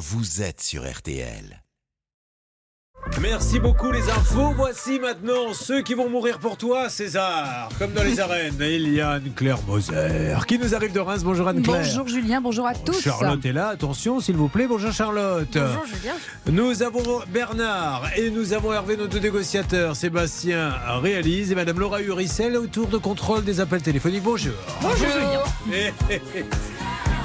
vous êtes sur RTL. Merci beaucoup les infos. Voici maintenant ceux qui vont mourir pour toi, César. Comme dans les arènes, il y a Anne-Claire Moser qui nous arrive de Reims. Bonjour Anne-Claire. Bonjour Julien, bonjour à tous. Charlotte est là, attention s'il vous plaît. Bonjour Charlotte. Bonjour Julien. Nous avons Bernard et nous avons Hervé, nos deux négociateurs. Sébastien réalise et Madame Laura Uricel autour de contrôle des appels téléphoniques. Bonjour. Bonjour Julien.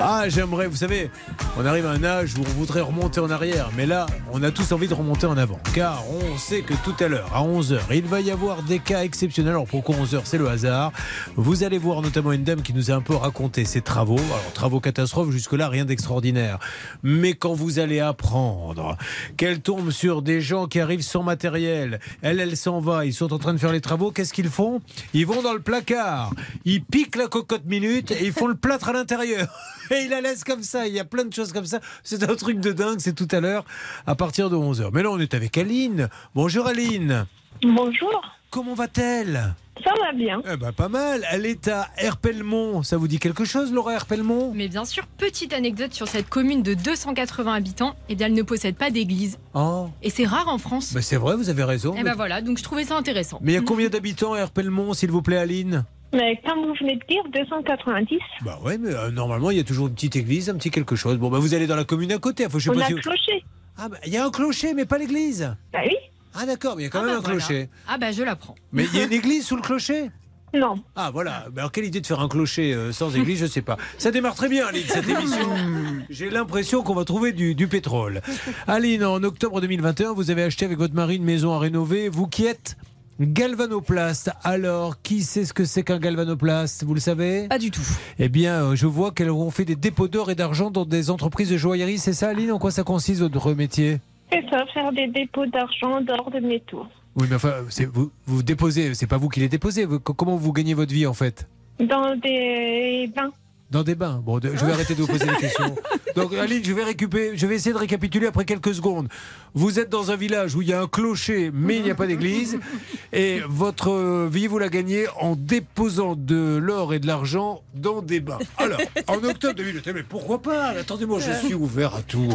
Ah, j'aimerais, vous savez, on arrive à un âge où on voudrait remonter en arrière, mais là, on a tous envie de remonter en avant, car on sait que tout à l'heure, à 11h, il va y avoir des cas exceptionnels. Alors pourquoi 11h C'est le hasard? Vous allez voir notamment une dame qui nous a un peu raconté ses travaux. Alors, travaux catastrophes, jusque-là, rien d'extraordinaire. Mais quand vous allez apprendre qu'elle tombe sur des gens qui arrivent sans matériel, elle, elle s'en va, ils sont en train de faire les travaux, qu'est-ce qu'ils font? Ils vont dans le placard, ils piquent la cocotte minute et ils font le plâtre à l'intérieur. Et il la laisse comme ça. Il y a plein de choses comme ça. C'est un truc de dingue. C'est tout à l'heure à partir de 11h. Mais là, on est avec Aline. Bonjour Aline. Bonjour, Comment va-t-elle? Ça va bien. Eh ben, pas mal. Elle est à Herpelmont. Ça vous dit quelque chose, Laura Herpelmont? Mais bien sûr, petite anecdote sur cette commune de 280 habitants, eh bien elle ne possède pas d'église. Oh, Et c'est rare en France. ben c'est vrai, vous avez raison. Et ben voilà, donc je trouvais ça intéressant. Mais il y a combien d'habitants à Herpelmont, s'il vous plaît, Aline? Mais comme vous venez de dire, 290, Bah ouais, mais euh, normalement, il y a toujours une petite église, un petit quelque chose. Bon, bah vous allez dans la commune à côté. Faut, je sais on pas a si- cloché. Ah, bah, il y a un clocher, mais pas l'église. Bah oui Ah d'accord, mais il y a quand Ah même bah un voilà. clocher. Ah bah je la prends. Mais il y a une église sous le clocher? Non. Ah voilà, Mais alors quelle idée de faire un clocher euh, sans église, je sais pas. Ça démarre très bien, Aline, cette émission. J'ai l'impression qu'on va trouver du, du pétrole. Aline, en octobre 2021, vous avez acheté avec votre mari une maison à rénover, vous qui êtes galvanoplaste. Alors, qui sait ce que c'est qu'un galvanoplaste Vous le savez? Pas du tout. Eh bien, euh, je vois qu'elles ont fait des dépôts d'or et d'argent dans des entreprises de joaillerie. C'est ça, Aline? En quoi ça consiste, votre métier? C'est ça, faire des dépôts d'argent, d'or, de métaux. Oui, mais enfin, c'est- vous, vous déposez, c'est pas vous qui les déposez. Vous- comment vous gagnez votre vie, en fait? Dans des bains. Dans des bains. Bon, de- je vais arrêter de vous poser des questions. Donc, Aline, je vais récupérer, je vais essayer de récapituler après quelques secondes. Vous êtes dans un village où il y a un clocher, mais il n'y a pas d'église, et votre euh, vie, vous la gagnez en déposant de l'or et de l'argent dans des bains. Alors, en octobre 2021, mais pourquoi pas? Attendez-moi, je suis ouvert à tout.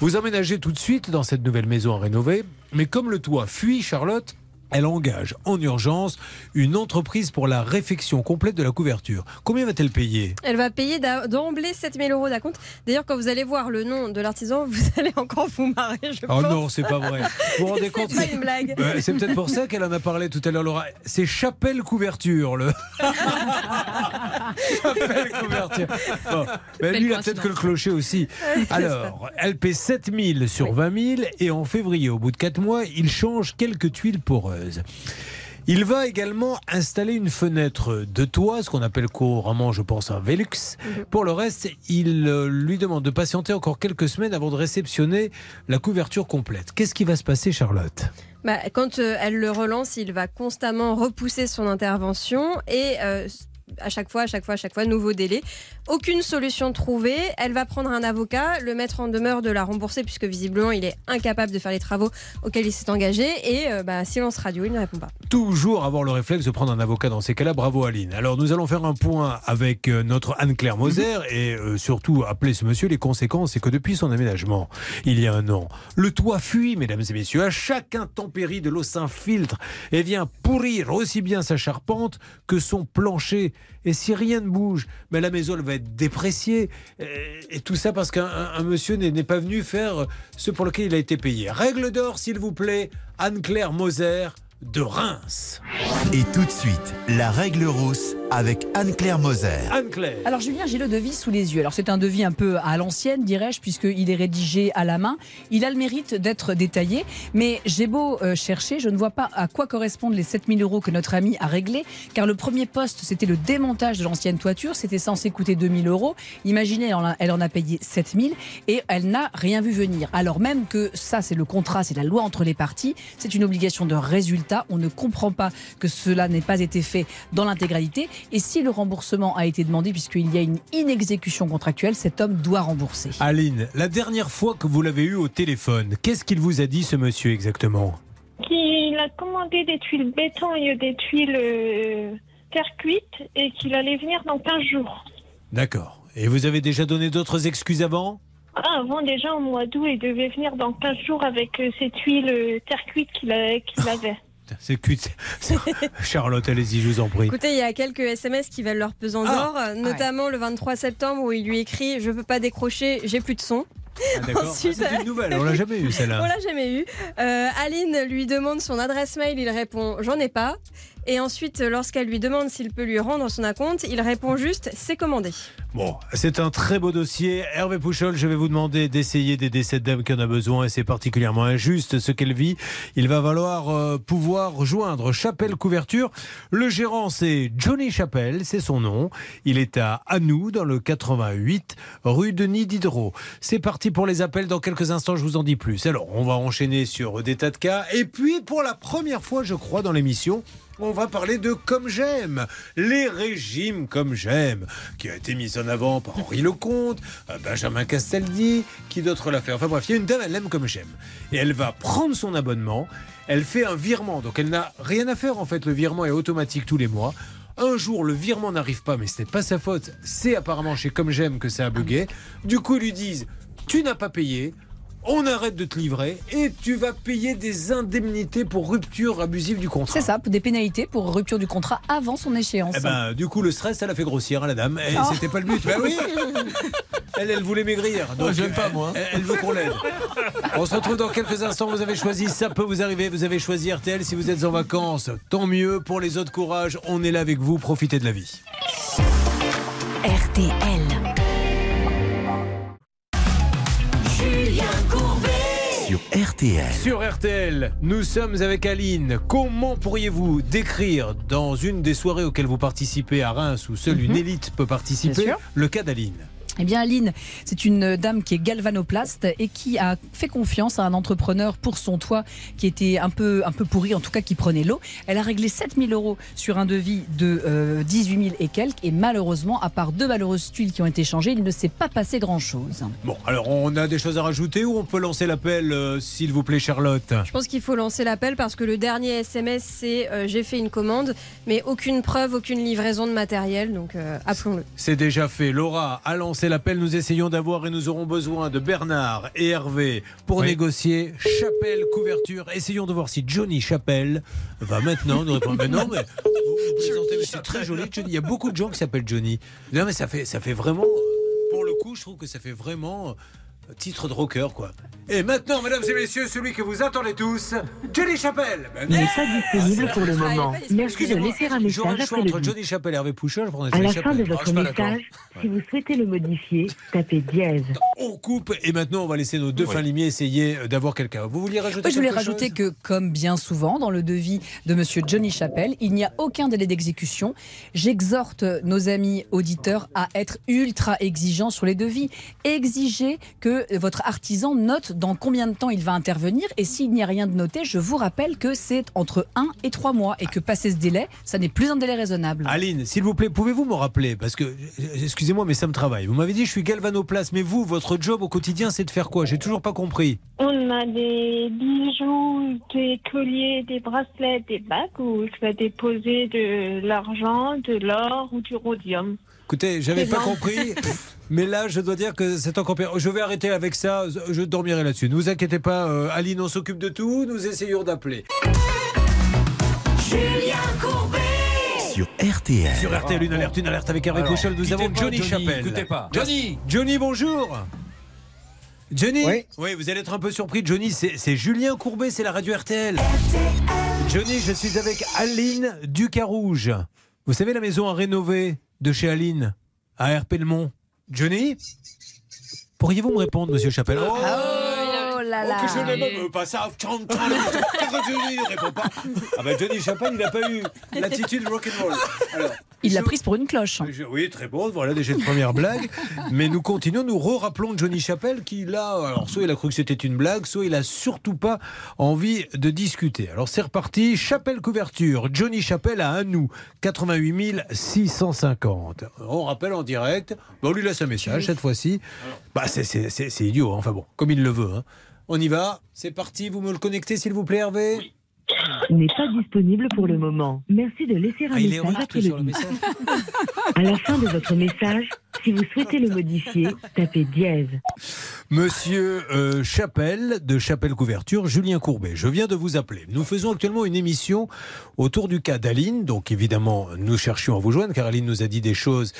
Vous emménagez tout de suite dans cette nouvelle maison à rénover, mais comme le toit fuit, Charlotte. Elle engage en urgence une entreprise pour la réfection complète de la couverture. Combien va-t-elle payer? Elle va payer d'emblée 7000 euros d'acompte. D'ailleurs, quand vous allez voir le nom de l'artisan, vous allez encore vous marrer, je Oh pense. non, c'est pas vrai. Vous vous rendez compte C'est pas une blague. C'est peut-être pour ça qu'elle en a parlé tout à l'heure, Laura. C'est Chapelle Couverture, le. Chapelle Couverture. Bon. Lui, il a peut-être que le clocher aussi. Alors, elle paie 7000 sur 20 000 et en février, au bout de 4 mois, il change quelques tuiles poreuses. Il va également installer une fenêtre de toit, ce qu'on appelle couramment, je pense, un Velux. Pour le reste, il euh, lui demande de patienter encore quelques semaines avant de réceptionner la couverture complète. Qu'est-ce qui va se passer, Charlotte? Bah, quand euh, elle le relance, il va constamment repousser son intervention et euh, à chaque fois, à chaque fois, à chaque fois, nouveau délai. Aucune solution trouvée. Elle va prendre un avocat, le mettre en demeure de la rembourser puisque visiblement il est incapable de faire les travaux auxquels il s'est engagé et euh, bah, silence radio, il ne répond pas. toujours avoir le réflexe de prendre un avocat dans ces cas-là. Bravo Aline. Alors nous allons faire un point avec euh, notre Anne-Claire Moser et euh, surtout appeler ce monsieur. Les conséquences, c'est que depuis son aménagement, il y a un an, le toit fuit, mesdames et messieurs. À chaque intempérie, de l'eau s'infiltre et vient pourrir aussi bien sa charpente que son plancher. Et si rien ne bouge, mais la maison elle va être dépréciée. Euh, Et tout ça parce qu'un un- un monsieur n'est n'est pas venu faire ce pour lequel il a été payé. Règle d'or, s'il vous plaît, Anne-Claire Moser de Reims. Et tout de suite, la règle rousse avec Anne-Claire Moser. Anne-Claire. Alors Julien, j'ai le devis sous les yeux. Alors c'est un devis un peu à l'ancienne, dirais-je, puisqu'il est rédigé à la main. Il a le mérite d'être détaillé, mais j'ai beau euh, chercher, je ne vois pas à quoi correspondent les 7000 euros que notre ami a réglés, car le premier poste, c'était le démontage de l'ancienne toiture, c'était censé coûter 2000 euros. Imaginez, elle en a, elle en a payé 7000 et elle n'a rien vu venir. Alors même que ça, c'est le contrat, c'est la loi entre les parties, c'est une obligation de résultat. On ne comprend pas que cela n'ait pas été fait dans l'intégralité. Et si le remboursement a été demandé, puisqu'il y a une inexécution contractuelle, cet homme doit rembourser. Aline, la dernière fois que vous l'avez eu au téléphone, qu'est-ce qu'il vous a dit ce monsieur exactement? Qu'il a commandé des tuiles béton lieu des tuiles euh, terre cuite et qu'il allait venir dans 15 jours. D'accord. Et vous avez déjà donné d'autres excuses avant? Ah, avant, déjà, au mois d'août, il devait venir dans 15 jours avec euh, cette huile euh, terre cuite qu'il a- qu'il C'est c'est- Charlotte, allez-y, je vous en prie. Écoutez, il y a quelques SMS qui valent leur pesant Ah. d'or, notamment le 23 septembre où il lui écrit Je peux pas décrocher, j'ai plus de son. Ah, ensuite- Ah, c'est une nouvelle, on l'a jamais eu On celle-là. l'a jamais eu. Euh, Aline lui demande son adresse mail, il répond J'en ai pas. Et ensuite, lorsqu'elle lui demande s'il peut lui rendre son acompte, il répond juste C'est commandé. Bon, c'est un très beau dossier. Hervé Pouchol, je vais vous demander d'essayer d'aider cette dame qui en a besoin et c'est particulièrement injuste ce qu'elle vit. Il va falloir euh, pouvoir joindre Chapelle Couverture. Le gérant, c'est Johnny Chapelle, c'est son nom. Il est à Anou, dans le 88, rue Denis Diderot. C'est parti pour les appels. Dans quelques instants, je vous en dis plus. Alors, on va enchaîner sur des tas de cas. Et puis, pour la première fois, je crois, dans l'émission, on va parler de Comme j'aime, les régimes comme j'aime, qui a été mis en avant par Henri Lecomte, euh, Benjamin Castaldi, qui d'autre l'a fait Enfin bref, il y a une dame, elle l'aime comme j'aime. Et elle va prendre son abonnement, elle fait un virement, donc elle n'a rien à faire en fait, le virement est automatique tous les mois. Un jour, le virement n'arrive pas, mais ce n'est pas sa faute, c'est apparemment chez Comme j'aime que ça a bugué. Du coup, ils lui disent, tu n'as pas payé, on arrête de te livrer et tu vas payer des indemnités pour rupture abusive du contrat. C'est ça, des pénalités pour rupture du contrat avant son échéance. Eh ben, du coup, le stress, elle a fait grossir à la dame. Et Oh. c'était pas le but. Ben oui Elle, elle voulait maigrir. Donc, j'aime pas, elle- moi. Elle, elle veut qu'on l'aide. On se retrouve dans quelques instants. Vous avez choisi, ça peut vous arriver. Vous avez choisi RTL. Si vous êtes en vacances, tant mieux. Pour les autres, courage. On est là avec vous. Profitez de la vie. RTL. Sur RTL. Sur RTL, nous sommes avec Aline. Comment pourriez-vous décrire dans une des soirées auxquelles vous participez à Reims, où seule une élite peut participer, le cas d'Aline? Eh bien, Aline, c'est une dame qui est galvanoplaste et qui a fait confiance à un entrepreneur pour son toit qui était un peu, un peu pourri, en tout cas qui prenait l'eau. Elle a réglé 7000 euros sur un devis de euh, 18 000 et quelques. Et malheureusement, à part deux malheureuses tuiles qui ont été changées, il ne s'est pas passé grand-chose. Bon, alors on a des choses à rajouter ou on peut lancer l'appel, euh, s'il vous plaît, Charlotte? Je pense qu'il faut lancer l'appel parce que le dernier SMS, c'est euh, J'ai fait une commande, mais aucune preuve, aucune livraison de matériel, donc euh, appelons-le. C'est déjà fait. Laura a lancé l'appel. Nous essayons d'avoir et nous aurons besoin de Bernard et Hervé pour Oui. négocier Chapelle couverture. Essayons de voir si Johnny Chapelle va maintenant nous répondre. Mais non, mais vous vous présentez, mais c'est très joli. Johnny. Il y a beaucoup de gens qui s'appellent Johnny. Non, mais ça fait, ça fait vraiment. Pour le coup, je trouve que ça fait vraiment euh, titre de rocker, quoi. Et maintenant, mesdames et messieurs, celui que vous attendez tous, Johnny Chapelle. Ben, Il n'est pas disponible pour le Ah, moment. disponible. Merci de laisser un j'aurais message le après choix entre. Johnny Chapelle et Hervé. Je prendrais À la fin de Ah, votre message, si vous souhaitez le modifier, tapez dièse. On coupe et maintenant on va laisser nos deux Oui. fins limiers essayer d'avoir quelqu'un. Vous vouliez rajouter Oui, je voulais rajouter chose que, comme bien souvent dans le devis de Monsieur Johnny Chappelle, il n'y a aucun délai d'exécution. J'exhorte nos amis auditeurs à être ultra exigeants sur les devis. Exigez que votre artisan note dans combien de temps il va intervenir. Et s'il n'y a rien de noté, je vous rappelle que c'est entre 1 et 3 mois et que passer ce délai, ça n'est plus un délai raisonnable. Aline, s'il vous plaît, pouvez-vous me rappeler Parce que, euh, excusez-moi, mais ça me travaille. Vous m'avez dit je suis galvanoplace, mais vous, votre job au quotidien, c'est de faire quoi? J'ai toujours pas compris. On a des bijoux, des colliers, des bracelets, des bagues où je vais déposer de l'argent, de l'or ou du rhodium. Écoutez, j'avais pas compris. Mais là, je dois dire que c'est encore pire. Je vais arrêter avec ça. Je dormirai là-dessus. Ne vous inquiétez pas, euh, Aline, on s'occupe de tout. Nous essayons d'appeler. Sur RTL. Sur RTL, une alerte, une alerte avec Hervé Pouchol. Nous avons Johnny, Johnny, Chapelle. écoutez pas. Johnny Johnny, bonjour. Johnny Oui. vous allez être un peu surpris. Johnny, c'est c'est Julien Courbet, c'est la radio RTL. Johnny, je suis avec Aline Ducarouge. Vous savez la maison à rénover de chez Aline, à RP Le Mont. Johnny Pourriez-vous me répondre, monsieur Chapelle? Oh là là. Oh, que je n'aime même pas ça. Johnny ne répond pas. Ah ben Johnny Chapelle, il n'a pas eu l'attitude rock'n'roll. Alors, Il l'a prise pour une cloche. je- Oui, très bon, voilà déjà une première blague. Mais nous continuons, nous re-rappelons Johnny Chappelle qui là, alors soit il a cru que c'était une blague, soit il a surtout pas envie de discuter. Alors c'est reparti, Chapelle couverture, Johnny Chappelle à un nous, 88 650. On rappelle en direct, Bah, on lui laisse un message cette fois-ci. Bah c'est idiot, hein. enfin bon, comme il le veut. hein. On y va, c'est parti, vous me le connectez s'il vous plaît Hervé N'est pas disponible pour le moment. Merci de laisser un Ah, il est en message après sur le le message. À la fin de votre message, Si vous souhaitez le modifier, tapez dièse. Monsieur euh, Chapelle de Chapelle Couverture, Julien Courbet, je viens de vous appeler. Nous faisons actuellement une émission autour du cas d'Aline. Donc évidemment, nous cherchions à vous joindre car Aline nous a dit des choses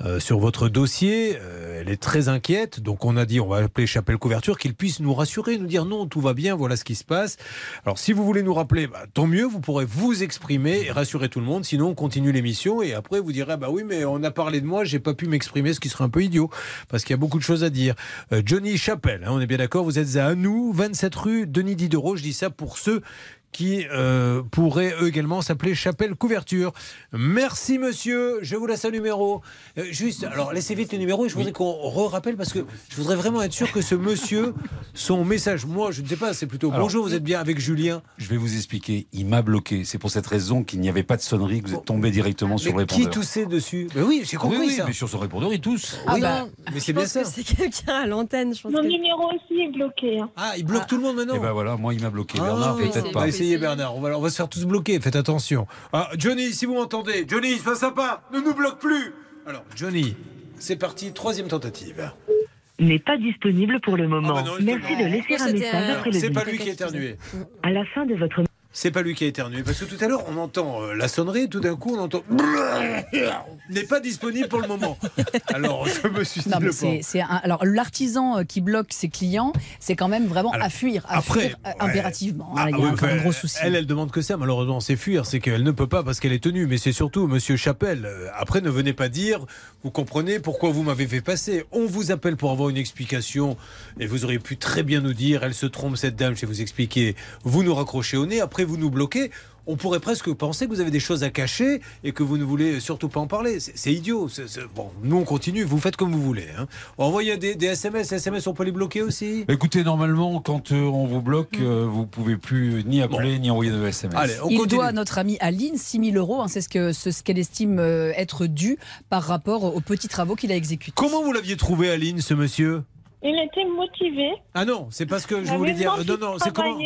euh, sur votre dossier. Euh, elle est très inquiète. Donc on a dit on va appeler Chapelle Couverture qu'il puisse nous rassurer, nous dire non, tout va bien, voilà ce qui se passe. Alors si vous voulez nous rappeler, bah, tant mieux, vous pourrez vous exprimer et rassurer tout le monde. Sinon, on continue l'émission et après vous direz bah oui, mais on a parlé de moi, j'ai pas pu m'exprimer, ce qui serait un peu idiot parce qu'il y a beaucoup de choses à dire. Euh, Johnny Chapelle, hein, on est bien d'accord, vous êtes à nous, 27 rue Denis Diderot. Je dis ça pour ceux qui euh, pourraient eux également s'appeler Chapelle Couverture. Merci monsieur, je vous laisse un numéro. Euh, juste, alors laissez vite le numéro et je voudrais qu'on re-rappelle parce que je voudrais vraiment être sûr que ce monsieur, son message, moi je ne sais pas, c'est plutôt Alors, bonjour, vous êtes bien avec Julien. Je vais vous expliquer. Il m'a bloqué. C'est pour cette raison qu'il n'y avait pas de sonnerie, que vous êtes tombé directement sur le Mais qui répondeur. toussait dessus Mais oui, j'ai Oui, compris oui, ça. mais sur son répondeur, il tousse. Ah Oui, bah, mais c'est bien ça. c'est quelqu'un à l'antenne. Je pense Mon que- numéro aussi est bloqué. hein. Ah, il bloque tout le monde maintenant Et ben voilà, moi, il m'a bloqué. Ah, Bernard, oui, peut-être pas. Essayer Bernard, on va, on va se faire tous bloquer, faites attention. Ah, Johnny, si vous m'entendez, Johnny, sois sympa, ne nous bloque plus. Alors, Johnny, c'est parti, troisième tentative. N'est pas disponible pour le moment. Ah bah non, Merci de laisser un message après le C'est pas lui qui a éternué. À la fin de votre C'est pas lui qui a éternué. Parce que tout à l'heure, on entend euh, la sonnerie, tout d'un coup, on entend. N'est pas disponible pour le moment. Alors, je me suis dit Non, mais le c'est, pauvre. c'est un- alors l'artisan euh, qui bloque ses clients, c'est quand même vraiment Alors, à fuir, à après, fuir euh, ouais. impérativement. Ah, Là, il y a un gros souci. Elle, elle demande que ça, malheureusement, c'est fuir. C'est qu'elle ne peut pas parce qu'elle est tenue. Mais c'est surtout, monsieur Chapelle, euh, après, ne venez pas dire, vous comprenez pourquoi vous m'avez fait passer. On vous appelle pour avoir une explication et vous auriez pu très bien nous dire, elle se trompe, cette dame, je vais vous expliquer. Vous nous raccrochez au nez, après vous nous bloquez. On pourrait presque penser que vous avez des choses à cacher et que vous ne voulez surtout pas en parler. C'est idiot. Bon, nous on continue, vous faites comme vous voulez. Hein. Envoyez des, des SMS. SMS, on peut les bloquer aussi? Écoutez, normalement, quand euh, on vous bloque, euh, vous pouvez plus ni appeler ni envoyer de SMS. Allez, on Il continue. doit à notre amie Aline 6 000 euros. hein, c'est ce que- ce ce qu'elle estime euh, être dû par rapport aux petits travaux qu'il a exécutés. Comment vous l'aviez trouvé, Aline, ce monsieur? Il était motivé. Ah non, c'est parce que je voulais dire. Non, non, c'est comment?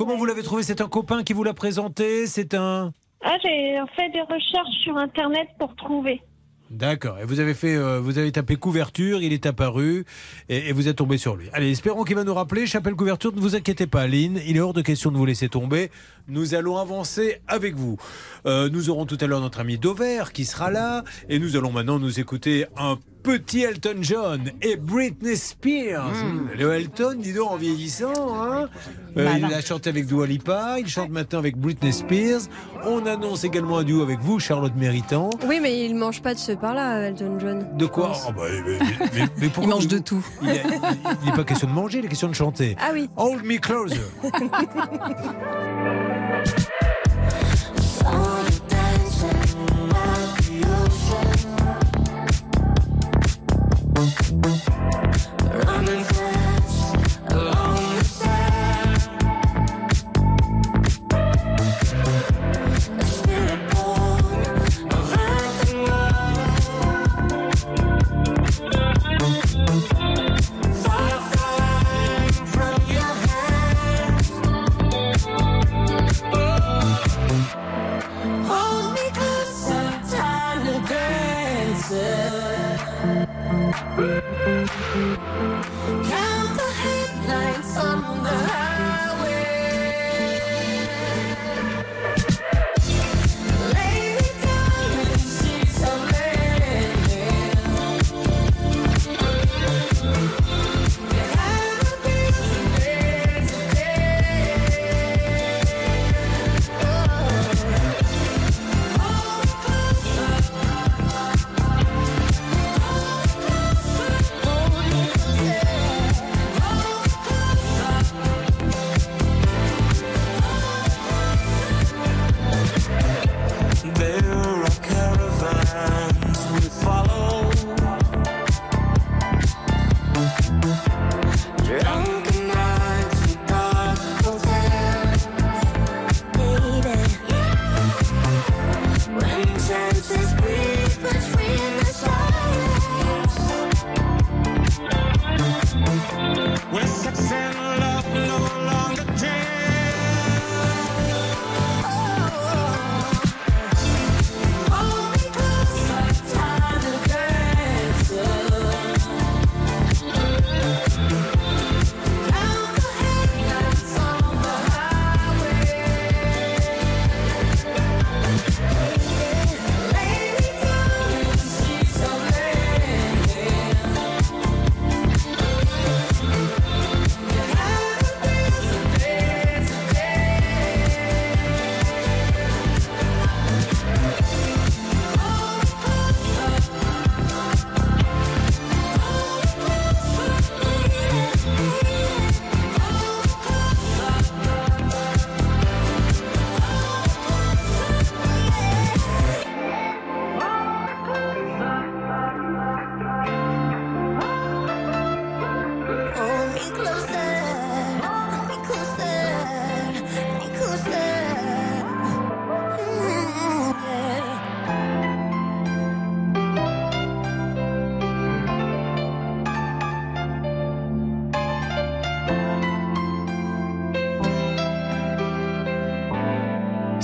Comment vous l'avez trouvé? C'est un copain qui vous l'a présenté? C'est un. Ah, j'ai fait des recherches sur Internet pour trouver. D'accord. Et vous avez fait, euh, vous avez tapé couverture, il est apparu et, et vous êtes tombé sur lui. Allez, espérons qu'il va nous rappeler. Chapelle couverture, ne vous inquiétez pas, Aline. Il est hors de question de vous laisser tomber. Nous allons avancer avec vous. Euh, nous aurons tout à l'heure notre ami Dover qui sera là et nous allons maintenant nous écouter un petit Elton John et Britney Spears. Le Elton, dis donc, en vieillissant, hein Euh, Malin. il a chanté avec Dua Lipa, il chante maintenant avec Britney Spears. On annonce également un duo avec vous, Charlotte Méritant. Oui, mais il mange pas de ce par-là, Elton John. De quoi Oh, bah, mais, mais- mais- mais pourquoi Il mange de tout. Il n'est pas question de manger, il est question de chanter. Ah oui. Hold me closer.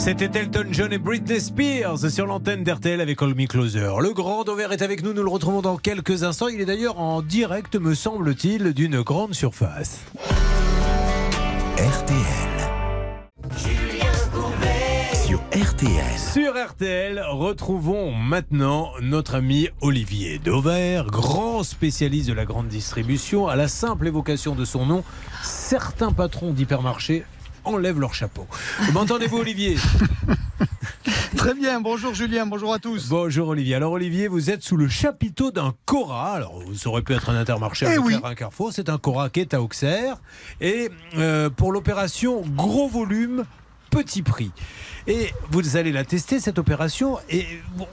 C'était Elton John et Britney Spears sur l'antenne d'RTL avec Call Me Closer. Le grand Dover est avec nous, nous le retrouvons dans quelques instants. Il est d'ailleurs en direct, me semble-t-il, d'une grande surface. RTL. Sur RTL. Sur RTL, retrouvons maintenant notre ami Olivier Dover, grand spécialiste de la grande distribution. À la simple évocation de son nom, certains patrons d'hypermarchés enlèvent leur chapeau. M'entendez-vous Olivier? Très bien, bonjour Julien, bonjour à tous. Bonjour Olivier. Alors Olivier, vous êtes sous le chapiteau d'un Cora. Alors ça aurait pu être un intermarché, un Eh oui. Un Carrefour. C'est un Cora qui est à Auxerre. Et euh, pour l'opération gros volume, petit prix. Et vous allez la tester cette opération. Et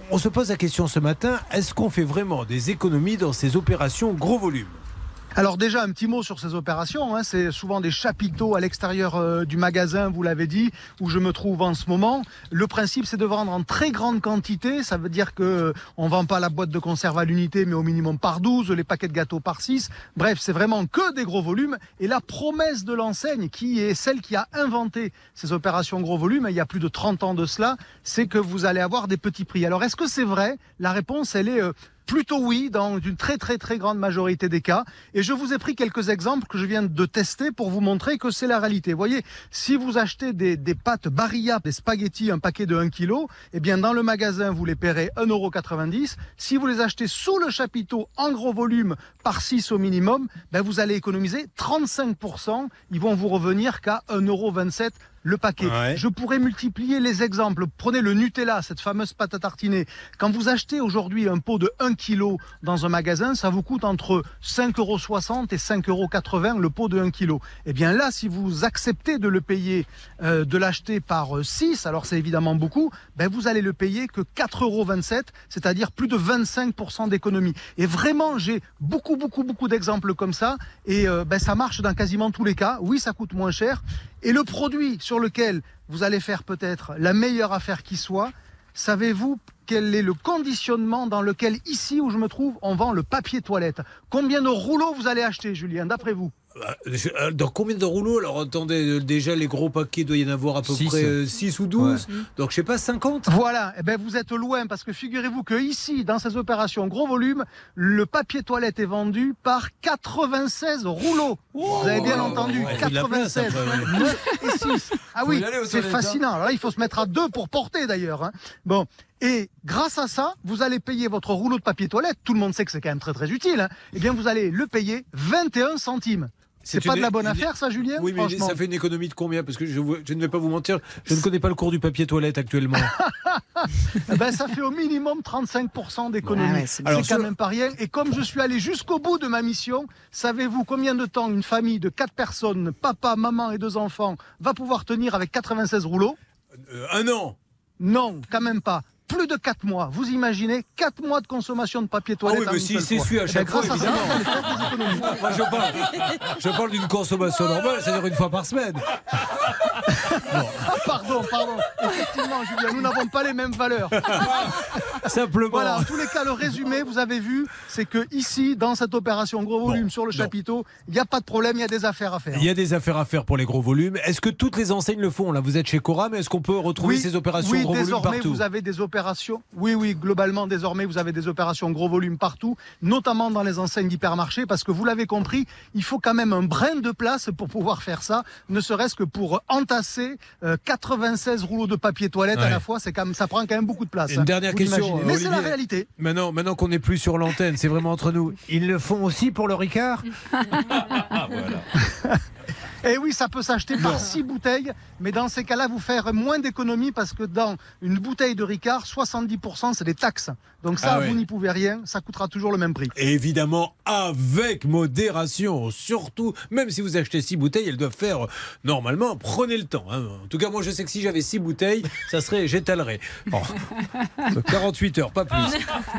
on se pose la question ce matin est-ce qu'on fait vraiment des économies dans ces opérations gros volume? Alors déjà un petit mot sur ces opérations, hein. c'est souvent des chapiteaux à l'extérieur euh, du magasin, vous l'avez dit, où je me trouve en ce moment. Le principe c'est de vendre en très grande quantité, ça veut dire que euh, on vend pas la boîte de conserve à l'unité mais au minimum par 12, les paquets de gâteaux par 6. Bref, c'est vraiment que des gros volumes et la promesse de l'enseigne qui est celle qui a inventé ces opérations gros volumes, il y a plus de 30 ans de cela, c'est que vous allez avoir des petits prix. Alors est-ce que c'est vrai? La réponse elle est euh, Plutôt oui, dans une très très très grande majorité des cas. Et je vous ai pris quelques exemples que je viens de tester pour vous montrer que c'est la réalité. Voyez, si vous achetez des, des pâtes Barilla, des spaghettis, un paquet de 1 kg, eh bien dans le magasin, vous les paierez 1,90€. Si vous les achetez sous le chapiteau en gros volume par 6 au minimum, ben vous allez économiser 35%. Ils vont vous revenir qu'à 1,27€ le paquet. Ouais. Je pourrais multiplier les exemples. Prenez le Nutella, cette fameuse pâte à tartiner. Quand vous achetez aujourd'hui un pot de 1 kg dans un magasin, ça vous coûte entre 5,60 euros et 5,80 euros le pot de 1 kg. Eh bien là, si vous acceptez de le payer, euh, de l'acheter par 6, alors c'est évidemment beaucoup, ben vous allez le payer que 4,27 euros, c'est-à-dire plus de 25% d'économie. Et vraiment, j'ai beaucoup, beaucoup, beaucoup d'exemples comme ça. Et euh, ben, ça marche dans quasiment tous les cas. Oui, ça coûte moins cher. Et le produit sur lequel vous allez faire peut-être la meilleure affaire qui soit, savez-vous quel est le conditionnement dans lequel, ici où je me trouve, on vend le papier toilette? Combien de rouleaux vous allez acheter, Julien, d'après vous? Dans combien de rouleaux Alors attendez, euh, déjà les gros paquets, il doit y en avoir à peu Six. près 6 ou 12. Donc je sais pas, 50 Voilà, eh ben vous êtes loin parce que figurez-vous que ici, dans ces opérations gros volume, le papier toilette est vendu par 96 rouleaux. vous avez bien entendu, ouais, il faut de la place 96, après, ouais. 9 et 6. Ah oui, c'est fascinant. Alors là, il faut se mettre à deux pour porter d'ailleurs. hein. Bon. Et grâce à ça, vous allez payer votre rouleau de papier toilette. Tout le monde sait que c'est quand même très très utile. hein. Eh bien, vous allez le payer 21 centimes. C'est pas une- de la bonne une- affaire, ça, Julien Oui, mais ça fait une économie de combien? Parce que je, ne vais pas vous mentir, je ne connais pas le cours du papier toilette actuellement. Eh ben, ça fait au minimum 35% d'économie. Ah ouais, c'est quand sur- même pas rien. Et comme je suis allé jusqu'au bout de ma mission, savez-vous combien de temps une famille de 4 personnes, papa, maman et deux enfants, va pouvoir tenir avec 96 rouleaux? Euh, un an Non, quand même pas. Plus de 4 mois. Vous imaginez 4 mois de consommation de papier Ah toilette oui, en mais si c'est celui à Eh chaque ben, fois, ça, évidemment. Moi, je parle, je parle d'une consommation normale, c'est-à-dire une fois par semaine. Ah, pardon, pardon. Effectivement, Julien, nous n'avons pas les mêmes valeurs. Simplement. Voilà, en tous les cas, le résumé, vous avez vu, c'est que ici, dans cette opération gros volume Bon, sur le chapiteau, il n'y a pas de problème, il y a des affaires à faire. Il y a des affaires à faire pour les gros volumes. Est-ce que toutes les enseignes le font Là, vous êtes chez Cora, mais est-ce qu'on peut retrouver ces opérations oui, gros volume désormais, partout? vous avez des opérations. Oui, oui, globalement, désormais, vous avez des opérations gros volume partout, notamment dans les enseignes d'hypermarché, parce que vous l'avez compris, il faut quand même un brin de place pour pouvoir faire ça, ne serait-ce que pour entasser euh, 96 rouleaux de papier toilette à la fois, c'est quand même, ça prend quand même beaucoup de place. Une hein, dernière question. Mais c'est la réalité. Maintenant, maintenant qu'on n'est plus sur l'antenne, c'est vraiment entre nous. Ils le font aussi pour le Ricard? Et Eh oui, ça peut s'acheter par six bouteilles, mais dans ces cas-là, vous faire moins d'économies parce que dans une bouteille de Ricard, 70% c'est des taxes. Donc ça, Ah ouais. vous n'y pouvez rien, ça coûtera toujours le même prix. Évidemment, avec modération. Surtout, même si vous achetez six bouteilles, elles doivent faire, normalement, prenez le temps. hein. En tout cas, moi, je sais que si j'avais six bouteilles, ça serait, j'étalerais. Bon. 48 heures, pas plus.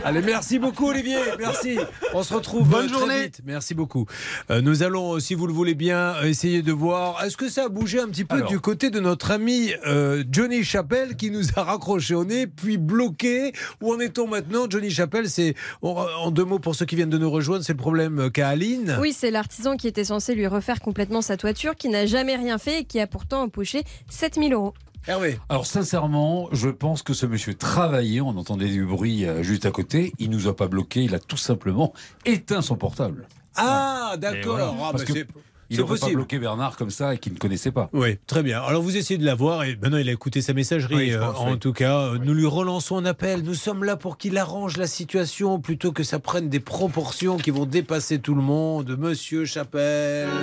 Allez, merci beaucoup, Olivier. Merci. On se retrouve Bonne très journée. vite. Merci beaucoup. Euh, nous allons, euh, si vous le voulez bien, essayer de voir. Est-ce que ça a bougé un petit peu Alors. du côté de notre ami euh, Johnny Chappelle qui nous a raccroché au nez, puis bloqué? Où en est-on maintenant? Johnny Chappelle, c'est, en, deux mots pour ceux qui viennent de nous rejoindre, c'est le problème euh, qu'a Aline. Oui, c'est l'artisan qui était censé lui refaire complètement sa toiture, qui n'a jamais rien fait et qui a pourtant empoché 7000 euros. Hervé. Alors sincèrement, je pense que ce monsieur travaillait, on entendait du bruit euh, juste à côté, il nous a pas bloqué, il a tout simplement éteint son portable. Ah, d'accord. Ah, Parce bah, que il c'est aurait pas possible. bloqué Bernard comme ça et qu'il ne connaissait pas. Oui, très bien. Alors vous essayez de l'avoir et maintenant il a écouté sa messagerie. Oui, euh, pense, en oui. tout cas, euh, nous lui relançons un appel. Nous sommes là pour qu'il arrange la situation plutôt que ça prenne des proportions qui vont dépasser tout le monde. Monsieur Chapelle.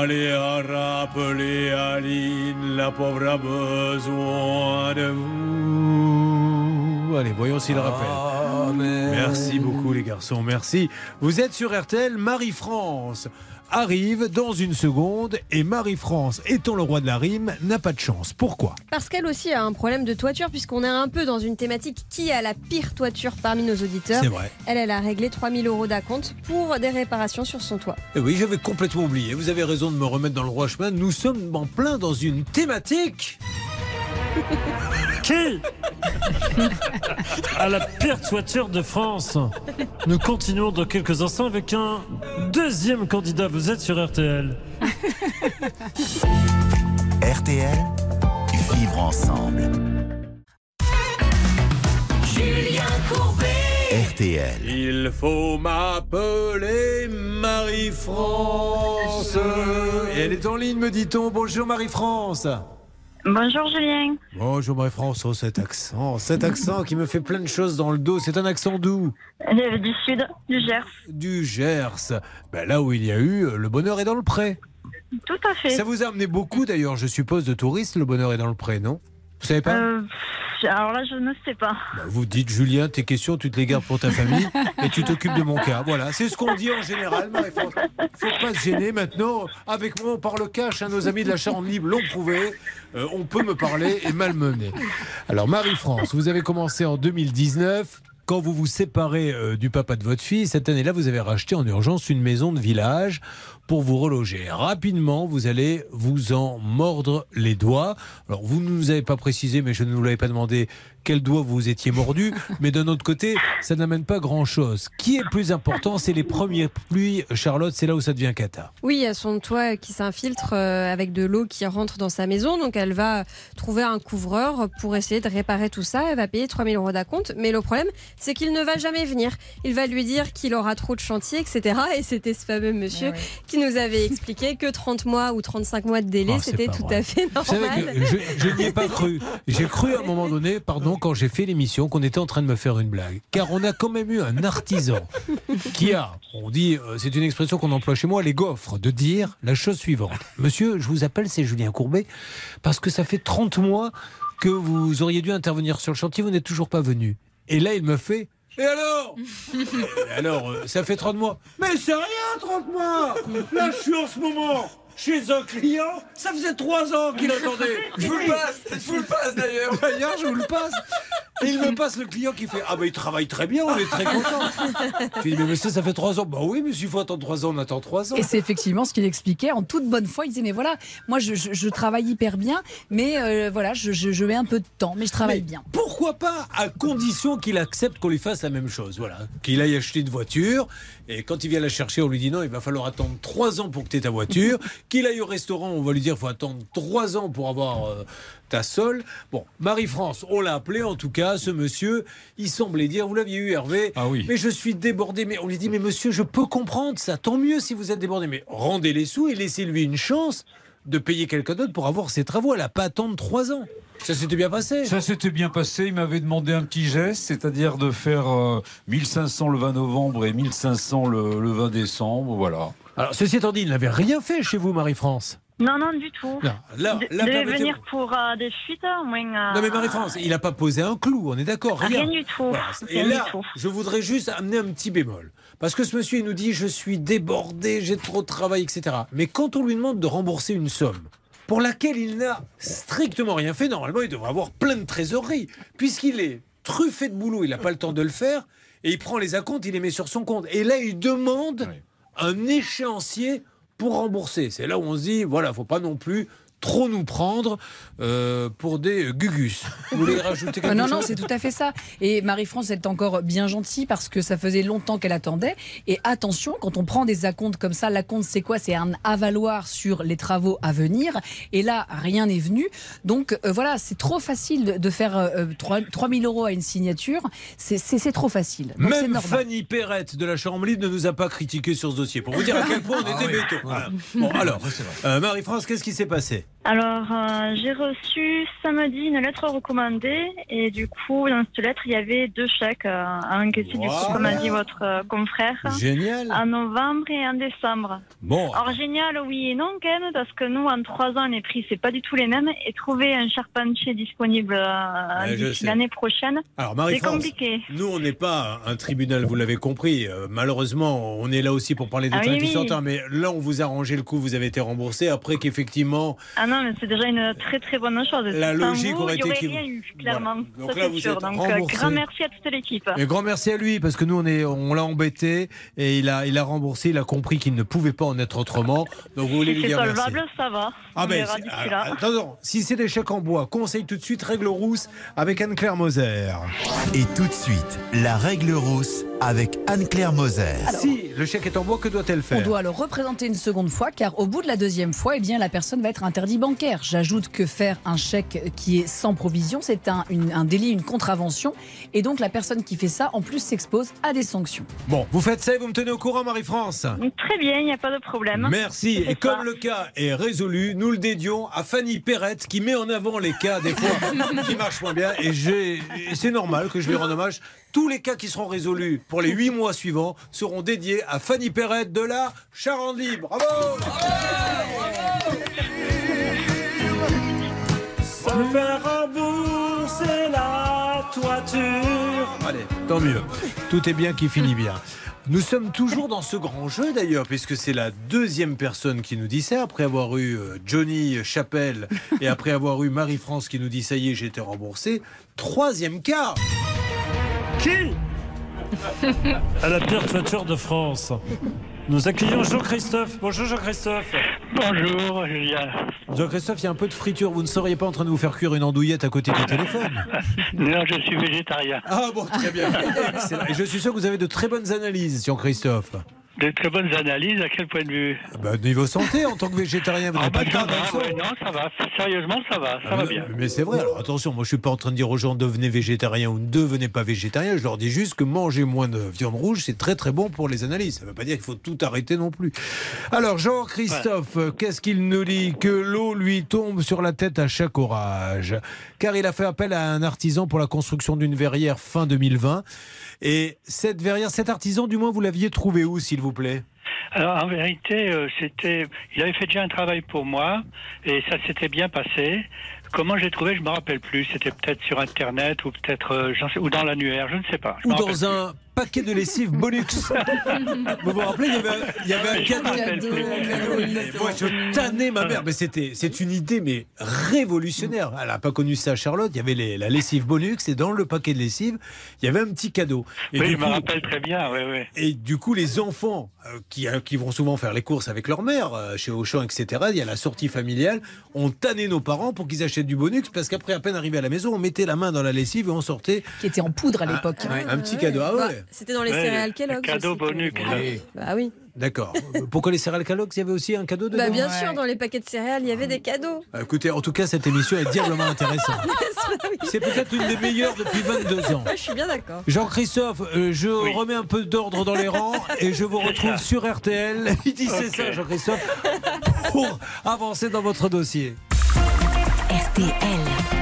Allez à rappeler Aline, la pauvre a besoin de vous. Allez, voyons s'il rappelle. Merci beaucoup les garçons, merci. Vous êtes sur RTL, Marie-France arrive dans une seconde et Marie-France, étant le roi de la rime, n'a pas de chance. Pourquoi? Parce qu'elle aussi a un problème de toiture, puisqu'on est un peu dans une thématique qui a la pire toiture parmi nos auditeurs. C'est vrai. Elle, elle a réglé 3000 euros d'acompte pour des réparations sur son toit. Eh oui, j'avais complètement oublié. Vous avez raison de me remettre dans le droit chemin. Nous sommes en plein dans une thématique. Qui a la pire toiture de France Nous continuons dans quelques instants avec un deuxième candidat. Vous êtes sur RTL. RTL, vivre ensemble. Julien Courbet. RTL. Il faut m'appeler Marie-France. Et elle est en ligne, me dit-on. Bonjour Marie-France. Bonjour Julien. Bonjour Marie-France. Oh, cet accent, cet accent qui me fait plein de choses dans le dos. C'est un accent doux. Euh, Du sud, du Gers. Du Gers. Ben, là où il y a eu euh, le bonheur est dans le pré. Tout à fait. Ça vous a amené beaucoup d'ailleurs, je suppose, de touristes, le bonheur est dans le pré, non? Vous savez pas Euh, alors là, je ne sais pas. Bah, Vous dites, Julien, tes questions, tu te les gardes pour ta famille et tu t'occupes de mon cas. Voilà, c'est ce qu'on dit en général, Marie-France. Faut pas se gêner maintenant. Avec moi, on parle cash. hein, nos amis de la Charente Libre l'ont prouvé. Euh, on peut me parler et malmener. Alors, Marie-France, vous avez commencé en 2019. Quand vous vous séparez euh, du papa de votre fille, cette année-là, vous avez racheté en urgence une maison de village pour vous reloger. Rapidement, vous allez vous en mordre les doigts. Alors, vous ne nous avez pas précisé, mais je ne vous l'avais pas demandé quel doigt vous étiez mordu. Mais d'un autre côté, ça n'amène pas grand-chose. Qui est plus important? C'est les premières pluies. Charlotte, c'est là où ça devient cata. Oui, il y a son toit qui s'infiltre euh, avec de l'eau qui rentre dans sa maison. Donc elle va trouver un couvreur pour essayer de réparer tout ça. Elle va payer 3000 euros d'acompte. Mais le problème, c'est qu'il ne va jamais venir. Il va lui dire qu'il aura trop de chantier, etc. Et c'était ce fameux monsieur qui nous avait expliqué que 30 mois ou 35 mois de délai, Ah, c'était tout vrai. à fait Vous savez normal. que je, je n'y ai pas cru. J'ai cru à un moment donné, pardon, quand j'ai fait l'émission, qu'on était en train de me faire une blague. Car on a quand même eu un artisan qui a, on dit, euh, c'est une expression qu'on emploie chez moi, les gaufres, de dire la chose suivante. Monsieur, je vous appelle, c'est Julien Courbet, parce que ça fait 30 mois que vous auriez dû intervenir sur le chantier, vous n'êtes toujours pas venu. Et là, il me fait. Et alors? Alors, euh, ça fait 30 mois. Mais c'est rien, 30 mois Là, je suis en ce moment chez un client, ça faisait 3 ans qu'il attendait. Je vous le passe, je vous le passe d'ailleurs. D'ailleurs, je vous le passe. Et il me passe le client qui fait Ah, ben il travaille très bien, on est très content. Je lui dis Mais monsieur, ça fait 3 ans. Bah oui, mais s'il faut attendre 3 ans, on attend 3 ans. Et c'est effectivement ce qu'il expliquait en toute bonne foi. Il disait mais voilà, moi je, je- je travaille hyper bien, mais euh, voilà, je, je- je mets un peu de temps, mais je travaille Mais bien. Pourquoi pas, à condition qu'il accepte qu'on lui fasse la même chose. Voilà. Qu'il aille acheter une voiture, et quand il vient la chercher, on lui dit non, il va falloir attendre trois ans pour que tu aies ta voiture. Qu'il aille au restaurant, on va lui dire faut attendre trois ans pour avoir euh, ta sol. Bon, Marie-France, on l'a appelé en tout cas, ce monsieur, il semblait dire, vous l'aviez eu Hervé, Ah oui. mais je suis débordé. Mais on lui dit, mais monsieur, je peux comprendre ça, tant mieux si vous êtes débordé, mais rendez les sous et laissez-lui une chance de payer quelqu'un d'autre pour avoir ses travaux. Elle n'a pas attendre trois ans. Ça s'était bien passé. Ça s'était bien passé. Il m'avait demandé un petit geste, c'est-à-dire de faire euh, 1500 le 20 novembre et 1500 le, le 20 décembre. Voilà. Alors, ceci étant dit, il n'avait rien fait chez vous, Marie-France. Non, non, du tout. Non, là, De- là, devait permettez-moi. venir pour euh, des fuites, au moins. euh, Non mais Marie-France, il n'a pas posé un clou, on est d'accord, rien. Rien du tout. Voilà. Et Rien là, du tout. je voudrais juste amener un petit bémol. Parce que ce monsieur, il nous dit, je suis débordé, j'ai trop de travail, etc. Mais quand on lui demande de rembourser une somme pour laquelle il n'a strictement rien fait, normalement, il devrait avoir plein de trésorerie. Puisqu'il est truffé de boulot, il n'a pas le temps de le faire, et il prend les acomptes, il les met sur son compte. Et là, il demande un échéancier pour rembourser. C'est là où on se dit, voilà, faut pas non plus trop nous prendre euh, pour des gugus. Vous voulez rajouter quelque Euh, non, chose non, c'est tout à fait ça. Et Marie-France est encore bien gentille parce que ça faisait longtemps qu'elle attendait. Et attention, quand on prend des acomptes comme ça, l'acompte c'est quoi? C'est un avaloir sur les travaux à venir. Et là, rien n'est venu. Donc euh, voilà, c'est trop facile de- faire euh, 3, 000 euros à une signature. C'est- trop facile. Donc Même. Fanny Perrette de la Chambre libre ne nous a pas critiqué sur ce dossier pour vous dire à quel point on Ah était oui. béton. Voilà. Bon, alors, euh, Marie-France, qu'est-ce qui s'est passé? Alors, euh, j'ai reçu samedi une lettre recommandée et du coup, dans cette lettre, il y avait deux chèques euh, à encaisser, du coup, Wow. comme a dit votre euh, confrère. Génial. En novembre et en décembre. Bon, Alors, génial, oui et non, quand même, parce que nous, en trois ans, les prix, c'est pas du tout les mêmes. Et trouver un charpentier disponible euh, l'année prochaine, c'est compliqué. nous on n'est pas un tribunal, vous l'avez compris. Malheureusement, on est là aussi pour parler des Ah oui, trains qui oui. sortent, mais là on vous a arrangé le coup, vous avez été remboursé après qu'effectivement Ah non, mais c'est déjà une très très bonne chose. La logique vous, aurait il y été qu'il- rien eu, clairement. Voilà. Donc Ça, là, c'est vous sûr. êtes Donc, euh, remboursé. grand merci à toute l'équipe. Et grand merci à lui parce que nous on est on l'a embêté et il a il a remboursé, il a compris qu'il ne pouvait pas en être autrement. Donc vous voulez Si lui c'est dire merci. solvable, ça va. Ah On ben, c'est- d'ici ah, là. attends, non, si c'est des chèques en bois, conseille tout de suite règle rousse avec Anne-Claire Moser. Et tout de suite, la règle rousse avec Anne-Claire Moser. Si le chèque est en bois, que doit-elle On faire doit le représenter une seconde fois car au bout de la deuxième fois, eh bien, la personne va être interdit bancaire. J'ajoute que faire un chèque qui est sans provision, c'est un, une- un délit, une contravention. Et donc la personne qui fait ça, en plus, s'expose à des sanctions. Bon, vous faites ça et vous me tenez au courant, Marie-France? Très bien, il n'y a pas de problème. Merci. Et comme le cas est résolu, nous le dédions à Fanny Perrette qui met en avant les cas des fois qui marchent moins bien. Et, c'est normal que je lui rende hommage. Tous les cas qui seront résolus pour les huit mois suivants seront dédiés à Fanny Perrette de la Charente Bravo Se faire rembourser la toiture. Allez, tant mieux. Tout est bien qui finit bien. Nous sommes toujours dans ce grand jeu d'ailleurs, puisque c'est la deuxième personne qui nous dit ça, après avoir eu euh, Johnny Chapelle et après avoir eu Marie-France qui nous dit ça y est, j'ai été remboursé. Troisième cas Qui? À la pire toiture de France. Nous accueillons Jean-Christophe. Bonjour Jean-Christophe. Bonjour Julien. Jean-Christophe, il y a un peu de friture. Vous ne seriez pas en train de vous faire cuire une andouillette à côté du téléphone? Non, je suis végétarien. Ah bon, très bien. Excellent. Et je suis sûr que vous avez de très bonnes analyses, Jean-Christophe. De très bonnes analyses, à quel point de vue Bah, niveau santé, en tant que végétarien, vous n'avez pas de Ça garde dans le va, ouais, non, ça va. Sérieusement, ça va, ça Ah, va bien. Mais c'est vrai, alors attention, moi je suis pas en train de dire aux gens devenez végétarien ou ne devenez pas végétarien, je leur dis juste que manger moins de viande rouge, c'est très très bon pour les analyses. Ça ne veut pas dire qu'il faut tout arrêter non plus. Alors Jean-Christophe, qu'est-ce qu'il nous dit Que l'eau lui tombe sur la tête à chaque orage? Car il a fait appel à un artisan pour la construction d'une verrière fin 2020. Et cette verrière, cet artisan, du moins, vous l'aviez trouvé où, s'il vous plaît? Alors en vérité, euh, c'était, il avait fait déjà un travail pour moi et ça s'était bien passé. Comment j'ai trouvé, je me rappelle plus. C'était peut-être sur Internet ou peut-être, euh, sais- ou dans l'annuaire, je ne sais pas. Je Ou dans un paquet de lessive Bonux. vous vous rappelez, il y avait, un- il y avait un Je me cadeau. Moi, je tannais ma mère, mais c'était, c'est une idée mais révolutionnaire. Elle n'a pas connu ça, Charlotte. Il y avait les- la lessive Bonux et dans le paquet de lessive, il y avait un petit cadeau. Et oui, du je me rappelle très bien. Oui, oui. Et du coup, les enfants euh, qui, euh, qui vont souvent faire les courses avec leur mère, euh, chez Auchan, etc., il y a la sortie familiale, ont tanné nos parents pour qu'ils achètent du bonus parce qu'après, à peine arrivé à la maison, on mettait la main dans la lessive et on sortait. Qui était en poudre à Ah, l'époque. ouais, un petit cadeau. Ah Bah, ouais. C'était dans les Ouais, céréales Kellogg's. cadeau bonus. Oui. Bah oui. D'accord. Pourquoi les céréales Kellogg's Il y avait aussi un cadeau dedans Bah bien Ouais. sûr, dans les paquets de céréales, il y avait des cadeaux. Ah, Écoutez, en tout cas, cette émission est diablement intéressante. Oui. C'est peut-être une des meilleures depuis 22 ans. Je suis bien d'accord. Jean-Christophe, euh, je Oui. remets un peu d'ordre dans les rangs et je vous retrouve sur RTL. Il dit c'est ça, Jean-Christophe, pour avancer dans votre dossier. RTL.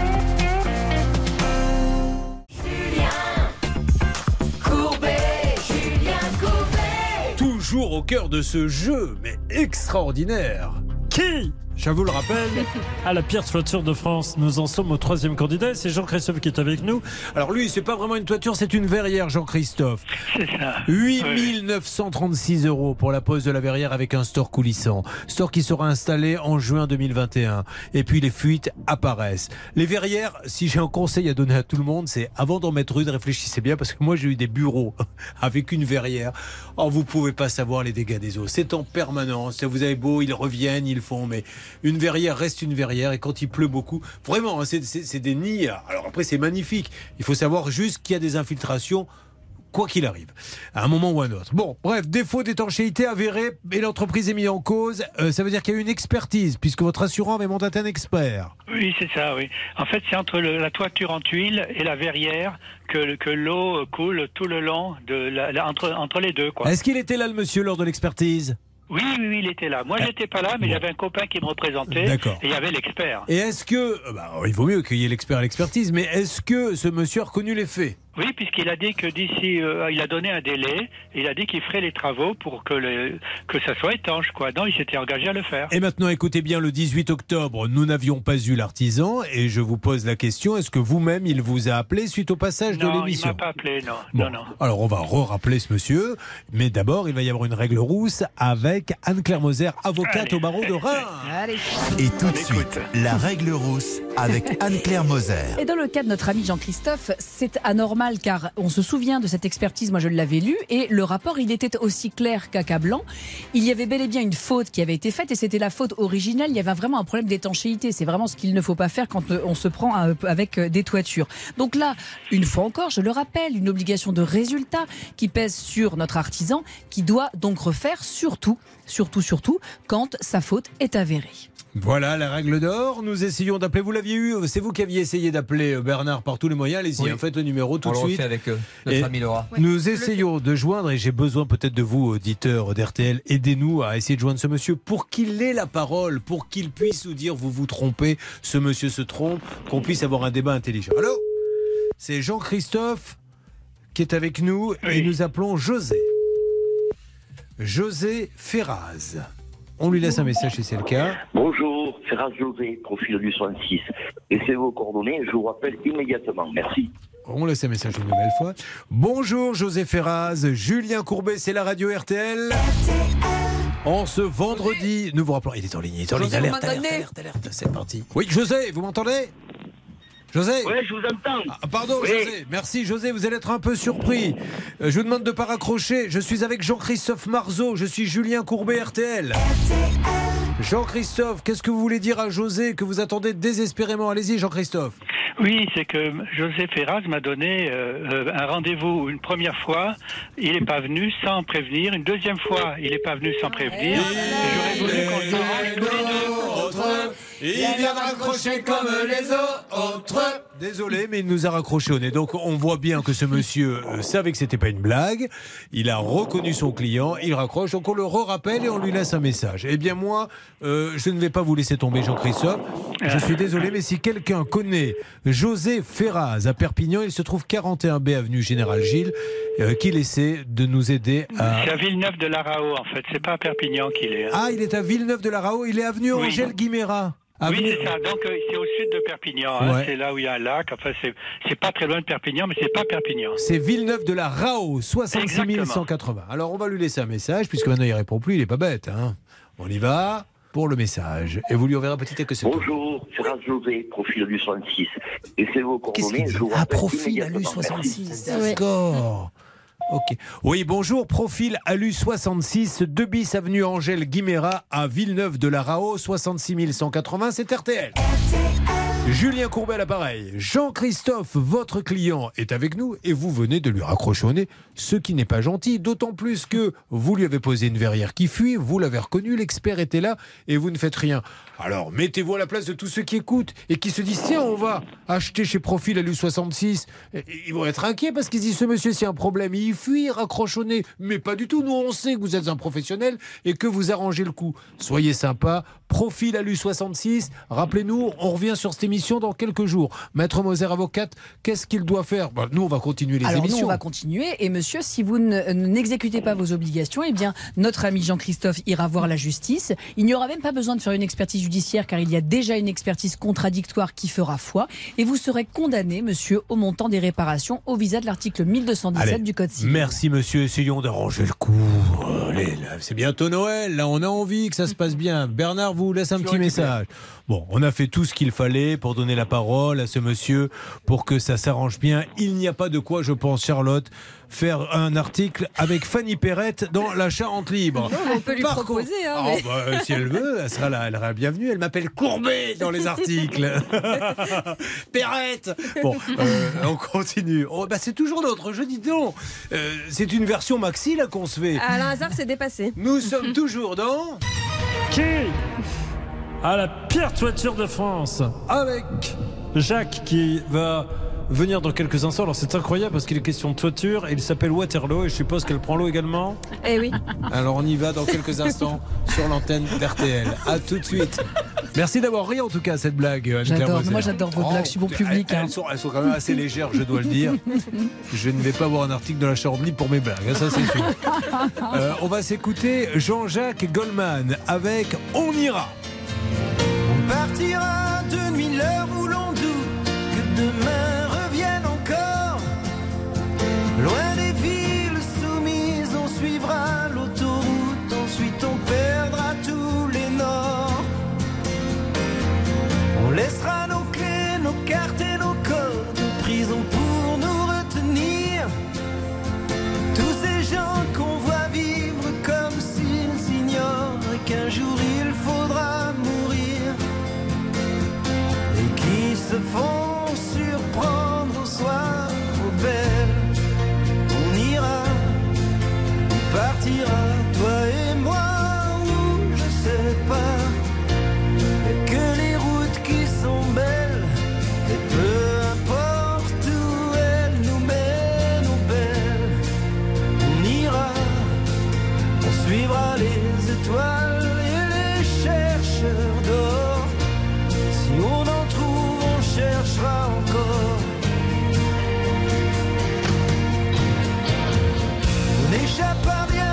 Toujours au cœur de ce jeu, mais extraordinaire. Qui? Je vous le rappelle, à la pire toiture de France, nous en sommes au troisième candidat. C'est Jean-Christophe qui est avec nous. Alors lui, c'est pas vraiment une toiture, c'est une verrière, Jean-Christophe. C'est ça. 8936 euros pour la pose de la verrière avec un store coulissant. Store qui sera installé en juin 2021. Et puis les fuites apparaissent. Les verrières, si j'ai un conseil à donner à tout le monde, c'est avant d'en mettre une, réfléchissez bien parce que moi j'ai eu des bureaux avec une verrière. Oh, vous pouvez pas savoir les dégâts des eaux. C'est en permanence. Vous avez beau, ils reviennent, ils font, mais Une verrière reste une verrière et quand il pleut beaucoup, vraiment, hein, c'est- des nids. Alors après, c'est magnifique. Il faut savoir juste qu'il y a des infiltrations quoi qu'il arrive, à un moment ou à un autre. Bon, bref, défaut d'étanchéité avéré et l'entreprise est mise en cause. Euh, ça veut dire qu'il y a eu une expertise, puisque votre assurant avait mandaté un expert. Oui, c'est ça, oui. En fait, c'est entre le- la toiture en tuile et la verrière que, que l'eau coule tout le long, de la, la- entre, entre les deux. Est-ce qu'il était là, le monsieur, lors de l'expertise? Oui, oui, oui, il était là. Moi, j'étais pas là, mais il y avait un copain qui me représentait. D'accord. Et il y avait l'expert. Et est-ce que, euh, bah, il vaut mieux qu'il y ait l'expert à l'expertise, mais est-ce que ce monsieur a reconnu les faits? Oui, puisqu'il a dit que d'ici, euh, il a donné un délai. Il a dit qu'il ferait les travaux pour que, le, que ça soit étanche, quoi. Non, il s'était engagé à le faire. Et maintenant, écoutez bien, le 18 octobre, nous n'avions pas eu l'artisan, et je vous pose la question, est-ce que vous-même, il vous a appelé suite au passage de Non, il l'émission m'a pas appelé, non. Bon. Non, non. Alors, on va re-rappeler ce monsieur, mais d'abord, il va y avoir une règle rousse avec Anne-Claire Moser, avocate au barreau de Reims. Et tout de suite, la règle rousse avec Anne-Claire Moser. Et dans le cas de notre ami Jean-Christophe, c'est anormal car on se souvient de cette expertise, moi je l'avais lu, et le rapport il était aussi clair qu'accablant. Il y avait bel et bien une faute qui avait été faite et c'était la faute originelle. Il y avait vraiment un problème d'étanchéité. C'est vraiment ce qu'il ne faut pas faire quand on se prend avec des toitures. Donc là, une fois encore, je le rappelle, une obligation de résultat qui pèse sur notre artisan qui doit donc refaire surtout, surtout, surtout quand sa faute est avérée. Voilà la règle d'or. Nous essayons d'appeler. Vous l'aviez eu, c'est vous qui aviez essayé d'appeler euh, Bernard par tous les moyens. Allez-y, Oui. hein, faites le numéro tout On de le suite. refait avec, euh, notre Et ami Laura. Nous essayons de joindre, et j'ai besoin peut-être de vous, auditeurs d'RTL, aidez-nous à essayer de joindre ce monsieur pour qu'il ait la parole, pour qu'il puisse nous dire vous vous trompez, ce monsieur se trompe, qu'on puisse avoir un débat intelligent. Allô? C'est Jean-Christophe qui est avec nous et nous appelons José. José Ferraz. On lui laisse un message si c'est le cas. Bonjour, Ferraz José, profil du 66. Laissez vos coordonnées, je vous rappelle immédiatement. Merci. On laisse un message une nouvelle fois. Bonjour José Ferraz, Julien Courbet, c'est la radio RTL. En ce vendredi, nous vous rappelons, il est en ligne, il est en ligne, alerte, vous alerte, m'entendez alerte, alerte, c'est parti. Oui, José, vous m'entendez? José Oui, je vous entends. Ah, Pardon, Oui. José. Merci, José. Vous allez être un peu surpris. Euh, je vous demande de ne pas raccrocher. Je suis avec Jean-Christophe Marceau. Je suis Julien Courbet, RTL. Jean-Christophe, qu'est-ce que vous voulez dire à José que vous attendez désespérément? Allez-y, Jean-Christophe. Oui, c'est que José Ferraz m'a donné euh, euh, un rendez-vous une première fois. Il n'est pas venu sans prévenir. Une deuxième fois, il n'est pas venu sans prévenir. Et J'aurais voulu qu'on s'arrange tous les deux. Il vient de raccrocher comme les autres. Désolé, mais il nous a raccroché au nez. Donc on voit bien que ce monsieur euh, savait que c'était pas une blague. Il a reconnu son client, il raccroche. Donc on le re-rappelle et on lui laisse un message. Eh bien moi, euh, je ne vais pas vous laisser tomber, Jean-Christophe. Je suis désolé, mais si quelqu'un connaît José Ferraz à Perpignan, il se trouve 41B avenue Général Gilles, euh, qu'il essaie de nous aider à. C'est à Villeneuve de la Rao, en fait. C'est pas à Perpignan qu'il est. hein. Ah, il est à Villeneuve de la Rao. Il est avenue Oui. Angèle Guiméra. Oui, c'est ça. Donc, euh, c'est au sud de Perpignan. hein. Ouais. C'est là où il y a un lac. Enfin, c'est c'est pas très loin de Perpignan, mais c'est pas Perpignan. C'est Villeneuve de la Rao, 66 180. Alors on va lui laisser un message, puisque maintenant il répond plus, il est pas bête. hein. On y va pour le message. Et vous lui enverrez un petit que c'est. Bonjour, Ferraz José, profil du 66. Laissez vos Qu'est-ce qu'il coordonnées, dit vous Ah, profil ALU immédiatement. 66. Merci. D'accord. Ok. Oui, bonjour, profil ALU 66, 2 bis avenue Angèle Guiméra à Villeneuve de la Rao, 66 180, c'est RTL. Julien Courbet à l'appareil. Jean-Christophe, votre client, est avec nous et vous venez de lui raccrocher ce qui n'est pas gentil, d'autant plus que vous lui avez posé une verrière qui fuit, vous l'avez reconnu, l'expert était là et vous ne faites rien. Alors mettez-vous à la place de tous ceux qui écoutent et qui se disent tiens, on va acheter chez Profil à l'U66. Et- et Ils vont être inquiets parce qu'ils disent ce monsieur, a un problème, il fuit, raccroche. Mais pas du tout, nous on sait que vous êtes un professionnel et que vous arrangez le coup. Soyez sympa. Profil à l'U66, rappelez-nous, on revient sur cette émission dans quelques jours. Maître Moser, avocate, qu'est-ce qu'il doit faire? Bah, Nous, on va continuer les Alors émissions. nous, on va continuer. Et monsieur, si vous ne- n'exécutez pas vos obligations, eh bien, notre ami Jean-Christophe ira voir la justice. Il n'y aura même pas besoin de faire une expertise judiciaire, car il y a déjà une expertise contradictoire qui fera foi. Et vous serez condamné, monsieur, au montant des réparations au visa de l'article 1217 Allez, du Code civil. Merci monsieur, essayons d'arranger le coup. C'est bientôt Noël, là on a envie que ça se passe bien. Bernard, vous, laisse un petit message. Bon, on a fait tout ce qu'il fallait pour donner la parole à ce monsieur, pour que ça s'arrange bien. Il n'y a pas de quoi, je pense, Charlotte, faire un article avec Fanny Perrette dans la Charente Libre. Non, on peut lui Par proposer, hein, Oh, bah, si elle veut, elle sera, la, elle sera la bienvenue. Elle m'appelle Courbet dans les articles. Perrette Bon, euh, on continue. Oh, bah, c'est toujours notre jeu, dis donc. Euh, c'est une version maxi là qu'on se fait. Alain Hazard s'est dépassé. Nous sommes toujours dans. Qui a la pire toiture de France? Avec Jacques qui va venir dans quelques instants. Alors c'est incroyable parce qu'il est question de toiture et il s'appelle Waterloo et je suppose qu'elle prend l'eau également. Eh oui. Alors on y va dans quelques instants sur l'antenne d'RTL. À tout de suite. Merci d'avoir ri en tout cas à cette blague. J'adore, moi, j'adore vos Oh, blagues, je suis bon écoutez, public, Elles, hein. elles sont, elles sont quand même assez légères, je dois le dire. Je ne vais pas voir un article de la Charente Libre pour mes blagues, hein, ça c'est sûr. Euh, on va s'écouter Jean-Jacques Goldman avec On ira. On partira de nuit l'heure où l'on doute que demain laissera nos clés, nos cartes et nos codes en prison pour nous retenir. Tous ces gens qu'on voit vivre comme s'ils ignorent qu'un jour il faudra mourir et qui se font surprendre au soir au bel. On ira, on partira, On n'échappe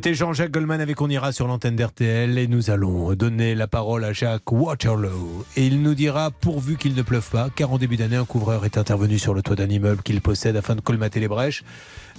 C'était Jean-Jacques Goldman avec On ira sur l'antenne d'RTL et nous allons donner la parole à Jacques Waterloo. Et il nous dira, pourvu qu'il ne pleuve pas, car en début d'année, un couvreur est intervenu sur le toit d'un immeuble qu'il possède afin de colmater les brèches.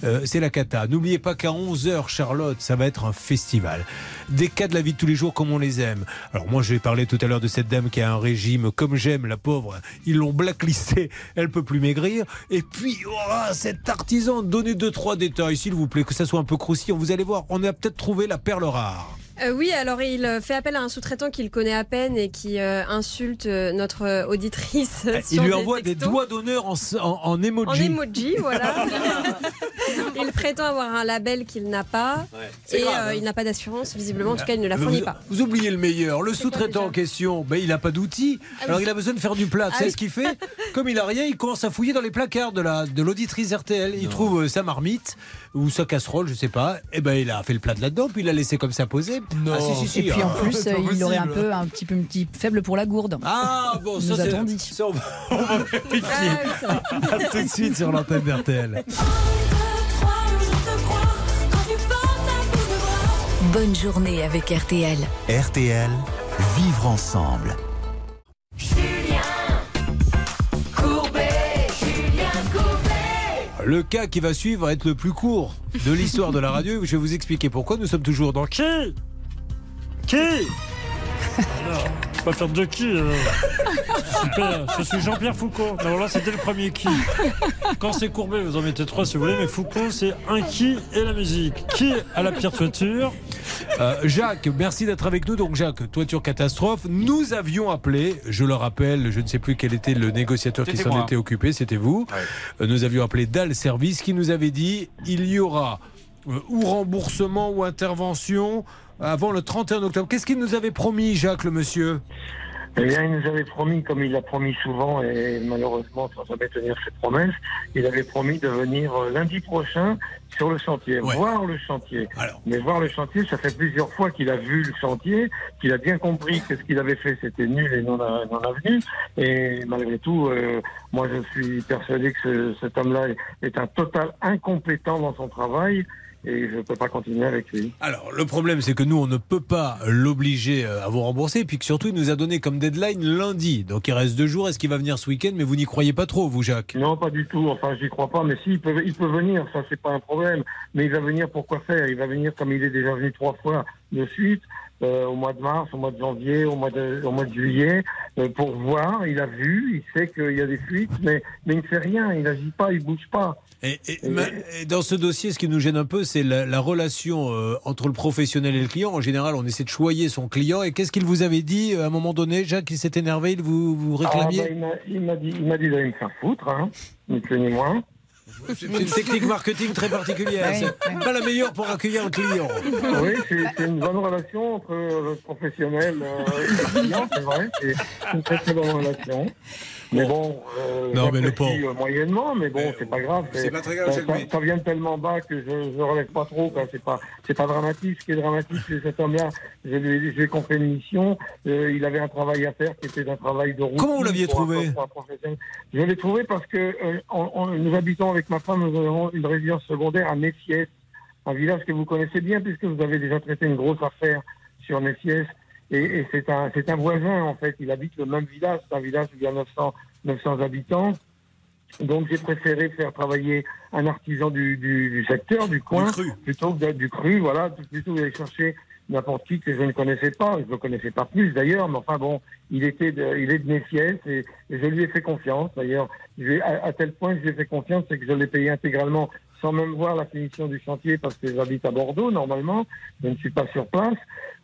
Euh, c'est la cata. N'oubliez pas qu'à 11h, Charlotte, ça va être un festival. Des cas de la vie de tous les jours comme on les aime. Alors moi, je vais parler tout à l'heure de cette dame qui a un régime comme j'aime, la pauvre. Ils l'ont blacklistée, elle peut plus maigrir. Et puis, oh, cet artisan, donnez deux, trois détails, s'il vous plaît, que ça soit un peu croustillant. Vous allez voir, on a peut-être trouvé la perle rare. Euh, oui, alors il euh, fait appel à un sous-traitant qu'il connaît à peine et qui euh, insulte notre auditrice. Il sur lui envoie des doigts d'honneur en, en, en En emoji. emoji, voilà. il prétend avoir un label qu'il n'a pas C'est et grave, euh, hein. il n'a pas d'assurance. Visiblement, en tout cas, il ne la fournit vous, pas. vous oubliez le meilleur. Le sous-traitant en question, ben, il n'a pas d'outils. Ah oui. Alors il a besoin de faire du plat. Ah tu sais oui. ce qu'il fait? Comme il a rien, il commence à fouiller dans les placards de la de l'auditrice RTL. Il trouve euh, sa marmite ou sa casserole, je sais pas. Et ben il a fait le plat de là-dedans, puis il l'a laissé comme ça posé. Ah si si si. Et puis en ah. plus, euh, il aurait un peu un petit peu un petit faible pour la gourde. Ah bon, ça nous c'est. dit. ça, on va, on va vérifier. Ah. À tout de suite sur l'antenne d'RTL. Bonne journée avec RTL. RTL, vivre ensemble. Le cas qui va suivre va être le plus court de l'histoire de la radio. Je vais vous expliquer pourquoi. Nous sommes toujours dans Qui? Qui? je vais pas faire de qui alors. Super, je suis Jean-Pierre Foucault. Alors là, c'était le premier qui. Quand c'est courbé, vous en mettez trois si vous voulez, mais Foucault, c'est un qui et la musique. Qui a la pire toiture? Euh, Jacques, merci d'être avec nous. Donc Jacques, toiture catastrophe. Nous avions appelé, je le rappelle, je ne sais plus quel était le négociateur qui s'en était occupé, c'était vous. Euh, Nous avions appelé Dal Service qui nous avait dit il y aura euh, ou remboursement ou intervention avant le 31 octobre. Qu'est-ce qu'il nous avait promis, Jacques, le monsieur? Eh bien, il nous avait promis, comme il l'a promis souvent, et malheureusement sans jamais tenir ses promesses, il avait promis de venir euh, lundi prochain sur le chantier, voir le chantier. Mais voir le chantier, ça fait plusieurs fois qu'il a vu le chantier, qu'il a bien compris que ce qu'il avait fait, c'était nul et non, a- non avenu. Et malgré tout, euh, moi, je suis persuadé que ce- cet homme-là est un total incompétent dans son travail. Et je ne peux pas continuer avec lui. Alors, le problème, c'est que nous, on ne peut pas l'obliger euh, à vous rembourser, puis que surtout, il nous a donné comme deadline lundi. Donc, il reste deux jours. Est-ce qu'il va venir ce week-end? Mais vous n'y croyez pas trop, vous, Jacques Non, pas du tout. Enfin, j'y crois pas. Mais si, il peut, il peut venir. Ça, c'est pas un problème. Mais il va venir pour quoi faire? Il va venir comme il est déjà venu trois fois de suite, euh, au mois de mars, au mois de janvier, au mois de, au mois de juillet, euh, pour voir. Il a vu, il sait qu'il y a des fuites, mais, mais il ne fait rien. Il n'agit pas, il bouge pas. Et, et- ma- et dans ce dossier, ce qui nous gêne un peu, c'est la, la relation euh, entre le professionnel et le client. En général, on essaie de choyer son client. Et qu'est-ce qu'il vous avait dit à un moment donné Jacques, il s'est énervé, il vous, vous réclamiez Ah, bah, il m'a- il m'a dit, il m'a dit d'aller me faire foutre, hein, ni plus ni moins. C'est une technique marketing très particulière. C'est pas la meilleure pour accueillir le client. Oui, c'est une bonne relation entre le professionnel euh, et le client, c'est vrai. C'est une très très bonne relation. Mais bon, euh, Non, mais le euh, moyennement, mais bon, c'est pas grave. c'est pas très grave, ça, ça- vient tellement bas que je, je relève pas trop. C'est pas, c'est pas dramatique. Ce qui est dramatique, c'est cet homme-là. Je lui ai confié une mission. euh, il avait un travail à faire qui était un travail de route. Comment vous l'aviez trouvé Je l'ai trouvé parce que euh, on- on- nous habitons avec ma femme, nous avons une résidence secondaire à Messiès, un village que vous connaissez bien puisque vous avez déjà traité une grosse affaire sur Messiès. Et, et c'est un, c'est un voisin en fait. Il habite le même village. C'est un village où il y a 900, 900 habitants. Donc j'ai préféré faire travailler un artisan du, du, du secteur, du coin, plutôt que d'être du cru, voilà, plutôt que d'aller chercher n'importe qui que je ne connaissais pas. Je ne le connaissais pas plus d'ailleurs, mais enfin bon, il était de, il est de Messiès et, et je lui ai fait confiance. D'ailleurs, à, à tel point que je lui ai fait confiance, c'est que je l'ai payé intégralement sans même voir la finition du chantier parce que j'habite à Bordeaux normalement. Je ne suis pas sur place.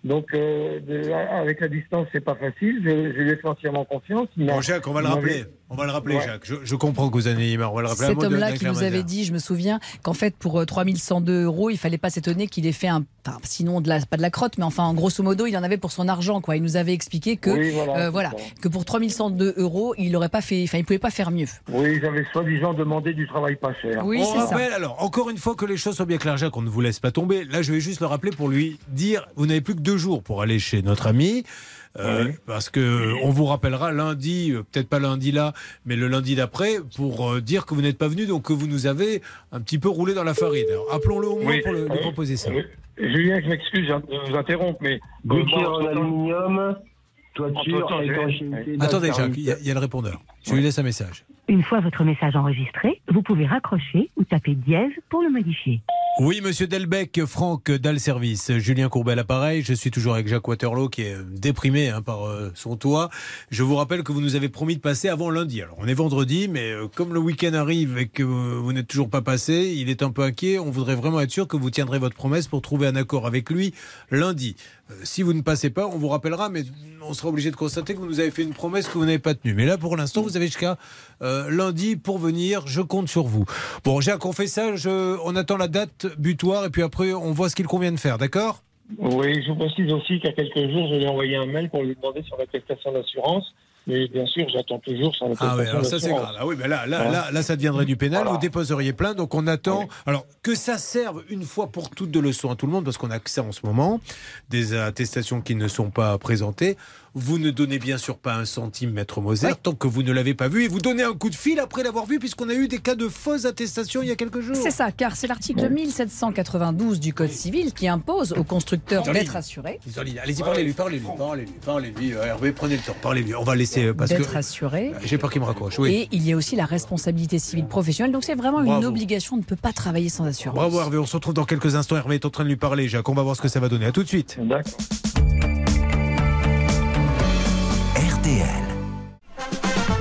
Donc, euh, de- avec la distance, c'est pas facile. Je, je lui ai fait entièrement confiance. Il Bon, Jacques, on va le rappeler. On va le rappeler, Ouais. Jacques. Je, je comprends que vous en ayez marre. On va le rappeler. Un Cet homme-là qui nous avait dit, je me souviens, qu'en fait, pour euh, 3102 euros, il fallait pas s'étonner qu'il ait fait un. Enfin, sinon, de la, pas de la crotte, mais enfin, en grosso modo, il en avait pour son argent. Quoi. Il nous avait expliqué que, Oui, voilà, euh, voilà, que pour 3102 euros, il aurait pas fait. Enfin, il pouvait pas faire mieux. Oui, j'avais soi-disant demandé du travail pas cher. Oui, on c'est ça. rappelle, alors, encore une fois que les choses soient bien claires, Jacques, on ne vous laisse pas tomber. Là, je vais juste le rappeler pour lui dire vous n'avez plus que deux jours pour aller chez notre ami. Euh, Parce que on vous rappellera lundi, euh, peut-être pas lundi là, mais le lundi d'après, pour euh, dire que vous n'êtes pas venu, donc que vous nous avez un petit peu roulé dans la farine. Alors, appelons-le au moins Oui. pour le- lui proposer ça. Oui. Julien, je m'excuse de vous interrompre, mais. Gouttière en aluminium, toiture. Attendez. Jacques, il y, y a le répondeur. Je lui laisse un message. Une fois votre message enregistré, vous pouvez raccrocher ou taper dièse pour le modifier. Oui, monsieur Delbecq, Franck Dalservice, Julien Courbet à l'appareil. Je suis toujours avec Jacques Waterloo qui est déprimé hein, par euh, son toit. Je vous rappelle que vous nous avez promis de passer avant lundi. Alors, on est vendredi, mais euh, comme le week-end arrive et que vous n'êtes toujours pas passé, il est un peu inquiet. On voudrait vraiment être sûr que vous tiendrez votre promesse pour trouver un accord avec lui lundi. Euh, si vous ne passez pas, on vous rappellera, mais on sera obligé de constater que vous nous avez fait une promesse que vous n'avez pas tenue. Mais là, pour l'instant, vous avez jusqu'à euh, lundi pour venir. Je compte sur vous. Bon, fait ça. Je... On attend la date butoir et puis après, on voit ce qu'il convient de faire. D'accord? Oui, je vous précise aussi qu'à quelques jours, je lui ai envoyé un mail pour lui demander sur l'attestation d'assurance. Mais bien sûr, j'attends toujours son attestation Ah oui, alors ça c'est grave. Ah oui, mais là, là, Hein là, là, ça deviendrait du pénal. Vous déposeriez plainte, donc on attend. Alors que ça serve une fois pour toutes de leçon à tout le monde, parce qu'on a que ça en ce moment, des attestations qui ne sont pas présentées. Vous ne donnez bien sûr pas un centime, maître Moser, tant que vous ne l'avez pas vu, et vous donnez un coup de fil après l'avoir vu, puisqu'on a eu des cas de fausses attestations il y a quelques jours. C'est ça, car c'est l'article 1792 du Code civil qui impose aux constructeurs d'être assurés. Allez-y, parlez-lui, parlez-lui, parlez-lui, parlez-lui. Hervé, prenez le temps, parlez-lui. On va laisser euh, parce que D'être assurés. j'ai peur qu'il me raccroche. Oui. Et il y a aussi la responsabilité civile professionnelle. Donc c'est vraiment une obligation. On ne peut pas travailler sans assurance. Bravo Hervé, on se retrouve dans quelques instants. Hervé est en train de lui parler, Jacques. On va voir ce que ça va donner. À tout de suite. D'accord.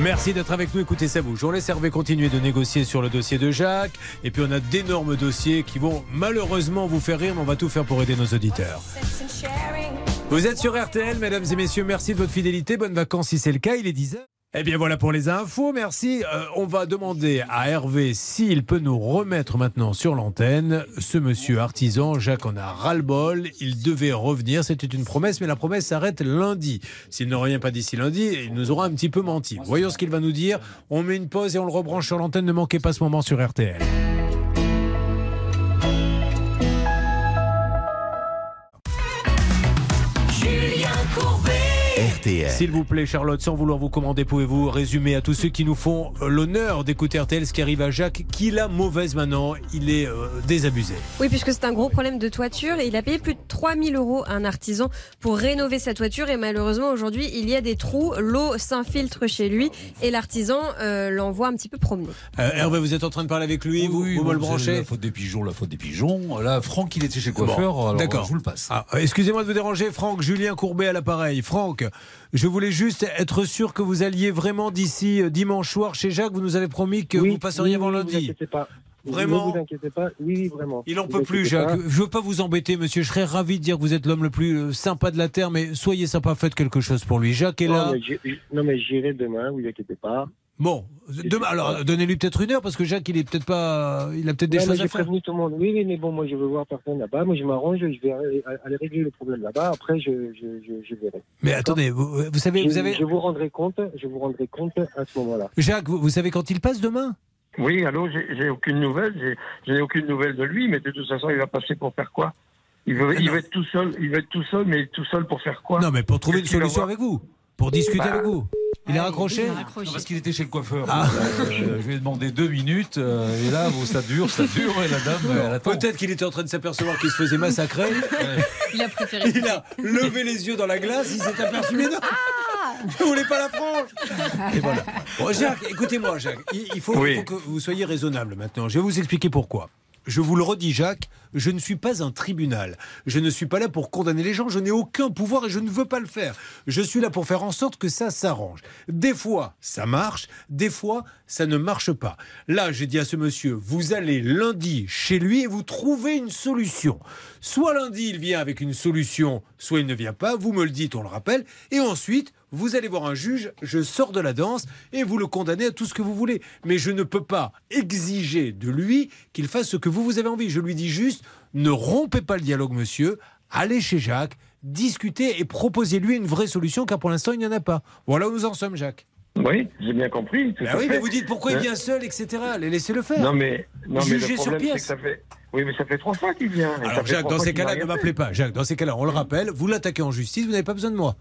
Merci d'être avec nous. Écoutez, ça bouge. On laisse Hervé continuer de négocier sur le dossier de Jacques. Et puis on a d'énormes dossiers qui vont malheureusement vous faire rire, mais on va tout faire pour aider nos auditeurs. Vous êtes sur RTL, mesdames et messieurs. Merci de votre fidélité. Bonnes vacances si c'est le cas. Il est 10h. Eh bien voilà pour les infos, merci. Euh, on va demander à Hervé s'il peut nous remettre maintenant sur l'antenne ce monsieur artisan. Jacques en a ras-le-bol, il devait revenir, c'était une promesse, mais la promesse s'arrête lundi. S'il ne revient pas d'ici lundi, il nous aura un petit peu menti. Voyons ce qu'il va nous dire. On met une pause et on le rebranche sur l'antenne. Ne manquez pas ce moment sur RTL. RTL. S'il vous plaît, Charlotte, sans vouloir vous commander, pouvez-vous résumer à tous ceux qui nous font euh, l'honneur d'écouter RTL ce qui arrive à Jacques, qui la mauvaise maintenant, il est euh, désabusé. Oui, puisque c'est un gros problème de toiture et il a payé plus de 3000 euros à un artisan pour rénover sa toiture et malheureusement aujourd'hui il y a des trous, l'eau s'infiltre chez lui et l'artisan euh, l'envoie un petit peu promener. Euh, Hervé, vous êtes en train de parler avec lui, vous, Oui, vous me le branchez La faute des pigeons, la faute des pigeons. Là, Franck, il était chez le coiffeur. Bon, alors, d'accord. Je vous le passe. Ah, Excusez-moi de vous déranger, Franck. Julien Courbet à l'appareil. Franck, je voulais juste être sûr que vous alliez vraiment d'ici euh, dimanche soir chez Jacques. Vous nous avez promis que Oui, vous passeriez oui, avant lundi. vous pas. Vraiment Ne vous inquiétez pas. Oui, vraiment. Il en Ne peut plus, Jacques. pas. Je veux pas vous embêter, monsieur. Je serais ravi de dire que vous êtes l'homme le plus euh, sympa de la terre, mais soyez sympa, faites quelque chose pour lui. Jacques est là. Non, mais j'ai- non, mais j'irai demain, vous inquiétez pas. Bon, demain, alors donnez-lui peut-être une heure parce que Jacques, il est peut-être pas, il a peut-être des Non, mais choses à faire. prévenu tout le monde. Oui, oui, mais bon, moi, je veux voir personne là-bas. Moi, je m'arrange, je vais aller, régler le problème là-bas. Après, je, je, je, je verrai. Mais attendez, vous, vous savez, je, vous avez, je vous rendrai compte, je vous rendrai compte à ce moment-là. Jacques, vous, vous savez quand il passe demain? Oui, allô, j'ai aucune nouvelle. j'ai- Je n'ai aucune nouvelle de lui, mais de toute façon, il va passer pour faire quoi? Il veut, il veut être tout seul, il veut être tout seul, mais tout seul pour faire quoi? Non, mais pour trouver une solution avec vous, pour discuter Bah, avec vous. Il a raccroché Non, Parce qu'il était chez le coiffeur. Ah. Euh, je lui ai demandé deux minutes. euh, et là, bon, ça dure, ça dure. Et la dame, elle attend. Peut-être qu'il était en train de s'apercevoir qu'il se faisait massacrer. Il a préféré. Il a levé les yeux dans la glace, il s'est aperçu, mais non Je voulais pas la frange Et voilà. Bon, Jacques, écoutez-moi, Jacques, il, il faut, Oui. il faut que vous soyez raisonnable maintenant. Je vais vous expliquer pourquoi. Je vous le redis, Jacques, je ne suis pas un tribunal. Je ne suis pas là pour condamner les gens. Je n'ai aucun pouvoir et je ne veux pas le faire. Je suis là pour faire en sorte que ça s'arrange. Des fois, ça marche. Des fois, ça ne marche pas. Là, j'ai dit à ce monsieur, vous allez lundi chez lui et vous trouvez une solution. Soit lundi, il vient avec une solution, soit il ne vient pas. Vous me le dites, on le rappelle. Et ensuite, vous allez voir un juge, je sors de la danse et vous le condamnez à tout ce que vous voulez. Mais je ne peux pas exiger de lui qu'il fasse ce que vous, vous avez envie. Je lui dis juste, ne rompez pas le dialogue, monsieur. Allez chez Jacques, discutez et proposez-lui une vraie solution, car pour l'instant, il n'y en a pas. Voilà où nous en sommes, Jacques. Oui, j'ai bien compris. tout Bah à oui, fait. mais vous dites pourquoi il Hein vient seul, etc. Laissez-le faire. Non, mais, non, mais Jugez le sur problème, que pièce. ça fait. Oui, mais ça fait trois fois qu'il vient. Alors Jacques, dans ces cas-là, ne m'appelez pas. Jacques, dans ces cas-là, on le rappelle, vous l'attaquez en justice, vous n'avez pas besoin de moi.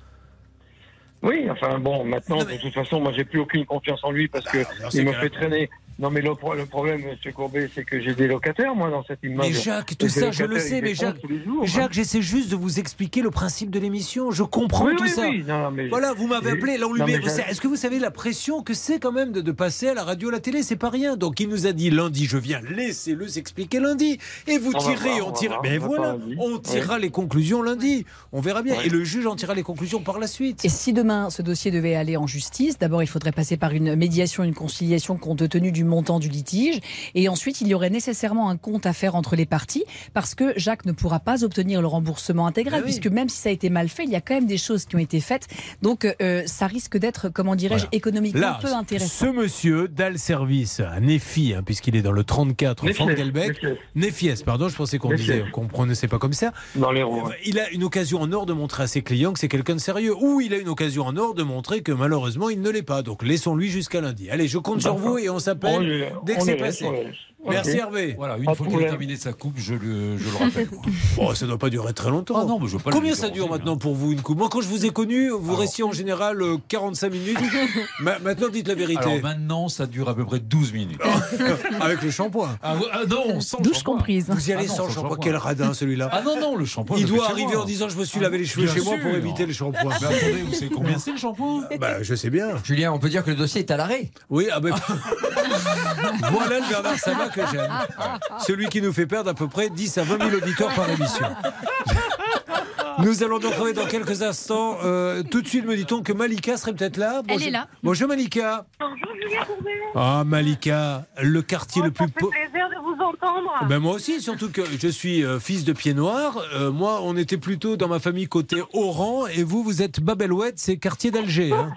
Oui, enfin bon, maintenant, de toute façon, moi, j'ai plus aucune confiance en lui parce que dans ces il me fait traîner. Non, mais le, pro- le problème, M. Courbet, c'est que j'ai des locataires, moi, dans cet immeuble. Mais Jacques, tout ça, je le sais, mais Jacques, hein. Jacques, j'essaie juste de vous expliquer le principe de l'émission. Je comprends Oui, tout oui, ça. oui. Non, non, mais- voilà, vous m'avez appelé. Là, on lui met- Est-ce que vous savez la pression que c'est quand même de, de passer à la radio, à la télé? C'est pas rien. Donc, il nous a dit lundi, je viens. Laissez-le s'expliquer lundi. Et vous On tirez, voir, on tirera. Mais on voilà, on tirera les conclusions lundi. On verra bien. Et le juge en tirera les conclusions par la suite. Et si demain ce dossier devait aller en justice, d'abord il faudrait passer par une médiation, une conciliation compte tenu du montant du litige, et ensuite il y aurait nécessairement un compte à faire entre les parties, parce que Jacques ne pourra pas obtenir le remboursement intégral, oui. puisque même si ça a été mal fait, il y a quand même des choses qui ont été faites, donc euh, ça risque d'être, comment dirais-je, Voilà. économiquement Là, peu intéressant. ce monsieur d'Al Service à Nefi, hein, puisqu'il est dans le 34 Nefies, Frankelbeck, Nefies. Nefies, pardon, je pensais qu'on disait qu'on prononçait pas comme ça. Dans les roues. Il a une occasion en or de montrer à ses clients que c'est quelqu'un de sérieux, ou il a une occasion en or de montrer que malheureusement il ne l'est pas. Donc laissons-lui jusqu'à lundi. Allez, je compte sur vous et On s'appelle dès que c'est passé. Merci. Hervé. Voilà, une fois qu'il a terminé sa coupe, je le, je le rappelle. Bon, ça ne doit pas durer très longtemps. Ah non, mais je veux pas Combien ça dure maintenant pour vous une coupe? Moi, quand je vous ai connu, vous Alors- restiez en général euh, 45 minutes. Ma- maintenant, dites la vérité. Alors maintenant, ça dure à peu près 12 minutes. Avec le shampoing. Ah, ah non, sans Douche comprise. Vous y allez Ah non, sans shampoing. shampoing. Quel radin celui-là. Ah non, non, le shampoing. Il doit arriver en disant je me suis lavé les cheveux Bien chez moi pour éviter le shampoing. Mais attendez, vous savez combien c'est le shampoing? Bah, je sais bien. Julien, on peut dire que le dossier est à l'arrêt. Oui, ah ben. voilà le Bernard Sabat que j'aime. Celui qui nous fait perdre à peu près 10 à 20 000 auditeurs par émission. Nous allons donc retrouver dans quelques instants. Euh, tout de suite, me dit-on que Malika serait peut-être là. Elle est là. Bonjour Malika. Bonjour Julien Courbet. Ah Malika, le quartier le plus. Plaisir de vous entendre. Ben moi aussi, surtout que je suis euh, fils de pied noir. Euh, moi, on était plutôt dans ma famille côté Oran, et vous, vous êtes Babelouette, c'est quartier d'Alger. hein.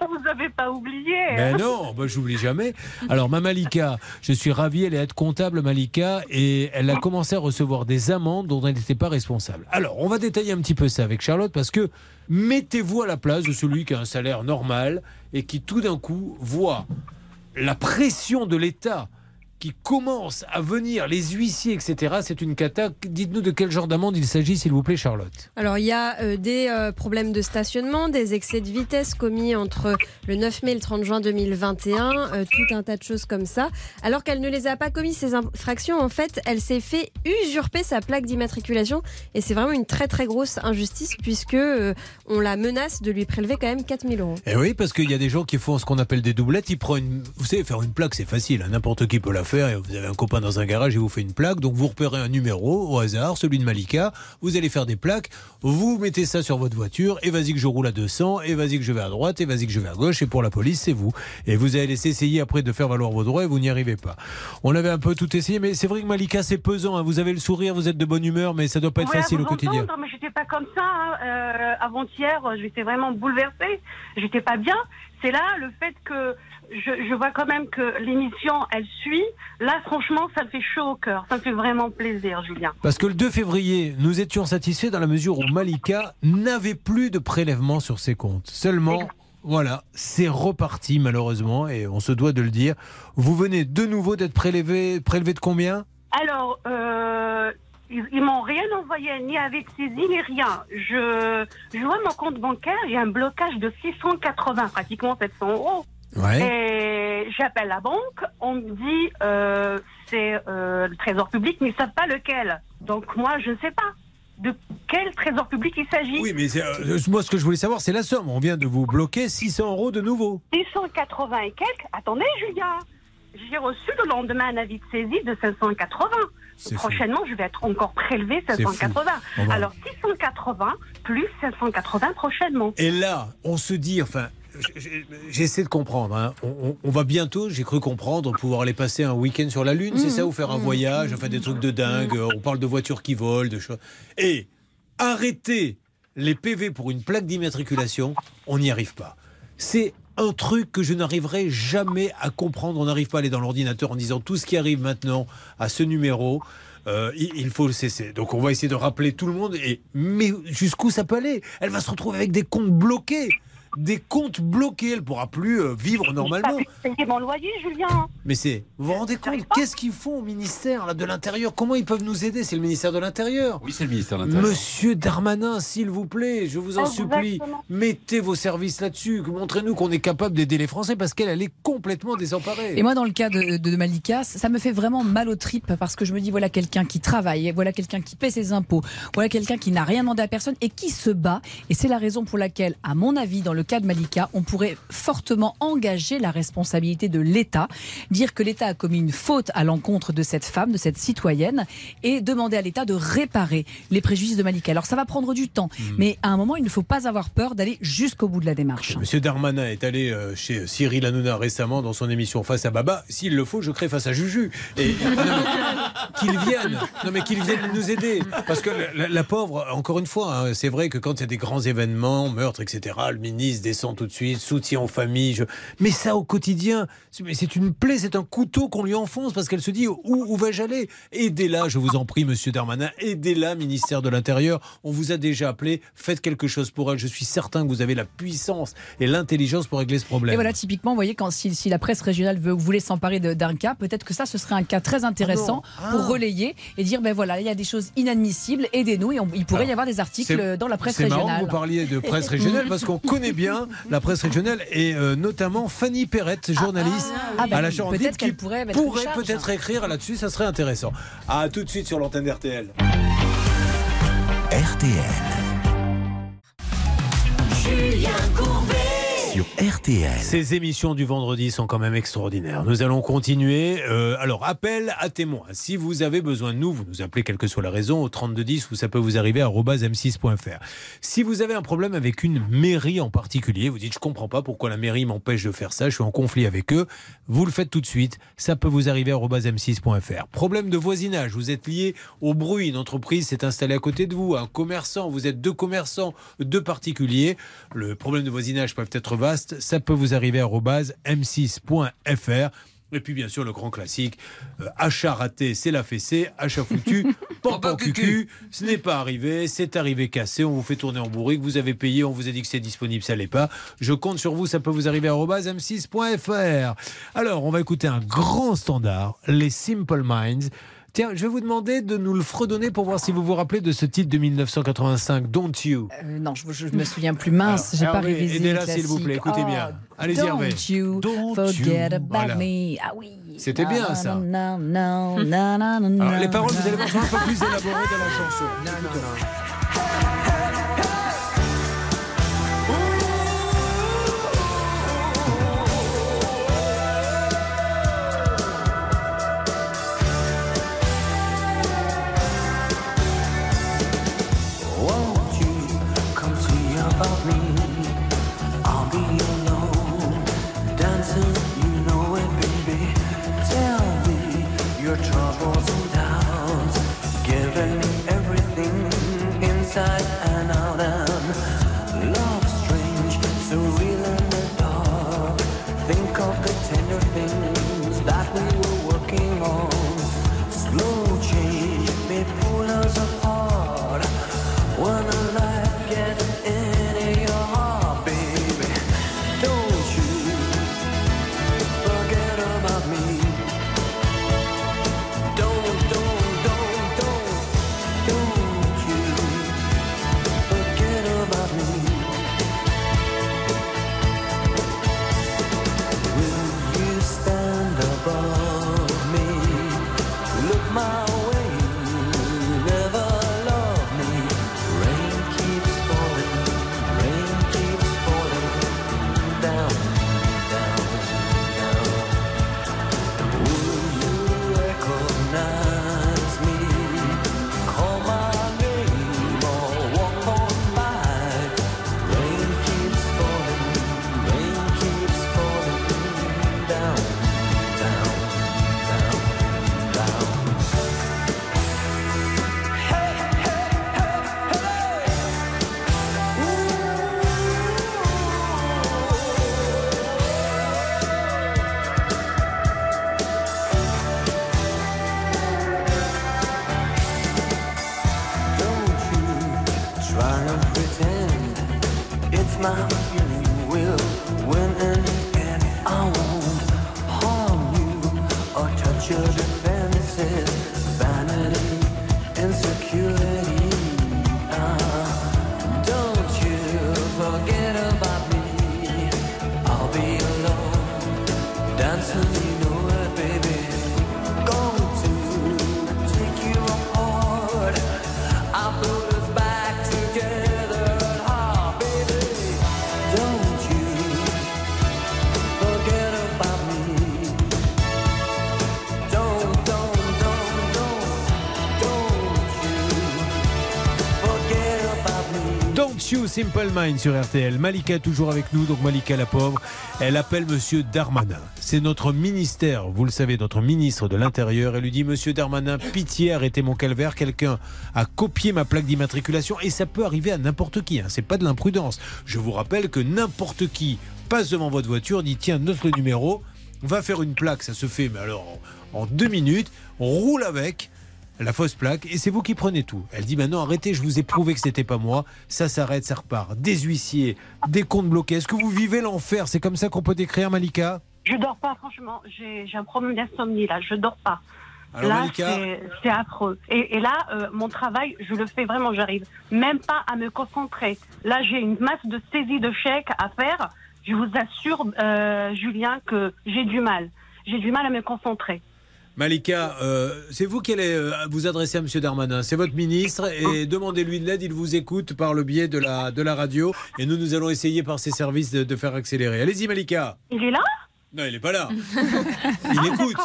Pas oublié. Ben non, ben j'oublie jamais. Alors, ma Malika, je suis ravi, elle est comptable, Malika, et elle a commencé à recevoir des amendes dont elle n'était pas responsable. Alors, on va détailler un petit peu ça avec Charlotte, parce que mettez-vous à la place de celui qui a un salaire normal et qui tout d'un coup voit la pression de l'État qui commence à venir, les huissiers, etc. C'est une cata. Dites-nous de quel genre d'amende il s'agit, s'il vous plaît, Charlotte. Alors il y a euh, des euh, problèmes de stationnement, des excès de vitesse commis entre le 9 mai et le 30 juin 2021, euh, tout un tas de choses comme ça. Alors qu'elle ne les a pas commis ces infractions, en fait, elle s'est fait usurper sa plaque d'immatriculation et c'est vraiment une très très grosse injustice puisque euh, on la menace de lui prélever quand même 4000 euros. Eh oui, parce qu'il y a des gens qui font ce qu'on appelle des doublettes. Ils prennent, une- vous savez, faire une plaque, c'est facile. hein, N'importe qui peut la faire. Et vous avez un copain dans un garage, il vous fait une plaque. Donc vous repérez un numéro au hasard, celui de Malika. Vous allez faire des plaques. Vous mettez ça sur votre voiture. Et vas-y que je roule à 200. Et vas-y que je vais à droite. Et vas-y que je vais à gauche. Et pour la police, c'est vous. Et vous allez essayer après de faire valoir vos droits et vous n'y arrivez pas. On avait un peu tout essayé, mais c'est vrai que Malika, c'est pesant. hein. Vous avez le sourire, vous êtes de bonne humeur, mais ça doit pas être facile au quotidien. entendre, mais j'étais pas comme ça. hein. Euh, Avant-hier, j'étais vraiment bouleversée. J'étais pas bien. C'est là le fait que je, je vois quand même que l'émission, elle suit. Là, franchement, ça me fait chaud au cœur. Ça me fait vraiment plaisir, Julien. Parce que le 2 février, nous étions satisfaits dans la mesure où Malika n'avait plus de prélèvements sur ses comptes. Seulement, voilà, c'est reparti malheureusement, et on se doit de le dire. Vous venez de nouveau d'être prélevé, prélevé de combien? Alors, euh, ils, ils m'ont rien envoyé, ni avec saisie, ni rien. Je, je vois mon compte bancaire, il y a un blocage de 680, pratiquement 700 euros. Ouais. Et j'appelle la banque, on me dit euh, c'est euh, le trésor public, mais ils ne savent pas lequel. Donc moi, je ne sais pas de quel trésor public il s'agit. Oui, mais euh, moi ce que je voulais savoir, c'est la somme. On vient de vous bloquer 600 euros de nouveau. 680 et quelques. Attendez, Julien. J'ai reçu le lendemain un avis de saisie de 580. C'est Prochainement, je vais être encore prélevé C'est fou. 580. On va- Alors 680 plus 580 prochainement. Et là, on se dit, enfin, j'essaie de comprendre. hein. On, va bientôt, j'ai cru comprendre, pouvoir aller passer un week-end sur la Lune, c'est ça, ou faire un voyage, enfin des trucs de dingue. On parle de voitures qui volent, de choses. Et arrêter les PV pour une plaque d'immatriculation, on n'y arrive pas. C'est un truc que je n'arriverai jamais à comprendre. On n'arrive pas à aller dans l'ordinateur en disant tout ce qui arrive maintenant à ce numéro. euh, il, il faut le cesser. Donc on va essayer de rappeler tout le monde. Et mais jusqu'où ça peut aller? Elle va se retrouver avec des comptes bloqués. Des comptes bloqués. Elle pourra plus euh, vivre normalement. Payé mon loyer, Julien. Mais c'est, vous vous rendez compte, qu'est-ce qu'ils font au ministère là, de l'Intérieur? Comment ils peuvent nous aider? C'est le ministère de l'Intérieur. Oui, c'est le ministère de l'Intérieur. Monsieur Darmanin, s'il vous plaît, je vous en supplie, mettez vos services là-dessus. Montrez-nous qu'on est capable d'aider les Français parce qu'elle, elle est complètement désemparée. Et moi, dans le cas de, de Malika, ça me fait vraiment mal aux tripes parce que je me dis voilà quelqu'un qui travaille, voilà quelqu'un qui paie ses impôts, voilà quelqu'un qui n'a rien demandé à personne et qui se bat. Et c'est la raison pour laquelle, à mon avis, dans le cas de Malika, on pourrait fortement engager la responsabilité de l'État, dire que l'État a commis une faute à l'encontre de cette femme, de cette citoyenne, et demander à l'État de réparer les préjudices de Malika. Alors ça va prendre du temps, Hmm. mais à un moment, il ne faut pas avoir peur d'aller jusqu'au bout de la démarche. Monsieur Darmanin est allé euh, chez Cyril Hanouna récemment dans son émission Face à Baba. S'il le faut, je crée face à Juju. Et mais qu'il vienne, non mais qu'il vienne nous aider. Parce que la, la pauvre, encore une fois, hein, c'est vrai que quand il y a des grands événements, meurtres, etc., le ministre descend tout de suite, soutien aux familles. je- Mais ça au quotidien, c'est- une plaie, c'est un couteau qu'on lui enfonce parce qu'elle se dit où, où vais-je aller? Aidez-la, je vous en prie, Monsieur Darmanin. Aidez-la, ministère de l'Intérieur. On vous a déjà appelé. Faites quelque chose pour elle. Je suis certain que vous avez la puissance et l'intelligence pour régler ce problème. Et voilà, typiquement, vous voyez, quand, si, si la presse régionale veut, voulait s'emparer d'un cas, peut-être que ça, ce serait un cas très intéressant Ah pour relayer et dire, ben voilà, il y a des choses inadmissibles, aidez-nous. Et on- il pourrait y avoir des articles dans la presse C'est marrant régionale. que vous parliez de presse régionale parce qu'on connaît bien la presse régionale et euh, notamment Fanny Perrette, journaliste Ah, bah à la oui, Charente, peut-être qui qu'elle pourrait pourrait peut-être écrire là-dessus, ça serait intéressant. À tout de suite sur l'antenne d'RTL. RTL. Julien Courbet. RTL. Ces émissions du vendredi sont quand même extraordinaires. Nous allons continuer. Euh, alors, appel à témoins. Si vous avez besoin de nous, vous nous appelez quelle que soit la raison au 3210 ou ça peut vous arriver à m6.fr. Si vous avez un problème avec une mairie en particulier, vous dites je comprends pas pourquoi la mairie m'empêche de faire ça, je suis en conflit avec eux, vous le faites tout de suite. Ça peut vous arriver à m6.fr. Problème de voisinage, vous êtes lié au bruit, une entreprise s'est installée à côté de vous, un commerçant, vous êtes deux commerçants, deux particuliers. Le problème de voisinage peut être vaste, ça peut vous arriver à m6.fr. Et puis bien sûr le grand classique, euh, achat raté, c'est la fessée, achat foutu, pampan cucu, ce n'est pas arrivé, c'est arrivé cassé, on vous fait tourner en bourrique, vous avez payé, on vous a dit que c'est disponible, ça l'est pas. Je compte sur vous, ça peut vous arriver à m6.fr. Alors on va écouter un grand standard, les Simple Minds. Tiens, je vais vous demander de nous le fredonner pour voir si vous vous rappelez de ce titre de 1985, Don't You. Euh, non, je, je me souviens plus mince, j'ai pas Hervé, révisé. aidez-la, s'il vous plaît, écoutez bien. Oh, Allez-y, Hervé. Don't you Don't forget you. about Voilà. me. Ah oui. C'était bien, ça. na, na, na, Alors, na, les paroles, vous allez voir, sont un peu plus élaborées dans la chanson. Won't Simple Mind sur RTL. Malika toujours avec nous, donc Malika la pauvre, elle appelle Monsieur Darmanin. C'est notre ministère, vous le savez, notre ministre de l'Intérieur. Elle lui dit Monsieur Darmanin, pitié, arrêtez mon calvaire. Quelqu'un a copié ma plaque d'immatriculation et ça peut arriver à n'importe qui. Hein. C'est pas de l'imprudence. Je vous rappelle que n'importe qui passe devant votre voiture, dit tiens, note le numéro, va faire une plaque, ça se fait, mais alors en, deux minutes, roule avec la fausse plaque et c'est vous qui prenez tout. Elle dit maintenant arrêtez, je vous ai prouvé que c'était pas moi. Ça s'arrête, ça repart. Des huissiers, des comptes bloqués. Est-ce que vous vivez l'enfer? C'est comme ça qu'on peut décrire Malika? Je dors pas, franchement. J'ai un problème d'insomnie là. Je dors pas. Alors, là, c'est- affreux. Et, et là, euh, mon travail, je le fais vraiment. J'arrive même pas à me concentrer. Là, j'ai une masse de saisie de chèques à faire. Je vous assure, euh, Julien, que j'ai du mal. J'ai du mal à me concentrer. Malika, euh, c'est vous qui allez euh, vous adresser à Monsieur Darmanin. C'est votre ministre et demandez-lui de l'aide. Il vous écoute par le biais de la, de la radio et nous, nous allons essayer par ses services de, de faire accélérer. Allez-y Malika. Il est là? Non, il n'est pas là. Il écoute.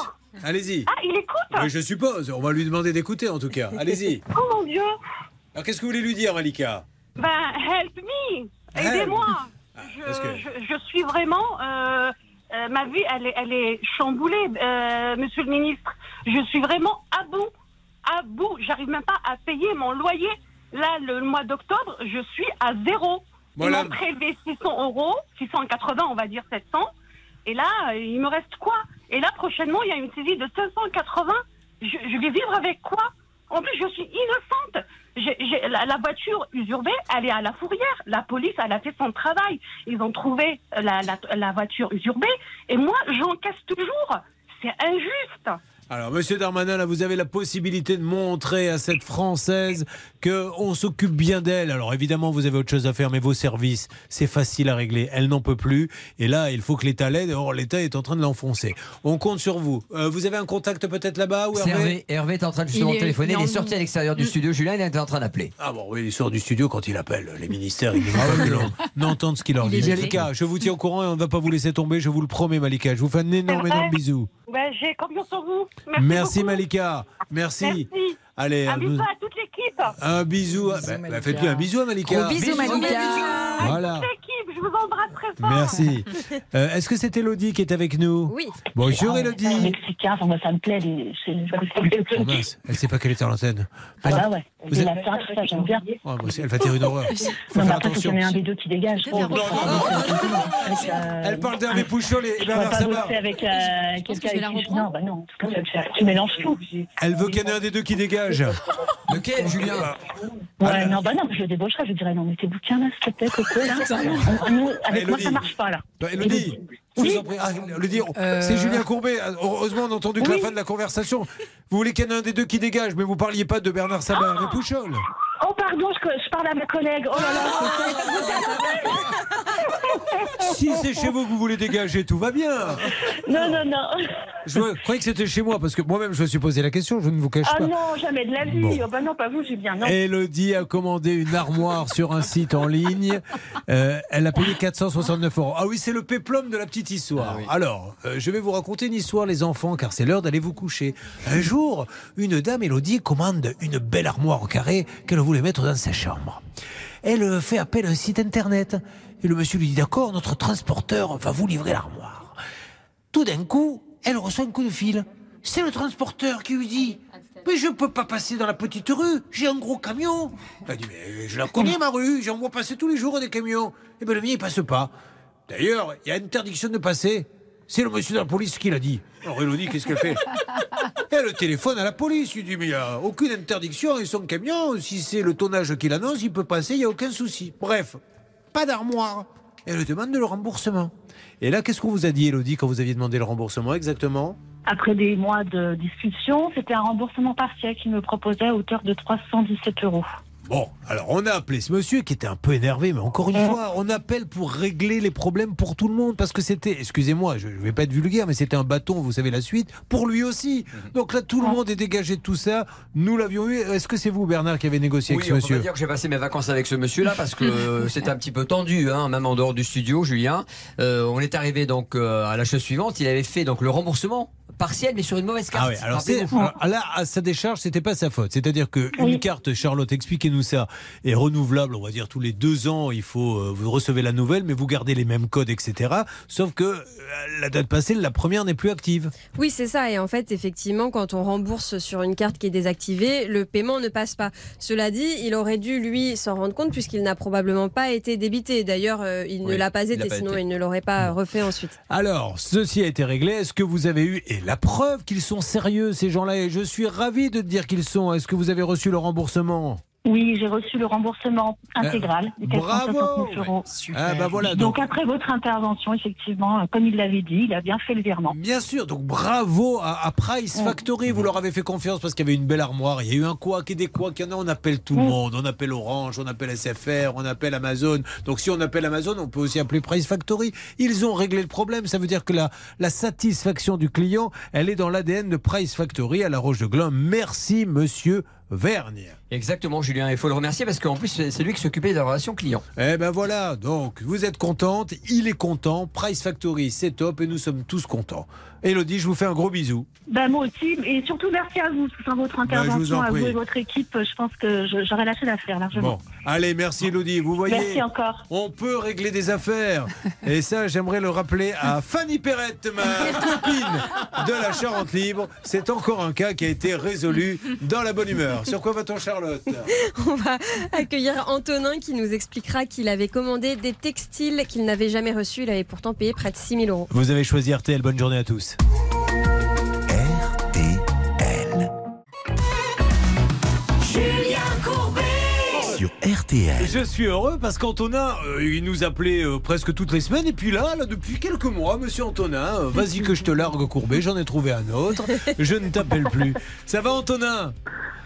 Allez-y. Ah, il écoute? Oui, je suppose. On va lui demander d'écouter en tout cas. Allez-y. Oh mon Dieu Alors qu'est-ce que vous voulez lui dire, Malika? Ben, help me Help. Aidez-moi je, parce que- je, je suis vraiment... euh, euh, ma vie, elle est, elle est chamboulée, euh, monsieur le ministre. Je suis vraiment à bout. À bout. J'arrive même pas à payer mon loyer. Là, le mois d'octobre, je suis à zéro. Voilà. Ils m'ont prélevé 600 euros, 680, on va dire 700. Et là, euh, il me reste quoi? Et là, prochainement, il y a une saisie de 580. Je, je vais vivre avec quoi? En plus, je suis innocente. J'ai- la, voiture usurpée, elle est à la fourrière. La police, elle a fait son travail. Ils ont trouvé la, la- la voiture usurpée. Et moi, j'encaisse toujours. C'est injuste. Alors, Monsieur Darmanin, là, vous avez la possibilité de montrer à cette Française que on s'occupe bien d'elle. Alors, évidemment, vous avez autre chose à faire, mais vos services, c'est facile à régler. Elle n'en peut plus. Et là, il faut que l'État l'aide. Or, l'État est en train de l'enfoncer. On compte sur vous. Euh, vous avez un contact peut-être là-bas ou Hervé Hervé. Hervé est en train de justement Il est- téléphoner. Il est sorti à l'extérieur du studio. Julien, il est en train d'appeler. Ah bon, oui, il sort du studio quand il appelle. Les ministères, ils ne veulent pas que l'on n'entende ce qu'il leur dit. Malika, je vous tiens au courant et on ne va pas vous laisser tomber. Je vous le promets, Malika. Je vous fais un énorme, énorme bisou. Ben, J'ai confiance en vous. Merci, beaucoup. Malika. Merci. Merci. Allez, Un euh, bisou à toute l'équipe. un bisou. à- bah, bah, Faites-lui un bisou à Malika. Gros bisous, Malika. Voilà. Toute l'équipe, je vous embrasse très fort. Merci. Euh, Est-ce que c'est Elodie qui est avec nous Oui. Bonjour Ah, Elodie. Mexicain, enfin, moi, ça me plaît. Les... c'est- je- Oh mince, elle sait pas qu'elle est à l'antenne. Ah bah ouais. Vous Les êtes- massins, tout ça, j'aime bien. Oh, aussi, elle va tirer une horreur. Faut Non, mais faire après, attention. y en ait un des deux qui dégage. Oh, non, non, euh, Elle parle d'Hervé Pouchol et Bernard pas Sabat. bosser avec euh, quelqu'un la qui... Non, bah non. tu- Tu mélanges tout. Elle veut qu'il y en ait un des deux qui dégage. Lequel, Julien Ouais, non, bah non, je le débaucherais. Je dirais, non, mais tes bouquins là, s'il te plaît, Coco, là. Nous, avec moi, ça marche pas, là. Elodie, je vous en prie. Ah, Elodie, c'est Julien Courbet. Heureusement, on a entendu que la Oui. fin de la conversation. Vous voulez qu'il y en ait un des deux qui dégage, mais vous parliez pas de Bernard Sabat et Hervé Pouchol. Oh, pardon, je, je parle à ma collègue. Oh là là, Si c'est chez vous que vous voulez dégager, tout va bien. Non, non, non. Je croyais que c'était chez moi, parce que moi-même, je me suis posé la question, je ne vous cache Ah pas. non, jamais de la vie. Bon. Oh, bah non, pas vous, Julien. Non. Elodie a commandé une armoire sur un site en ligne. Euh, elle a payé 469 euros. Ah oui, c'est le péplum de la petite histoire. Alors, euh, je vais vous raconter une histoire, les enfants, car c'est l'heure d'aller vous coucher. Un jour, une dame, Elodie, commande une belle armoire au carré qu'elle voulait mettre dans sa chambre. Elle fait appel à un site internet. Et le monsieur lui dit D'accord, notre transporteur va vous livrer l'armoire. Tout d'un coup, elle reçoit un coup de fil. C'est le transporteur qui lui dit Mais je ne peux pas passer dans la petite rue, j'ai un gros camion. Elle dit Mais je la connais, ma rue, j'en vois passer tous les jours des camions. Et bien le mien, il passe pas. D'ailleurs, il y a interdiction de passer. C'est le monsieur de la police qui l'a dit. Alors Elodie, qu'est-ce qu'elle fait Elle téléphone à la police. Il dit Mais il n'y a aucune interdiction et son camion, si c'est le tonnage qu'il annonce, il peut passer, il n'y a aucun souci. Bref, pas d'armoire. Elle demande le remboursement. Et là, qu'est-ce qu'on vous a dit, Elodie, quand vous aviez demandé le remboursement exactement? Après des mois de discussion, c'était un remboursement partiel qu'il me proposait à hauteur de 317 euros. Bon, alors on a appelé ce monsieur qui était un peu énervé, mais encore une fois, on appelle pour régler les problèmes pour tout le monde parce que c'était, excusez-moi, je ne vais pas être vulgaire, mais c'était un bâton, vous savez la suite, pour lui aussi. Donc là, tout le monde est dégagé de tout ça. Nous l'avions eu. Est-ce que c'est vous, Bernard, qui avez négocié Oui, avec ce on monsieur dire que j'ai passé mes vacances avec ce monsieur-là parce que euh, c'était un petit peu tendu, hein, même en dehors du studio, Julien. Euh, on est arrivé donc euh, à la chose suivante. Il avait fait donc le remboursement partiel, mais sur une mauvaise carte. Ah oui, alors alors là, à sa décharge, c'était pas sa faute. C'est-à-dire que Oui. une carte, Charlotte, expliquez-nous ça, est renouvelable, on va dire tous les deux ans. Il faut, euh, vous recevez la nouvelle, mais vous gardez les mêmes codes, etc. Sauf que euh, la date passée, la première n'est plus active. Oui, c'est ça. Et en fait, effectivement, quand on rembourse sur une carte qui est désactivée, le paiement ne passe pas. Cela dit, il aurait dû, lui, s'en rendre compte puisqu'il n'a probablement pas été débité. D'ailleurs, euh, il ne Oui, l'a pas été, pas sinon été. il ne l'aurait pas refait ensuite. Alors, ceci a été réglé. Est-ce que vous avez eu, et la preuve qu'ils sont sérieux, ces gens-là, et je suis ravi de dire qu'ils sont, est-ce que vous avez reçu le remboursement? Oui, j'ai reçu le remboursement intégral de Euh, bravo 469 euros. Ah bah voilà, donc, donc- après votre intervention, effectivement, euh, comme il l'avait dit, il a bien fait le virement. Bien sûr, donc bravo à, à Price Factory, vous leur avez fait confiance parce qu'il y avait une belle armoire, il y a eu un couac et des couacs, il y en a, on appelle tout le monde, on appelle Orange, on appelle SFR, on appelle Amazon. Donc si on appelle Amazon, on peut aussi appeler Price Factory. Ils ont réglé le problème, ça veut dire que la, la satisfaction du client, elle est dans l'ADN de Price Factory à la Roche de Glin. Merci monsieur Vergne. Exactement, Julien. Il faut le remercier parce qu'en plus, c'est lui qui s'occupait de la relation client. Eh ben voilà, donc vous êtes contente, il est content, Price Factory c'est top et nous sommes tous contents. Elodie, je vous fais un gros bisou. Ben, moi aussi, et surtout merci à vous pour votre Ben, vous intervention, en à vous et votre équipe. Je pense que j'aurais lâché l'affaire largement. Bon, allez, merci Elodie. Vous voyez, Merci encore. on peut régler des affaires. Et ça, j'aimerais le rappeler à Fanny Perrette, ma copine de la Charente Libre. C'est encore un cas qui a été résolu dans la bonne humeur. Sur quoi va-t-on, Charlotte On va accueillir Antonin qui nous expliquera qu'il avait commandé des textiles qu'il n'avait jamais reçus. Il avait pourtant payé près de 6 000 euros. Vous avez choisi RTL. Bonne journée à tous. Julien Courbet Sur RTL. Je suis heureux parce qu'Antonin, euh, il nous appelait euh, presque toutes les semaines. Et puis là, là depuis quelques mois, monsieur Antonin, euh, vas-y que je te largue courbé, j'en ai trouvé un autre. Je ne t'appelle plus. Ça va, Antonin?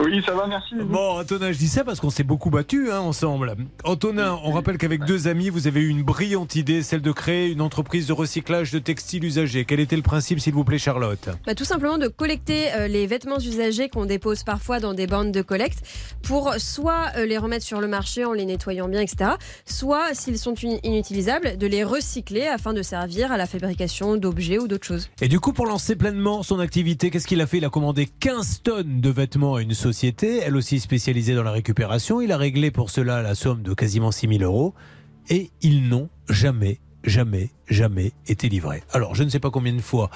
Oui, ça va, merci. Bon, Antonin, je dis ça parce qu'on s'est beaucoup battus hein, ensemble. Antonin, on rappelle qu'avec deux amis, vous avez eu une brillante idée, celle de créer une entreprise de recyclage de textiles usagés. Quel était le principe, s'il vous plaît, Charlotte? Bah, tout simplement de collecter euh, les vêtements usagés qu'on dépose parfois dans des bandes de collecte pour soit euh, les remettre sur le marché en les nettoyant bien, etc. Soit, s'ils sont in- inutilisables, de les recycler afin de servir à la fabrication d'objets ou d'autres choses. Et du coup, pour lancer pleinement son activité, qu'est-ce qu'il a fait? Il a commandé 15 tonnes de vêtements à une société, elle aussi spécialisée dans la récupération. Il a réglé pour cela la somme de quasiment 6 000 euros. Et ils n'ont jamais, jamais, jamais été livrés. Alors, je ne sais pas combien de fois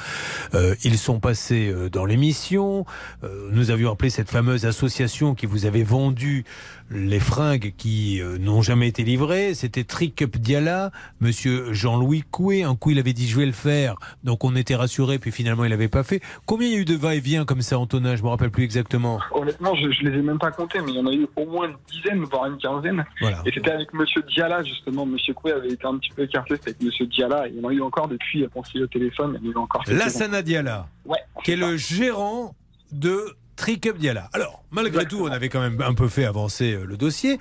euh, ils sont passés euh, dans l'émission. Euh, nous avions appelé cette fameuse association qui vous avait vendu les fringues qui euh, n'ont jamais été livrées. C'était Trick Up Diala, monsieur Jean-Louis Coué. Un coup, il avait dit je vais le faire. Donc, on était rassurés, puis finalement, il n'avait pas fait. Combien il y a eu de va-et-vient comme ça, Antonin? Je me rappelle plus exactement. Honnêtement, je, je les ai même pas comptés, mais il y en a eu au moins une dizaine, voire une quinzaine. Voilà. Et c'était avec Monsieur Diala, justement. Monsieur Coué avait été un petit peu écarté, c'était avec Monsieur Diala. Il y en a eu encore depuis, qu'on s'est au téléphone, il y en a eu encore. Lassana Diala, Ouais. qui est le gérant de Trick Up Diala. Alors, malgré tout, on avait quand même un peu fait avancer euh, le dossier,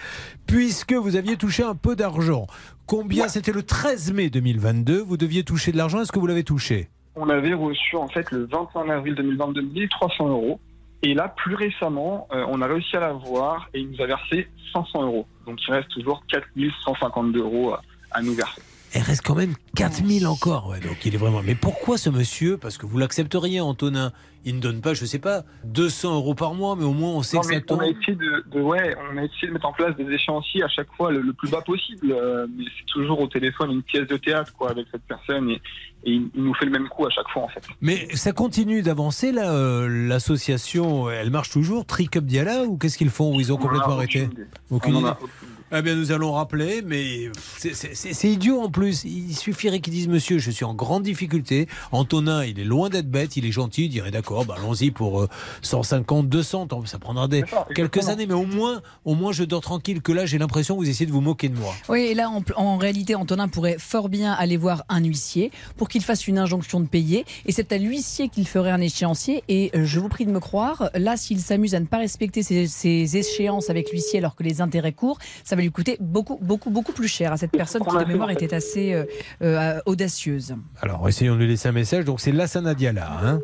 puisque vous aviez touché un peu d'argent. Combien C'était le 13 mai 2022, vous deviez toucher de l'argent. Est-ce que vous l'avez touché? On avait reçu, en fait, le 21 avril 2022, 1300 euros. Et là, plus récemment, euh, on a réussi à l'avoir et il nous a versé 500 euros. Donc il reste toujours 4152 euros à, à nous verser. Il reste quand même 4000 encore. Ouais, donc il est vraiment. Mais pourquoi ce monsieur? Parce que vous l'accepteriez, Antonin. Il ne donne pas, je sais pas, 200 euros par mois, mais au moins on sait Non, que ça on tombe. a essayé de, de- ouais, on a essayé de mettre en place des échéanciers à chaque fois le, le plus bas possible, euh, mais c'est toujours au téléphone une pièce de théâtre quoi avec cette personne et, et il, il nous fait le même coup à chaque fois en fait. Mais ça continue d'avancer là. euh, L'association, elle marche toujours. Trick Up Diala ou qu'est-ce qu'ils font? Ou ils ont On en complètement a arrêté? aucune idée. Aucune On en idée. Eh bien, nous allons rappeler, mais c'est- idiot en plus. Il suffirait qu'ils disent Monsieur, je suis en grande difficulté. Antonin, il est loin d'être bête, il est gentil. Il dirait D'accord, bah, allons-y pour euh, 150, 200. Tant- Ça prendra des, quelques années, mais au moins, au moins, je dors tranquille. Que là, j'ai l'impression que vous essayez de vous moquer de moi. Oui, et là, en, en réalité, Antonin pourrait fort bien aller voir un huissier pour qu'il fasse une injonction de payer. Et c'est à l'huissier qu'il ferait un échéancier. Et euh, je vous prie de me croire, là, s'il s'amuse à ne pas respecter ses, ses échéances avec l'huissier alors que les intérêts courent, ça va lui coûter beaucoup, beaucoup, beaucoup plus cher à cette personne qui, de mémoire, était assez euh, euh, audacieuse. Alors, essayons de lui laisser un message. Donc, c'est Lassana Diala. Hein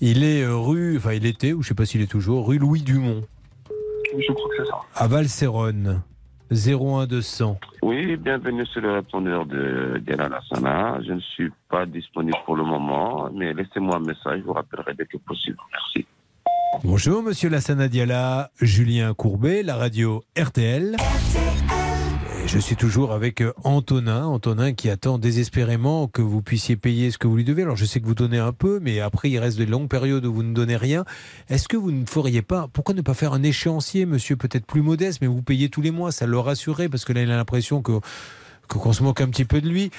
il est euh, rue, enfin, il était, ou je sais pas s'il est toujours, rue Louis Dumont, Je crois que c'est ça. à Valséronne. 01 200. Oui, bienvenue sur le répondeur de Diana Lassana. Je ne suis pas disponible pour le moment, mais laissez-moi un message, je vous rappellerai dès que possible. Merci. Bonjour, monsieur Lassana Diala, Julien Courbet, la radio RTL. Je suis toujours avec euh, Antonin, Antonin qui attend désespérément que vous puissiez payer ce que vous lui devez. Alors je sais que vous donnez un peu, mais après il reste de longues périodes où vous ne donnez rien. Est-ce que vous ne feriez pas, pourquoi ne pas faire un échéancier, monsieur, peut-être plus modeste, mais vous payez tous les mois, ça le rassurerait, parce que là il a l'impression que- qu'on se moque un petit peu de lui.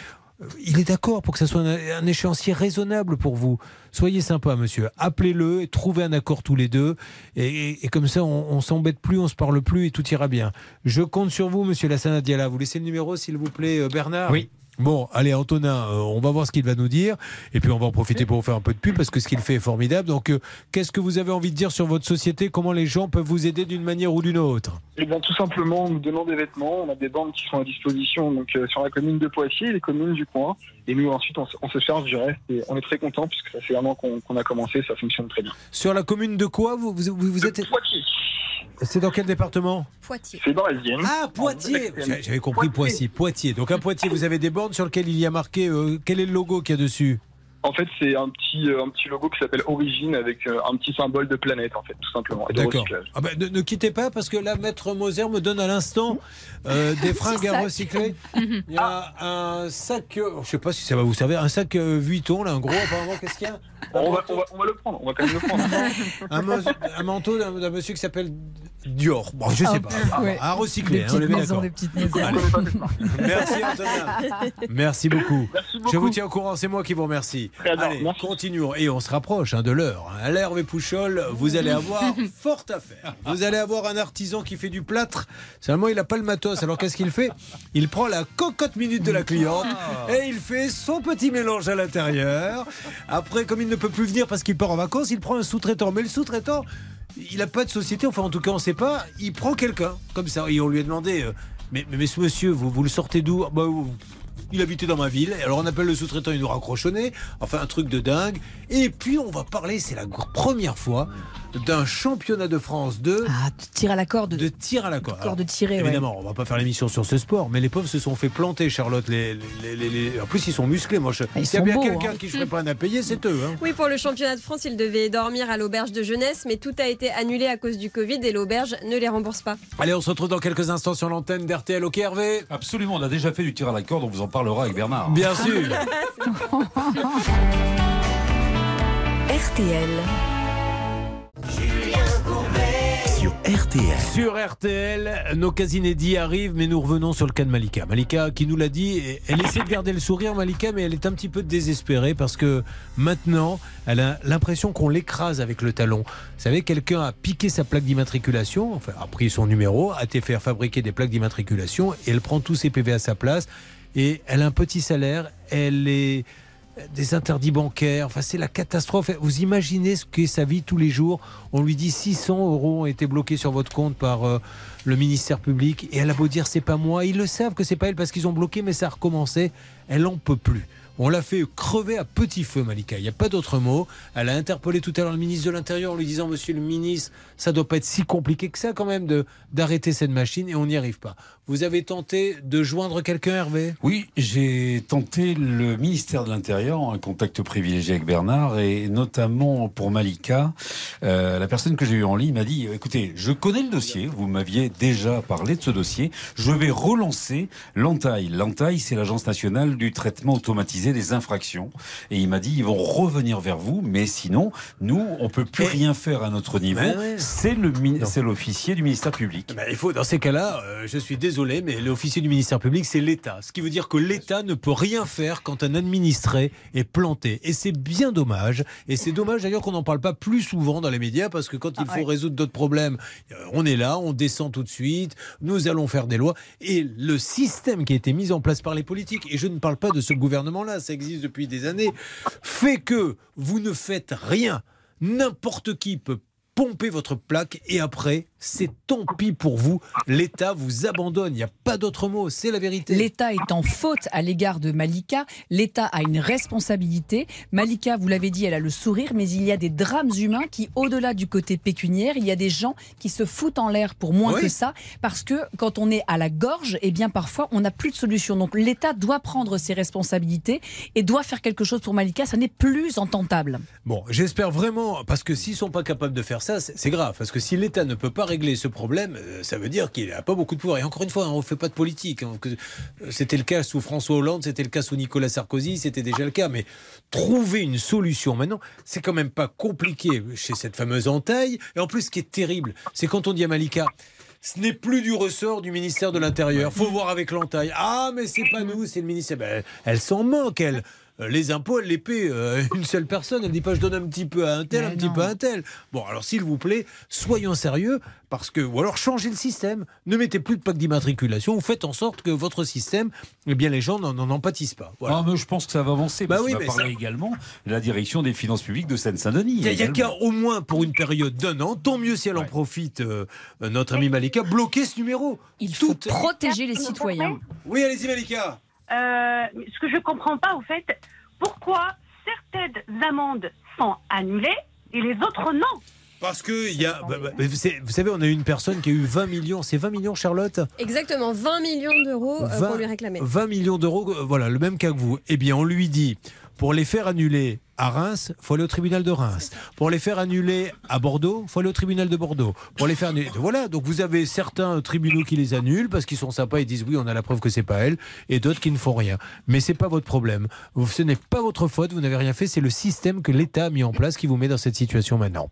Euh, Il est d'accord pour que ça soit un, échéancier raisonnable pour vous. Soyez sympa, monsieur. Appelez-le, trouvez un accord tous les deux, et, et- et comme ça, on, on s'embête plus, on se parle plus, et tout ira bien. Je compte sur vous, monsieur Lassana Diala. Vous laissez le numéro, s'il vous plaît, euh, Bernard? Oui. Bon, allez, Antonin, euh, on va voir ce qu'il va nous dire, et puis on va en profiter pour vous faire un peu de pub, parce que ce qu'il fait est formidable. Donc, euh, qu'est-ce que vous avez envie de dire sur votre société? Comment les gens peuvent vous aider d'une manière ou d'une autre? Eh bien, tout simplement, nous donnons des vêtements, on a des bandes qui sont à disposition euh, sur la commune de Poitiers les communes du coin. Et nous, ensuite, on, se- on se charge du reste et on est très contents puisque ça fait un an qu'on a commencé, ça fonctionne très bien. Sur la commune de quoi vous, vous, vous- vous êtes Poitiers. C'est dans quel département Poitiers. C'est dans la Vienne. Ah, Poitiers J'a- J'avais compris Poitiers. Poitiers. Donc à Poitiers, vous avez des bornes sur lesquelles il y a marqué euh, quel est le logo qu'il y a dessus? En fait, c'est un petit, euh, un petit logo qui s'appelle Origine avec euh, un petit symbole de planète, en fait, tout simplement. D'accord. Ah ben, ne, ne quittez pas parce que là, Maître Moser me donne à l'instant euh, des fringues à recycler. Il y a un sac, euh, je sais pas si ça va vous servir, un sac euh, Vuitton, là, un gros apparemment, qu'est-ce qu'il y a? On va, on, va, on va le prendre, on va quand même le prendre. un, manteau d'un monsieur qui s'appelle Dior. Bon, je sais Ah, pas. ouais. À recycler. Des hein, on des petites maisons. Allez. Merci Antonin. Merci beaucoup. Je vous tiens au courant, c'est moi qui vous remercie. Allez, continuons. Et on se rapproche hein, de l'heure. hein. À l'herbe et Pouchol, vous allez avoir fort à faire. Vous allez avoir un artisan qui fait du plâtre. Seulement, il n'a pas le matos. Alors, qu'est-ce qu'il fait? Il prend la cocotte minute de la cliente et il fait son petit mélange à l'intérieur. Après, comme il ne peut plus venir parce qu'il part en vacances, il prend un sous-traitant. Mais le sous-traitant, il n'a pas de société, enfin en tout cas on ne sait pas, il prend quelqu'un comme ça. Et on lui a demandé euh, mais, mais, ce monsieur, vous, vous le sortez d'où? Bah, Il habitait dans ma ville, alors on appelle le sous-traitant, il nous nez, enfin un truc de dingue. Et puis on va parler, c'est la première fois, d'un championnat de France de Ah, tir à la corde. De tir à la corde. Corde tirée, ouais. Évidemment, on va pas faire l'émission sur ce sport, mais les pauvres se sont fait planter, Charlotte. Les, les- les- les- En plus, ils sont musclés. Moi, je... Ils s'il y a bien quelqu'un hein. qui ne ferait pas un à payer, c'est eux. hein. Oui, pour le championnat de France, ils devaient dormir à l'auberge de jeunesse, mais tout a été annulé à cause du Covid et l'auberge ne les rembourse pas. Allez, on se retrouve dans quelques instants sur l'antenne d'RTL. Ok, Hervé? Absolument, on a déjà fait du tir à la corde, on vous en parlera avec Bernard. Bien sûr. RTL. Sur RTL. Sur RTL, nos quasi-inédits arrivent, mais nous revenons sur le cas de Malika. Malika, qui nous l'a dit, elle essaie de garder le sourire, Malika, mais elle est un petit peu désespérée parce que maintenant, elle a l'impression qu'on l'écrase avec le talon. Vous savez, quelqu'un a piqué sa plaque d'immatriculation, enfin, a pris son numéro, a été faire fabriquer des plaques d'immatriculation et elle prend tous ses PV à sa place. Et elle a un petit salaire, elle est des interdits bancaires. Enfin, c'est la catastrophe. Vous imaginez ce qu'est sa vie tous les jours. On lui dit 600 euros ont été bloqués sur votre compte par euh, le ministère public. Et elle a beau dire c'est pas moi. Ils le savent que c'est pas elle parce qu'ils ont bloqué, mais ça a recommencé. Elle en peut plus. On l'a fait crever à petit feu, Malika. Il n'y a pas d'autre mot. Elle a interpellé tout à l'heure le ministre de l'Intérieur en lui disant Monsieur le ministre, ça doit pas être si compliqué que ça quand même d'arrêter cette machine et on n'y arrive pas. Vous avez tenté de joindre quelqu'un, Hervé? Oui, j'ai tenté le ministère de l'Intérieur, un contact privilégié avec Bernard, et notamment pour Malika. Euh, la personne que j'ai eue en ligne m'a dit, écoutez, je connais le dossier, vous m'aviez déjà parlé de ce dossier, je vais relancer l'ANTAI. L'ANTAI, c'est l'Agence nationale du traitement automatisé des infractions. Et il m'a dit, ils vont revenir vers vous, mais sinon, nous, on peut plus rien faire à notre niveau. Ouais. C'est l'officier du ministère public. Ben, il faut, dans ces cas-là, euh, je suis désolé, mais l'officier du ministère public, c'est l'État. Ce qui veut dire que l'État ne peut rien faire quand un administré est planté. Et c'est bien dommage. Et c'est dommage d'ailleurs qu'on n'en parle pas plus souvent dans les médias, parce que quand il faut résoudre d'autres problèmes, euh, on est là, on descend tout de suite, nous allons faire des lois. Et le système qui a été mis en place par les politiques, et je ne parle pas de ce gouvernement-là, ça existe depuis des années, fait que vous ne faites rien. N'importe qui peut pomper votre plaque et après, c'est tant pis pour vous. L'État vous abandonne. Il n'y a pas d'autre mot. C'est la vérité. L'État est en faute à l'égard de Malika. L'État a une responsabilité. Malika, vous l'avez dit, elle a le sourire, mais il y a des drames humains qui, au-delà du côté pécuniaire, il y a des gens qui se foutent en l'air pour moins Oui. que ça, parce que quand on est à la gorge, eh bien parfois on n'a plus de solution. Donc l'État doit prendre ses responsabilités et doit faire quelque chose pour Malika. Ça n'est plus entendable. Bon, j'espère vraiment, parce que s'ils sont pas capables de faire ça, c'est grave. Parce que si l'État ne peut pas régler ce problème, euh, ça veut dire qu'il n'a pas beaucoup de pouvoir. Et encore une fois, hein, on ne fait pas de politique. hein, euh, C'était le cas sous François Hollande, c'était le cas sous Nicolas Sarkozy, c'était déjà le cas. Mais trouver une solution maintenant, c'est quand même pas compliqué chez cette fameuse entaille. Et en plus, ce qui est terrible, c'est quand on dit à Malika. Ce n'est plus du ressort du ministère de l'Intérieur. Faut voir avec l'entaille. Ah, mais c'est pas nous, c'est le ministère. Ben, elle s'en manque, elle. Euh, Les impôts, elle les paie euh, une seule personne. Elle dit pas je donne un petit peu à un tel, un petit peu à un tel. Bon, alors s'il vous plaît, soyons sérieux, parce que ou alors changez le système. Ne mettez plus de plaque d'immatriculation. Ou faites en sorte que votre système, eh bien les gens n'en n'en pâtissent pas. Voilà. Ah, mais je pense que ça va avancer. Bah Parce oui, va mais parler ça- également de la direction des finances publiques de Seine-Saint-Denis. Il n'y a, il y a également. qu'à au moins pour une période d'un an, tant mieux si elle en profite, euh, notre ami Malika, bloquer ce numéro. Il faut protéger les citoyens. Oui, allez-y Malika. Euh, ce que je comprends pas, au fait, pourquoi certaines amendes sont annulées et les autres non Parce que il y a, bah, bah, vous savez- vous savez, on a eu une personne qui a eu 20 millions. C'est 20 millions, Charlotte? Exactement, 20 millions d'euros euh, 20 pour lui réclamer. 20 millions d'euros, euh, voilà, le même cas que vous. Eh bien, on lui dit, pour les faire annuler à Reims, faut aller au tribunal de Reims. Pour les faire annuler à Bordeaux, faut aller au tribunal de Bordeaux. Pour les faire annuler, voilà. Donc vous avez certains tribunaux qui les annulent parce qu'ils sont sympas, ils disent oui, on a la preuve que c'est pas elle, et d'autres qui ne font rien. Mais c'est pas votre problème. Ce n'est pas votre faute, vous n'avez rien fait. C'est le système que l'État a mis en place qui vous met dans cette situation maintenant.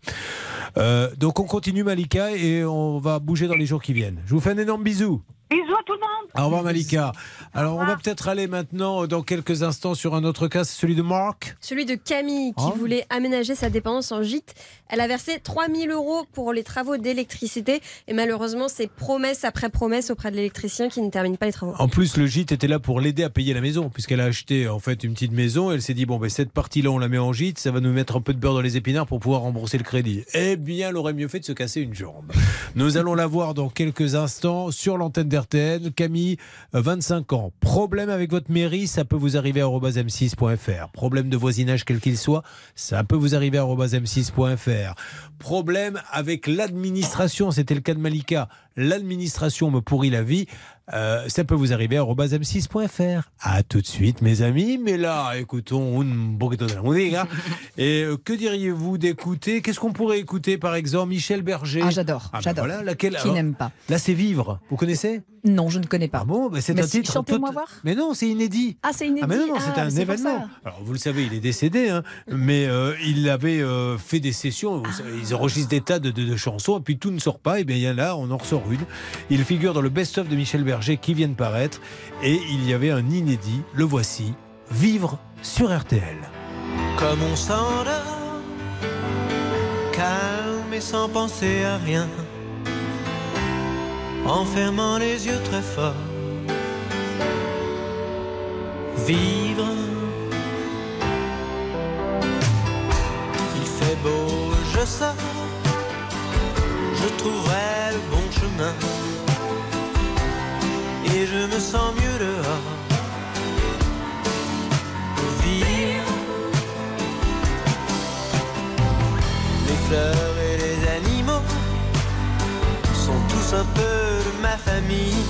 Euh, donc on continue Malika et on va bouger dans les jours qui viennent. Je vous fais un énorme bisou. Bisous à tout le monde Au revoir Malika. Alors on va peut-être aller maintenant dans quelques instants sur un autre cas, c'est celui de Marc. Celui de Camille qui Oh. voulait aménager sa dépendance en gîte. Elle a versé 3000 euros pour les travaux d'électricité et malheureusement c'est promesse après promesse auprès de l'électricien qui ne termine pas les travaux. En plus, le gîte était là pour l'aider à payer la maison, puisqu'elle a acheté en fait une petite maison. Elle s'est dit bon ben cette partie-là on la met en gîte, ça va nous mettre un peu de beurre dans les épinards pour pouvoir rembourser le crédit. Eh bien, elle aurait mieux fait de se casser une jambe. Nous allons la voir dans quelques instants sur l'antenne Camille, euh, 25 ans. Problème avec votre mairie, ça peut vous arriver à m6.fr. Problème de voisinage quel qu'il soit, ça peut vous arriver à m6.fr. Problème avec l'administration, c'était le cas de Malika. L'administration me pourrit la vie. Euh, ça peut vous arriver à m6.fr. À tout de suite, mes amis. Mais là, écoutons un poquito de la. Et euh, que diriez-vous d'écouter? Qu'est-ce qu'on pourrait écouter, par exemple Michel Berger? Ah, j'adore, Ah, ben j'adore. voilà, laquelle Qui n'aime pas Là, c'est Vivre. Vous connaissez? Non, je ne connais pas. Ah bon? Ben, C'est un si, titre. tot- voir. Mais non, c'est inédit. Ah, c'est inédit. Ah mais non, non, Ah, un c'est événement. Alors vous le savez, il est décédé, hein, mais euh, il avait fait des sessions, ils enregistrent des tas de, de- de chansons, et puis tout ne sort pas, et bien il y a là, on en ressort une. Il figure dans le best-of de Michel Berger qui vient de paraître, et il y avait un inédit, le voici, Vivre sur RTL. Comme on s'endort, calme et sans penser à rien, en fermant les yeux très fort. Vivre, il fait beau, je sors, je trouverai le bon et je me sens mieux dehors. Vivre. Les fleurs et les animaux sont tous un peu de ma famille.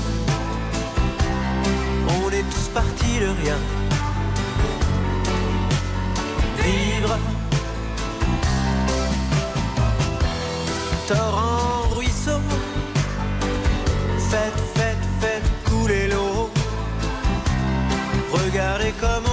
On est tous partis de rien. Vivre. Torrent. Faites, faites, faites couler l'eau. Regardez comme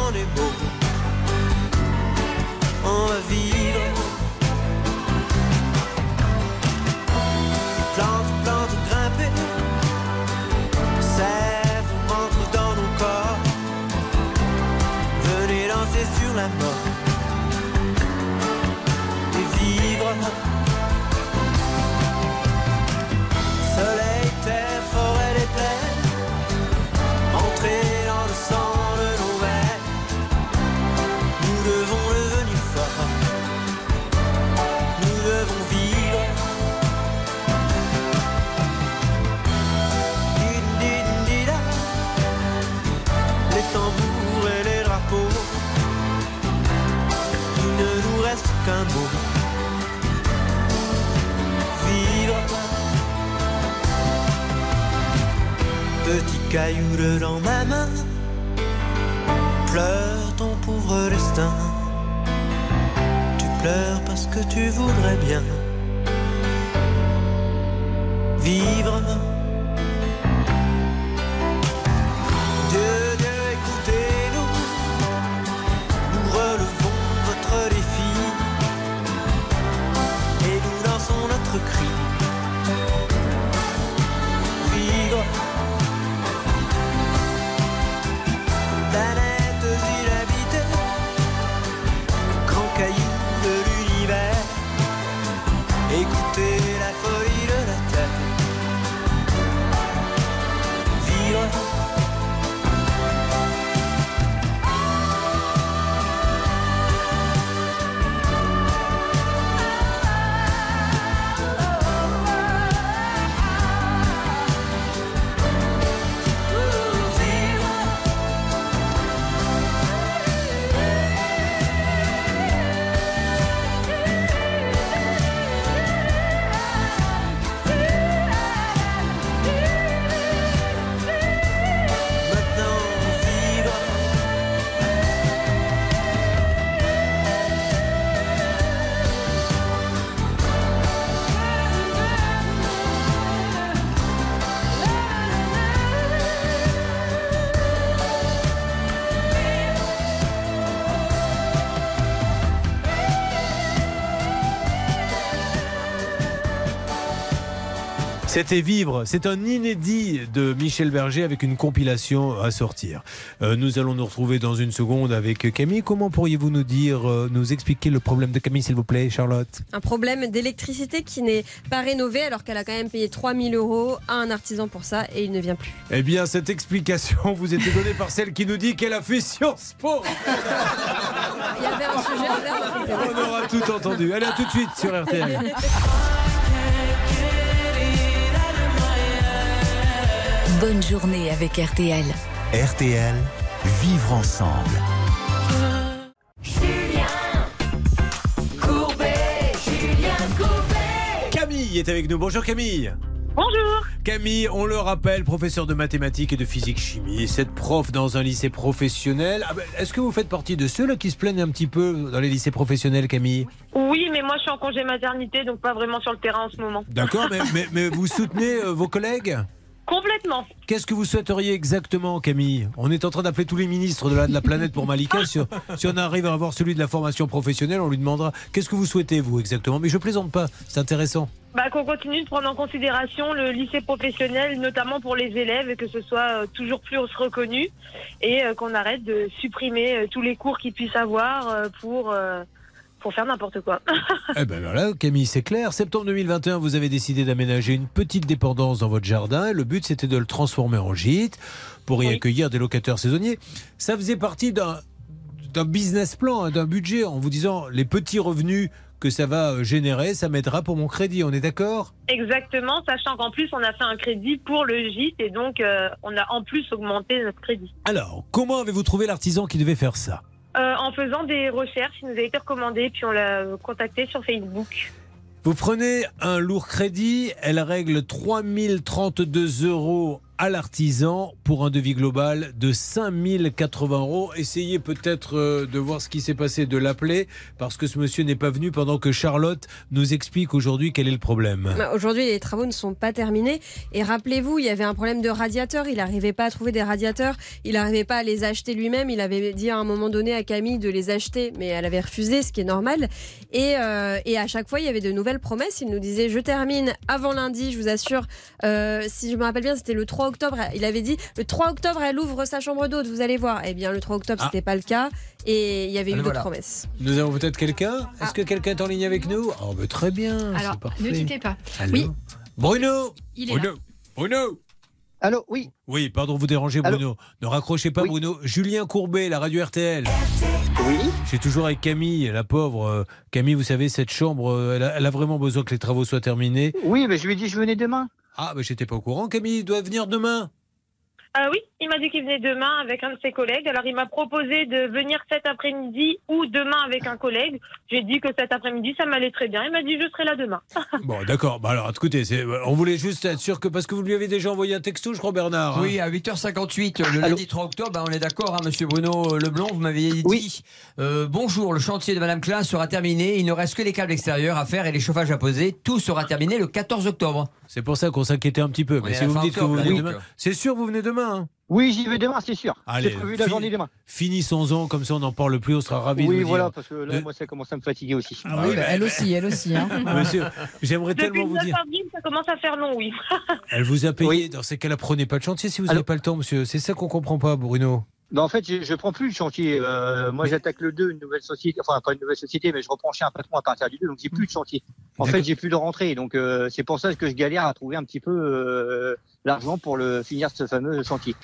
C'était Vivre, c'est un inédit de Michel Berger avec une compilation à sortir. Euh, nous allons nous retrouver dans une seconde avec Camille. Comment pourriez-vous nous dire, euh, nous expliquer le problème de Camille, s'il vous plaît, Charlotte? Un problème d'électricité qui n'est pas rénové alors qu'elle a quand même payé 3000 euros à un artisan pour ça et il ne vient plus. Eh bien, cette explication vous était donnée par celle qui nous dit qu'elle a fait Sciences Po. Il y avait un sujet à faire. On aura tout entendu. Allez, à tout de suite sur RTL. Bonne journée avec RTL. RTL, vivre ensemble. Camille est avec nous. Bonjour Camille. Bonjour. Camille, on le rappelle, professeur de mathématiques et de physique-chimie. Cette prof dans un lycée professionnel. Ah ben, Est-ce que vous faites partie de ceux là qui se plaignent un petit peu dans les lycées professionnels, Camille? Oui, mais moi je suis en congé maternité, donc pas vraiment sur le terrain en ce moment. D'accord, mais, mais- mais vous soutenez euh, vos collègues? Complètement. Qu'est-ce que vous souhaiteriez exactement, Camille? On est en train d'appeler tous les ministres de la, de la planète pour Malika. Si, si on arrive à avoir celui de la formation professionnelle, on lui demandera qu'est-ce que vous souhaitez, vous, exactement? Mais je plaisante pas, c'est intéressant. Bah, qu'on continue de prendre en considération le lycée professionnel, notamment pour les élèves, et que ce soit euh, toujours plus reconnu, et euh, qu'on arrête de supprimer euh, tous les cours qu'ils puissent avoir pour, pour faire n'importe quoi. Eh ben voilà, Camille, c'est clair. Septembre 2021, vous avez décidé d'aménager une petite dépendance dans votre jardin. Le but, c'était de le transformer en gîte pour y accueillir des locataires saisonniers. Ça faisait partie d'un d'un business plan, hein, d'un budget, en vous disant les petits revenus que ça va euh, générer, ça m'aidera pour mon crédit. On est d'accord? Exactement, sachant qu'en plus on a fait un crédit pour le gîte, et donc euh, on a en plus augmenté notre crédit. Alors, comment avez-vous trouvé l'artisan qui devait faire ça? Euh, en faisant des recherches, il nous a été recommandé, puis on l'a contacté sur Facebook. Vous prenez un lourd crédit, elle règle 3032 euros à l'artisan pour un devis global de 5080 euros. Essayez peut-être euh, de voir ce qui s'est passé, de l'appeler, parce que ce monsieur n'est pas venu pendant que Charlotte nous explique aujourd'hui quel est le problème. Bah, Aujourd'hui, les travaux ne sont pas terminés. Et rappelez-vous, il y avait un problème de radiateur. Il n'arrivait pas à trouver des radiateurs. Il n'arrivait pas à les acheter lui-même. Il avait dit à un moment donné à Camille de les acheter, mais elle avait refusé, ce qui est normal. Et, euh, à chaque fois, il y avait de nouvelles promesses. Il nous disait Je termine avant lundi, je vous assure. Euh, si je me rappelle bien, c'était le 3 3 octobre, il avait dit le 3 octobre, elle ouvre sa chambre d'hôte, vous allez voir. Eh bien, le 3 octobre, Ah. c'était pas le cas. Et il y avait eu d'autres promesses. Nous avons peut-être quelqu'un? Est-ce que quelqu'un est en ligne avec nous? Oh, bah, très bien. Alors, ne quittez pas. Allô Oui. Bruno Il est Bruno là. Bruno Allô, oui. Oui, pardon de vous déranger, Bruno. Ne raccrochez pas, Bruno. Julien Courbet, la radio RTL. Oui. Suis toujours avec Camille, la pauvre. euh, Camille, vous savez, cette chambre, euh, elle a, elle a vraiment besoin que les travaux soient terminés. Oui, mais je lui ai dit je venais demain. Ah, mais j'étais pas au courant. Camille doit venir demain. Euh, oui, il m'a dit qu'il venait demain avec un de ses collègues. Alors, il m'a proposé de venir cet après-midi ou demain avec un collègue. J'ai dit que cet après-midi, ça m'allait très bien. Il m'a dit, je serai là demain. Bon, d'accord. Bah alors, écoutez, on voulait juste être sûr que parce que vous lui avez déjà envoyé un texto, je crois, Bernard. hein. Oui, à 8h58, le lundi 3 octobre, bah, on est d'accord, hein, monsieur Bruno Leblond, vous m'aviez dit euh, Bonjour, le chantier de Madame Klein sera terminé, il ne reste que les câbles extérieurs à faire et les chauffages à poser. Tout sera terminé le 14 octobre. C'est pour ça qu'on s'inquiétait un petit peu. Mais si vous me dites que vous venez demain, c'est sûr, vous venez demain. hein Oui, j'y vais demain, c'est sûr. Allez, J'ai prévu la journée demain. Finissons-en, comme ça on n'en parle plus, on sera ravis de Oui, vous voilà, dire. parce que là, moi, ça commence à me fatiguer aussi. Ah oui, bah, elle aussi, elle aussi. hein. Monsieur, j'aimerais tellement le vous 9 dire. avril, ça commence à faire long, oui. Elle vous a payé. Dans ces cas-là, prenez pas de chantier si vous n'avez pas le temps, monsieur. C'est ça qu'on comprend pas, Bruno. Non, en fait, je, je prends plus le chantier. Euh, moi, j'attaque le 2, une nouvelle société. Enfin, pas une nouvelle société, mais je reprends chez un patron à partir du 2, donc j'ai plus de chantier. En fait, j'ai plus de rentrée. Donc, euh, c'est pour ça que je galère à trouver un petit peu euh, l'argent pour le finir ce fameux chantier.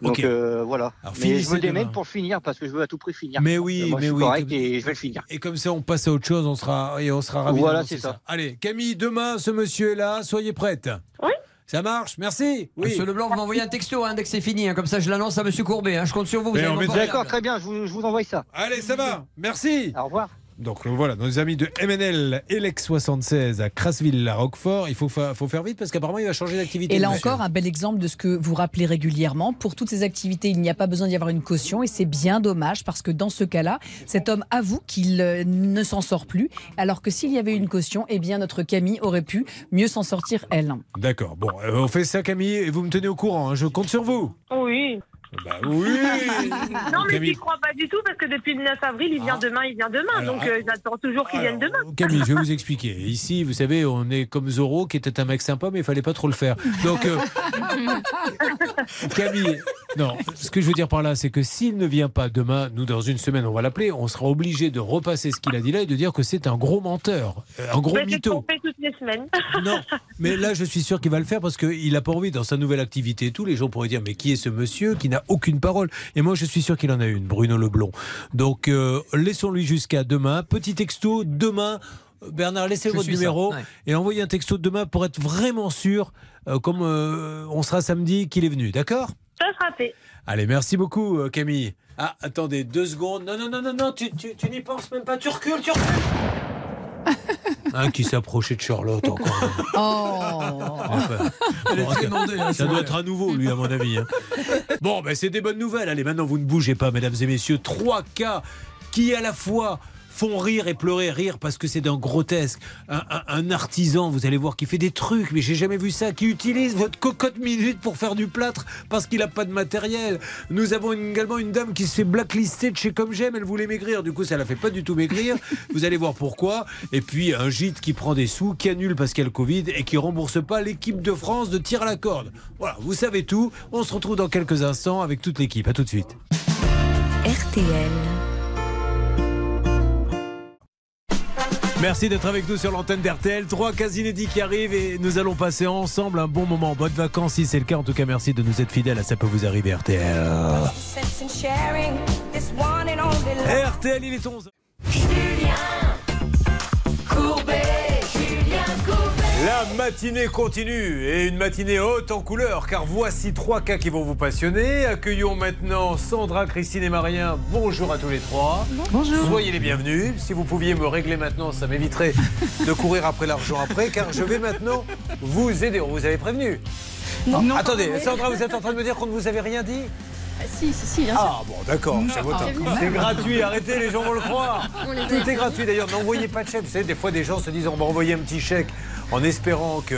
donc, ok. euh, voilà. Alors, mais je me démène demain. pour le finir parce que je veux à tout prix finir. Mais oui, moi, mais je suis oui. correct comme- et je vais le finir. Et comme ça, on passe à autre chose, on sera, et on sera ravis. Voilà, c'est ça. Allez, Camille, demain, ce monsieur est là, soyez prête. Oui. Ça marche, merci. Oui. Monsieur Leblanc, vous m'envoyez un texto hein, dès que c'est fini, hein, comme ça je l'annonce à monsieur Courbet. hein, je compte sur vous. vous parler. D'accord, très bien, je vous, je vous envoie ça. Allez, ça va. Merci. Au revoir. Donc euh, voilà, nos amis de MNL Elex 76 à Crasville, la Roquefort. Il faut, fa- faut faire vite parce qu'apparemment il va changer d'activité. Et là monsieur. encore, un bel exemple de ce que vous rappelez régulièrement. Pour toutes ces activités, il n'y a pas besoin d'y avoir une caution et c'est bien dommage parce que dans ce cas-là, cet homme avoue qu'il euh, ne s'en sort plus. Alors que s'il y avait une caution, eh bien notre Camille aurait pu mieux s'en sortir elle. D'accord, bon, euh, on fait ça Camille et vous me tenez au courant, hein, je compte sur vous. Oui. Bah oui Non, mais Camille. j'y crois pas du tout parce que depuis le 9 avril, il vient demain, il vient demain. Alors, donc, euh, j'attends toujours qu'il vienne demain. Camille, je vais vous expliquer. Ici, vous savez, on est comme Zorro, qui était un mec sympa, mais il fallait pas trop le faire. Donc, euh, Camille, non, ce que je veux dire par là, c'est que s'il ne vient pas demain, nous, dans une semaine, on va l'appeler, on sera obligé de repasser ce qu'il a dit là et de dire que c'est un gros menteur, euh, un gros Mais mytho. fait toutes les semaines. Non, mais là, je suis sûr qu'il va le faire parce qu'il n'a pas envie, dans sa nouvelle activité et tout, les gens pourraient dire, mais qui est ce monsieur qui n'a aucune parole Et moi, je suis sûr qu'il en a une, Bruno Leblond. Donc, euh, laissons-lui jusqu'à demain. Petit texto, demain. Bernard, laissez Je votre ça, numéro ouais. et envoyez un texto demain pour être vraiment sûr, euh, comme euh, on sera samedi, qu'il est venu. D'accord? Ça sera fait. Allez, merci beaucoup, Camille. Ah, attendez, deux secondes. Non, non, non, non, non, tu, tu, tu n'y penses même pas. Tu recules, tu recules. Un qui s'approchait de Charlotte encore. Enfin, bon, ça- demandée, hein, ça doit être à nouveau, lui, à mon avis. hein. Bon, ben, c'est des bonnes nouvelles. Allez, maintenant, vous ne bougez pas, mesdames et messieurs. Trois cas qui, à la fois, font rire et pleurer. Rire parce que c'est d'un grotesque. Un, un- un artisan, vous allez voir, qui fait des trucs, mais j'ai jamais vu ça, qui utilise votre cocotte minute pour faire du plâtre parce qu'il n'a pas de matériel. Nous avons une- également une dame qui se fait blacklister de chez Comme J'aime. Elle voulait maigrir. Du coup, ça la fait pas du tout maigrir. Vous allez voir pourquoi. Et puis, un gîte qui prend des sous, qui annule parce qu'il y a le Covid et qui rembourse pas l'équipe de France de tir à la corde. Voilà, vous savez tout. On se retrouve dans quelques instants avec toute l'équipe. À tout de suite. RTL. Merci d'être avec nous sur l'antenne d'RTL. Trois cas inédits qui arrivent et nous allons passer ensemble un bon moment. Bonnes vacances si c'est le cas. En tout cas, merci de nous être fidèles à Ça peut vous arriver RTL. RTL, il est 11. La matinée continue et une matinée haute en couleur car voici trois cas qui vont vous passionner. Accueillons maintenant Sandra, Christine et Marien. Bonjour à tous les trois. Bonjour. Soyez les bienvenus. Si vous pouviez me régler maintenant, ça m'éviterait de courir après l'argent après car je vais maintenant vous aider. On vous avait prévenu. Non. Non. Attendez, Sandra, vous êtes en train de me dire qu'on ne vous avait rien dit Si, si, si, bien sûr. Ah bon, d'accord. C'est Ah, gratuit, arrêtez, les gens vont le croire. Tout est gratuit d'ailleurs, n'envoyez pas de chèque. Vous savez, des fois, des gens se disent on va envoyer un petit chèque en espérant que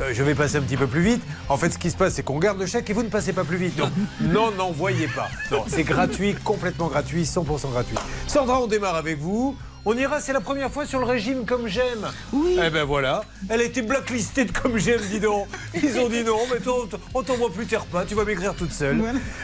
euh, je vais passer un petit peu plus vite. En fait, ce qui se passe, c'est qu'on garde le chèque et vous ne passez pas plus vite. Donc, non, n'envoyez pas. Non, c'est gratuit, complètement gratuit, 100% gratuit. Sandra, on démarre avec vous. On ira, c'est la première fois sur le régime comme j'aime. Oui. Eh ben voilà. Elle a été blacklistée de comme j'aime, dis donc. Ils ont dit non, mais toi, on t'envoie plus tes repas, tu vas maigrir toute seule.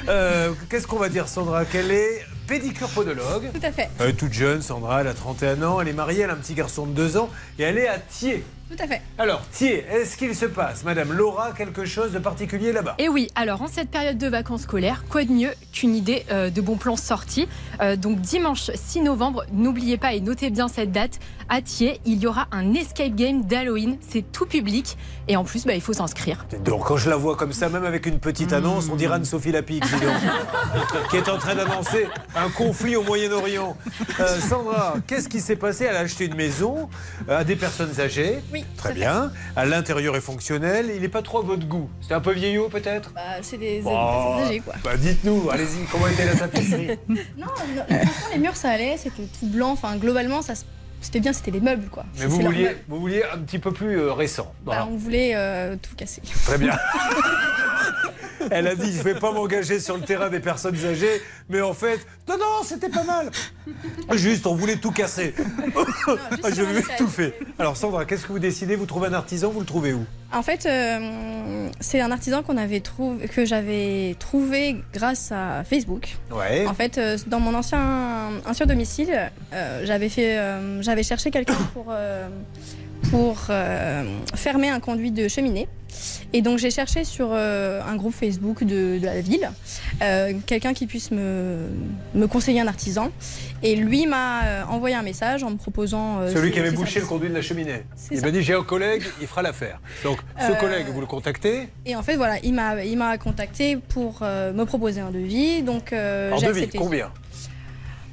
Euh, Qu'est-ce qu'on va dire, Sandra? Qu'elle est pédicure podologue. Tout à fait. Elle est toute jeune, Sandra, elle a 31 ans, elle est mariée, elle a un petit garçon de 2 ans et elle est à Thiers. Tout à fait. Alors, Thiers, est-ce qu'il se passe, Madame Laura, quelque chose de particulier là-bas? Et oui, alors en cette période de vacances scolaires, quoi de mieux qu'une idée euh, de bon plan sortie Euh, Donc dimanche 6 novembre, n'oubliez pas et notez bien cette date, à Thiers, il y aura un escape game d'Halloween. C'est tout public et en plus, bah, il faut s'inscrire. Donc, quand je la vois comme ça, même avec une petite annonce, on dirait Anne-Sophie donc, qui est en train d'annoncer un conflit au Moyen-Orient. Euh, Sandra, qu'est-ce qui s'est passé? Elle a acheté une maison euh, à des personnes âgées. Oui. Très bien. À l'intérieur est fonctionnel. Il n'est pas trop à votre goût. C'était un peu vieillot, peut-être? Bah, c'est des personnes âgées, quoi. Bah, dites-nous, allez-y, comment était la tapisserie? Non, non, franchement, les murs, ça allait, c'était tout blanc. Enfin, globalement, ça, se- c'était bien, c'était les meubles, quoi. Mais vous vouliez, vous vouliez un petit peu plus euh, récent. Voilà. Bah, on voulait euh, tout casser. Très bien. Elle a dit je vais pas m'engager sur le terrain des personnes âgées, mais en fait, non, non, c'était pas mal. Juste, on voulait tout casser. Ah, Je vais tout fait. Alors Sandra, qu'est-ce que vous décidez? Vous trouvez un artisan, vous le trouvez où? En fait, euh, c'est un artisan qu'on avait trouvé, que j'avais trouvé grâce à Facebook. Ouais. En fait, dans mon ancien, ancien domicile, euh, j'avais fait, euh, j'avais cherché quelqu'un pour euh, pour euh, fermer un conduit de cheminée. Et donc j'ai cherché sur euh, un groupe Facebook de, de la ville quelqu'un qui puisse me, me conseiller un artisan. Et lui m'a envoyé un message en me proposant. Celui qui avait bouché le conduit de la cheminée. Il m'a dit j'ai un collègue, il fera l'affaire. Donc ce collègue, vous le contactez Et en fait, voilà, il m'a, contacté pour me proposer un devis. Donc, devis, accepté. combien?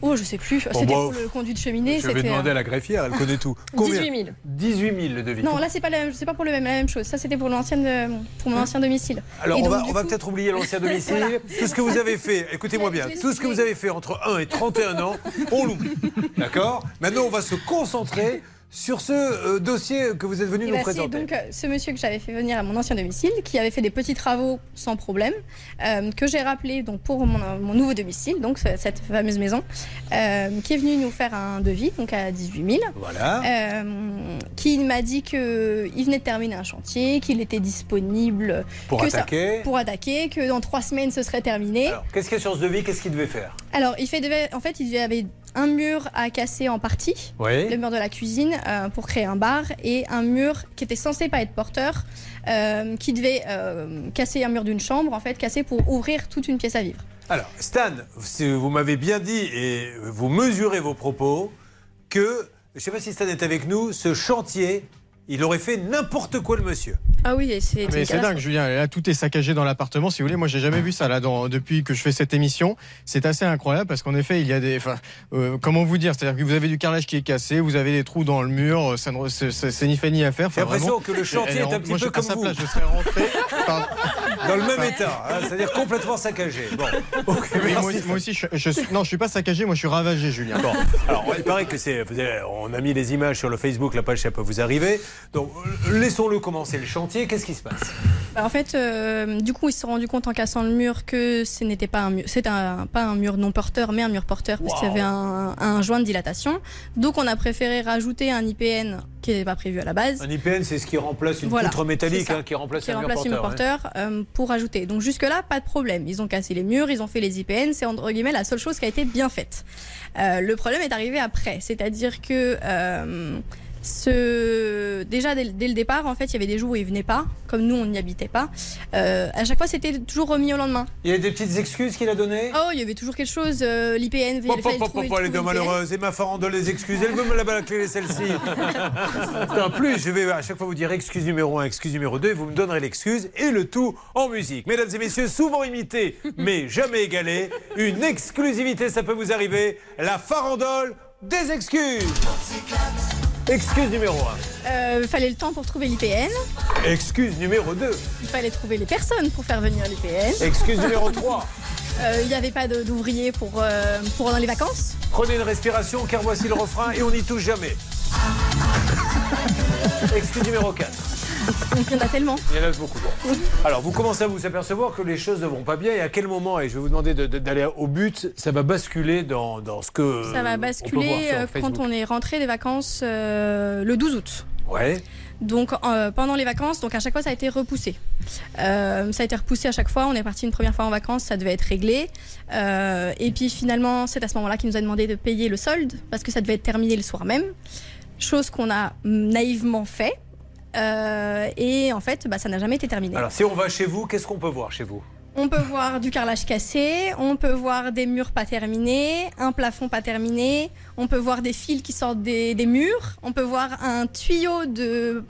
Oh, je sais plus. Bon, c'était pour le conduit de cheminée. Je vais demander euh, à la greffière, elle connaît tout. Combien 18 000. 18 000 le devis. Non, là, c'est pas, la pas pour le même, la même chose. Ça, c'était pour, euh, pour mon ancien domicile. Alors, Et on donc, va, peut-être oublier l'ancien domicile. Voilà. Tout ce que vous avez fait, écoutez-moi bien, tout ce que vous avez fait entre 1 et 31 ans, on l'oublie. D'accord? Maintenant, on va se concentrer sur ce euh, dossier que vous êtes venu Et nous bah, c'est présenter. donc euh, ce monsieur que j'avais fait venir à mon ancien domicile, qui avait fait des petits travaux sans problème, euh, que j'ai rappelé donc pour mon, mon nouveau domicile, donc ce- cette fameuse maison, qui est venu nous faire un devis, donc à 18 000. Voilà. Qui m'a dit qu'il venait de terminer un chantier, qu'il était disponible Pour que ça- attaquer. pour attaquer, que dans trois semaines ce serait terminé. Alors, qu'est-ce qu'il y a sur ce devis? Qu'est-ce qu'il devait faire? Alors, il fait devait- en fait, il avait un mur à casser en partie, Oui. le mur de la cuisine, euh, pour créer un bar, et un mur qui était censé pas être porteur, euh, qui devait euh, casser un mur d'une chambre, en fait, casser pour ouvrir toute une pièce à vivre. Alors, Stan, vous m'avez bien dit et vous mesurez vos propos que, je ne sais pas si Stan est avec nous, ce chantier, il aurait fait n'importe quoi le monsieur. Ah oui, c'est Mais c'est dingue, Julien. Là, tout est saccagé dans l'appartement. Si vous voulez, moi, j'ai jamais vu ça là dans, depuis que je fais cette émission. C'est assez incroyable parce qu'en effet, il y a des. Enfin, euh, comment vous dire? C'est-à-dire que vous avez du carrelage qui est cassé, vous avez des trous dans le mur. Ça ne, c'est, ni fait ni à faire. J'ai l'impression que le chantier est un petit moi, peu je- à comme sa vous. place, je serais rentré. Dans le même état, hein, c'est-à-dire complètement saccagé. Bon, moi, aussi, je, je suis, non, je suis pas saccagé. Moi, je suis ravagé, Julien. Bon, alors il paraît que c'est. On a mis les images sur le Facebook, la page ça peut vous arriver. Donc euh, laissons-le commencer le chantier. Qu'est-ce qui se passe? Bah, en fait, euh, du coup, ils se sont rendus compte en cassant le mur que ce n'était pas un mur, c'était un- pas un mur non porteur, mais un mur porteur parce qu'il y avait un, un joint de dilatation. Donc, on a préféré rajouter un IPN qui n'était pas prévu à la base. Un IPN, c'est ce qui remplace une Voilà, poutre métallique, ça. hein, qui remplace qui un mur remplace mur porteur. porteur euh, pour rajouter. Donc jusque-là, pas de problème. Ils ont cassé les murs, ils ont fait les IPN. C'est entre guillemets la seule chose qui a été bien faite. Euh, le problème est arrivé après. C'est-à-dire que ce... déjà dès, dès le départ, en fait, il y avait des jours où ils venaient pas, comme nous on n'y habitait pas. Euh, à chaque fois, c'était toujours remis au lendemain. Il y a des petites excuses qu'il a données? Oh, il y avait toujours quelque chose. euh, L'IPN, il Pop, fallait pop, le pop, trouver, pop, le les deux trouver, l'IPN. malheureuses. Et ma farandole les excuses. Elle veut me la balancler celle-ci. en plus, je vais à chaque fois vous dire excuse numéro 1, excuse numéro 2, et vous me donnerez l'excuse et le tout en musique. Mesdames et messieurs, souvent imité, mais jamais égalé. Une exclusivité, ça peut vous arriver. La farandole des excuses. Excuse numéro 1. Euh, Il fallait le temps pour trouver l'IPN. Excuse numéro 2. Il fallait trouver les personnes pour faire venir l'IPN. Excuse numéro 3. Euh, Il n'y avait pas d'ouvriers pour, euh, pour pendant les vacances. Prenez une respiration car voici le refrain et on n'y touche jamais. Excuse numéro 4. Il y en a tellement. Il y en a beaucoup. Bon. Alors, vous commencez à vous apercevoir que les choses ne vont pas bien. Et à quel moment, et je vais vous demander de- de- d'aller au but, ça va basculer dans, dans ce que. Ça va basculer euh, quand on est rentré des vacances euh, le 12 août. Ouais. Donc euh, pendant les vacances, donc à chaque fois ça a été repoussé. Euh, ça a été repoussé à chaque fois. On est parti une première fois en vacances, ça devait être réglé. Euh, et puis finalement, c'est à ce moment-là qu'il nous a demandé de payer le solde parce que ça devait être terminé le soir même. Chose qu'on a naïvement fait. Euh, et en fait, bah, ça n'a jamais été terminé. Alors, si on va chez vous, qu'est-ce qu'on peut voir chez vous? On peut voir du carrelage cassé, on peut voir des murs pas terminés, un plafond pas terminé, on peut voir des fils qui sortent des, des murs, on peut voir un tuyau de,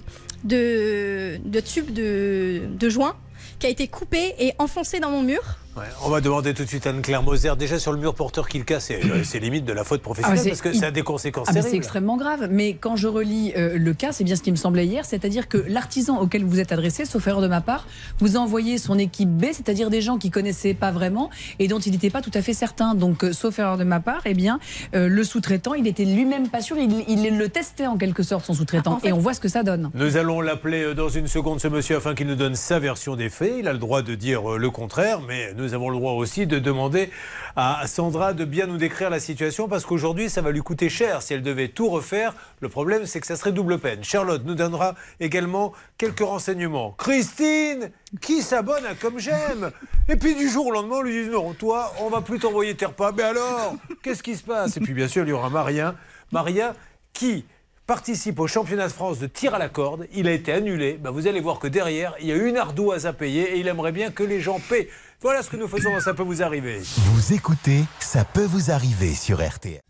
de, de tube de, de joint qui a été coupé et enfoncé dans mon mur. Ouais, On va demander tout de suite à Anne-Claire Moser. Déjà sur le mur porteur qu'il casse, c'est euh, limite de la faute professionnelle Ah, parce c'est- que ça a des conséquences Ah, c'est extrêmement grave. Mais quand je relis euh, le cas, c'est bien ce qui me semblait hier, c'est-à-dire que l'artisan auquel vous êtes adressé, sauf erreur de ma part, vous a envoyé son équipe B, c'est-à-dire des gens qui connaissaient pas vraiment et dont il n'était pas tout à fait certain. Donc, euh, sauf erreur de ma part, eh bien, euh, le sous-traitant, il était lui-même pas sûr. Il, il le testait en quelque sorte son sous-traitant, et on voit ce que ça donne. Nous allons l'appeler dans une seconde, ce monsieur, afin qu'il nous donne sa version des faits. Il a le droit de dire le contraire, mais nous avons le droit aussi de demander à Sandra de bien nous décrire la situation, parce qu'aujourd'hui, ça va lui coûter cher si elle devait tout refaire. Le problème, c'est que ça serait double peine. Charlotte nous donnera également quelques renseignements. Christine, qui s'abonne à Comme J'aime? Et puis du jour au lendemain, on lui dit non, toi, on va plus t'envoyer tes repas. Mais alors, qu'est-ce qui se passe? Et puis bien sûr, il y aura Maria. Maria qui participe au championnat de France de tir à la corde. Il a été annulé. Ben, vous allez voir que derrière, il y a une ardoise à payer et il aimerait bien que les gens paient. Voilà ce que nous faisons dans Ça peut vous arriver. Vous écoutez Ça peut vous arriver sur RTL.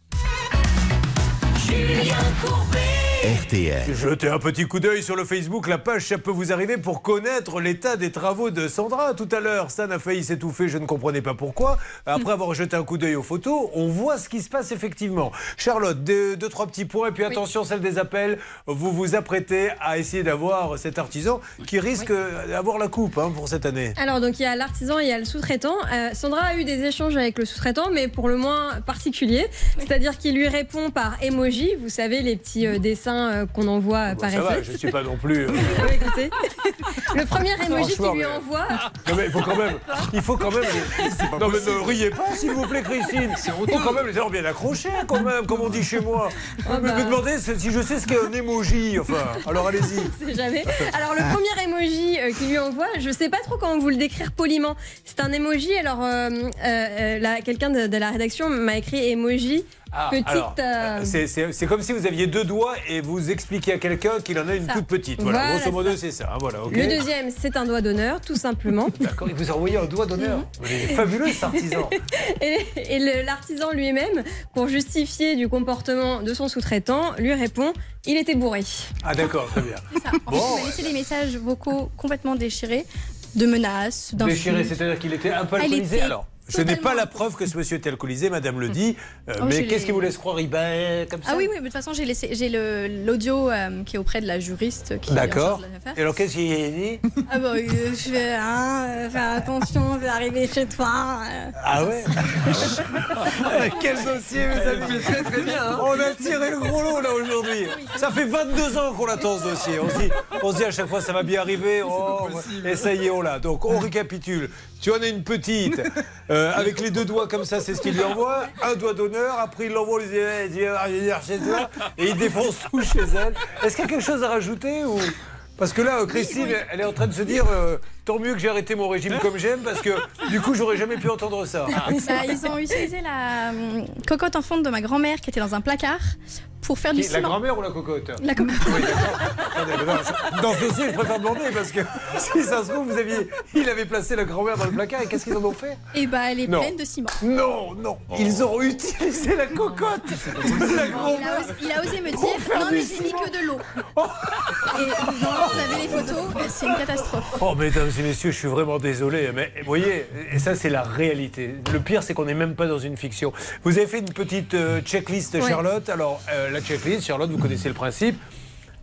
Julien Courbet. RTL. Jetez un petit coup d'œil sur le Facebook, la page Ça peut vous arriver pour connaître l'état des travaux de Sandra. Tout à l'heure, Stan a failli s'étouffer, je ne comprenais pas pourquoi. Après avoir jeté un coup d'œil aux photos, on voit ce qui se passe effectivement. Charlotte, deux, deux, trois petits points, et puis attention, celle des appels. Vous vous apprêtez à essayer d'avoir cet artisan qui risque d'avoir la coupe hein, pour cette année. Alors, donc il y a l'artisan et il y a le sous-traitant. Euh, Sandra a eu des échanges avec le sous-traitant, mais pour le moins particulier. C'est-à-dire qu'il lui répond par emoji, vous savez, les petits euh, dessins euh, qu'on envoie par Ça va, je ne suis pas non plus. euh, Oui, écoutez. Le premier emoji qu'il lui envoie. Non mais il faut quand même, il faut quand même. Non mais ne riez pas s'il vous plaît Christine. Il faut quand même les avoir bien accrochés quand même, comme on dit chez moi. Oh, me, bah. me demandez si je sais ce qu'est un emoji. Enfin, alors allez-y. Jamais. Alors le premier emoji euh, qu'il lui envoie, je sais pas trop comment vous le décrire poliment. C'est un emoji. Alors euh, euh, euh, quelqu'un de, de la rédaction m'a écrit emoji. Ah, petite. euh, c'est- comme si vous aviez deux doigts et vous expliquiez à quelqu'un qu'il en a une Ça. toute petite. Voilà, Voilà, grosso modo ça. c'est ça. hein, voilà. Le deuxième, c'est un doigt d'honneur, tout simplement. D'accord, il vous a envoyé un doigt d'honneur. Êtes fabuleux cet artisan. Et, l'artisan lui-même, pour justifier du comportement de son sous-traitant, lui répond il était bourré. Ah d'accord, très bien. En fait, il m'a laissé des messages vocaux complètement déchirés, de menaces, d'insultes. Déchiré, c'est-à-dire qu'il était un peu alcoolisé. Alors, je n'ai pas la preuve que ce monsieur était alcoolisé, madame le dit. euh, Oh, mais qu'est-ce qui vous laisse croire Il bat comme ça Ah oui, oui, mais de toute façon, j'ai laissé, j'ai le- l'audio euh, qui est auprès de la juriste qui est en D'accord. charge de l'affaire. Et alors qu'est-ce qu'il a dit Ah bah, euh, je vais hein, euh, faire attention, je vais arriver chez toi. euh. Ah ouais Quel dossier vous avez très très bien. hein. On a tiré le gros lot là aujourd'hui. Ça fait 22 ans qu'on attend ce dossier. On se dit, on se dit à chaque fois ça va bien arriver. Oh, et ça y est, on l'a. Donc on récapitule. Tu en as une petite euh, avec les deux doigts comme ça, c'est ce qu'il lui envoie. Un doigt d'honneur. Après il l'envoie, il dit, eh, il ah, chez toi et il défonce tout chez elle. Est-ce qu'il y a quelque chose à rajouter ou parce que là, Christine, elle est en train de se dire euh, tant mieux que j'ai arrêté mon régime comme j'aime, parce que du coup, j'aurais jamais pu entendre ça. Bah, ils ont utilisé la hum, cocotte en fonte de ma grand-mère qui était dans un placard pour faire du Qui- La ciment. grand-mère ou la cocotte? La cocotte. Oui, d'accord. Attendez, mais non, Dans ce dossier, je préfère demander parce que si ça se trouve, vous aviez, il avait placé la grand-mère dans le placard et qu'est-ce qu'ils en ont fait? Et bah, elle est Non. pleine de ciment. Non, non, ils ont utilisé la cocotte. La Il a, grand-mère. osé, il a osé me dire faire non du mais j'ai mis que de l'eau. Et normalement vous avez les photos, c'est une catastrophe. Oh, mesdames et messieurs, je suis vraiment désolé, mais vous voyez, et ça c'est la réalité. Le pire, c'est qu'on n'est même pas dans une fiction. Vous avez fait une petite euh, checklist. Charlotte. Alors, euh, la checklist, Charlotte, vous connaissez le principe.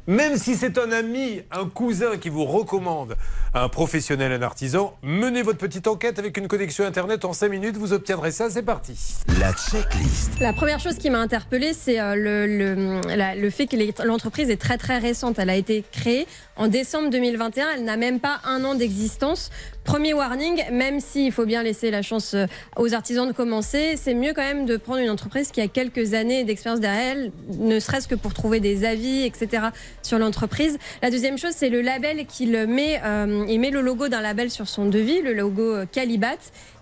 Même si c'est un ami, un cousin qui vous recommande un professionnel, un artisan, menez votre petite enquête avec une connexion Internet en 5 minutes, vous obtiendrez ça, c'est parti. La checklist. La première chose qui m'a interpellée, c'est euh, le, le, la- le fait que l'entreprise est très très récente. Elle a été créée en décembre 2021. Elle n'a même pas un an d'existence. Premier warning, même s'il faut bien laisser la chance euh, aux artisans de commencer, c'est mieux quand même de prendre une entreprise qui a quelques années d'expérience derrière elle, ne serait-ce que pour trouver des avis, etc. sur l'entreprise. La deuxième chose, c'est le label qu'il met. euh, il met le logo d'un label sur son devis, le logo euh, Calibat.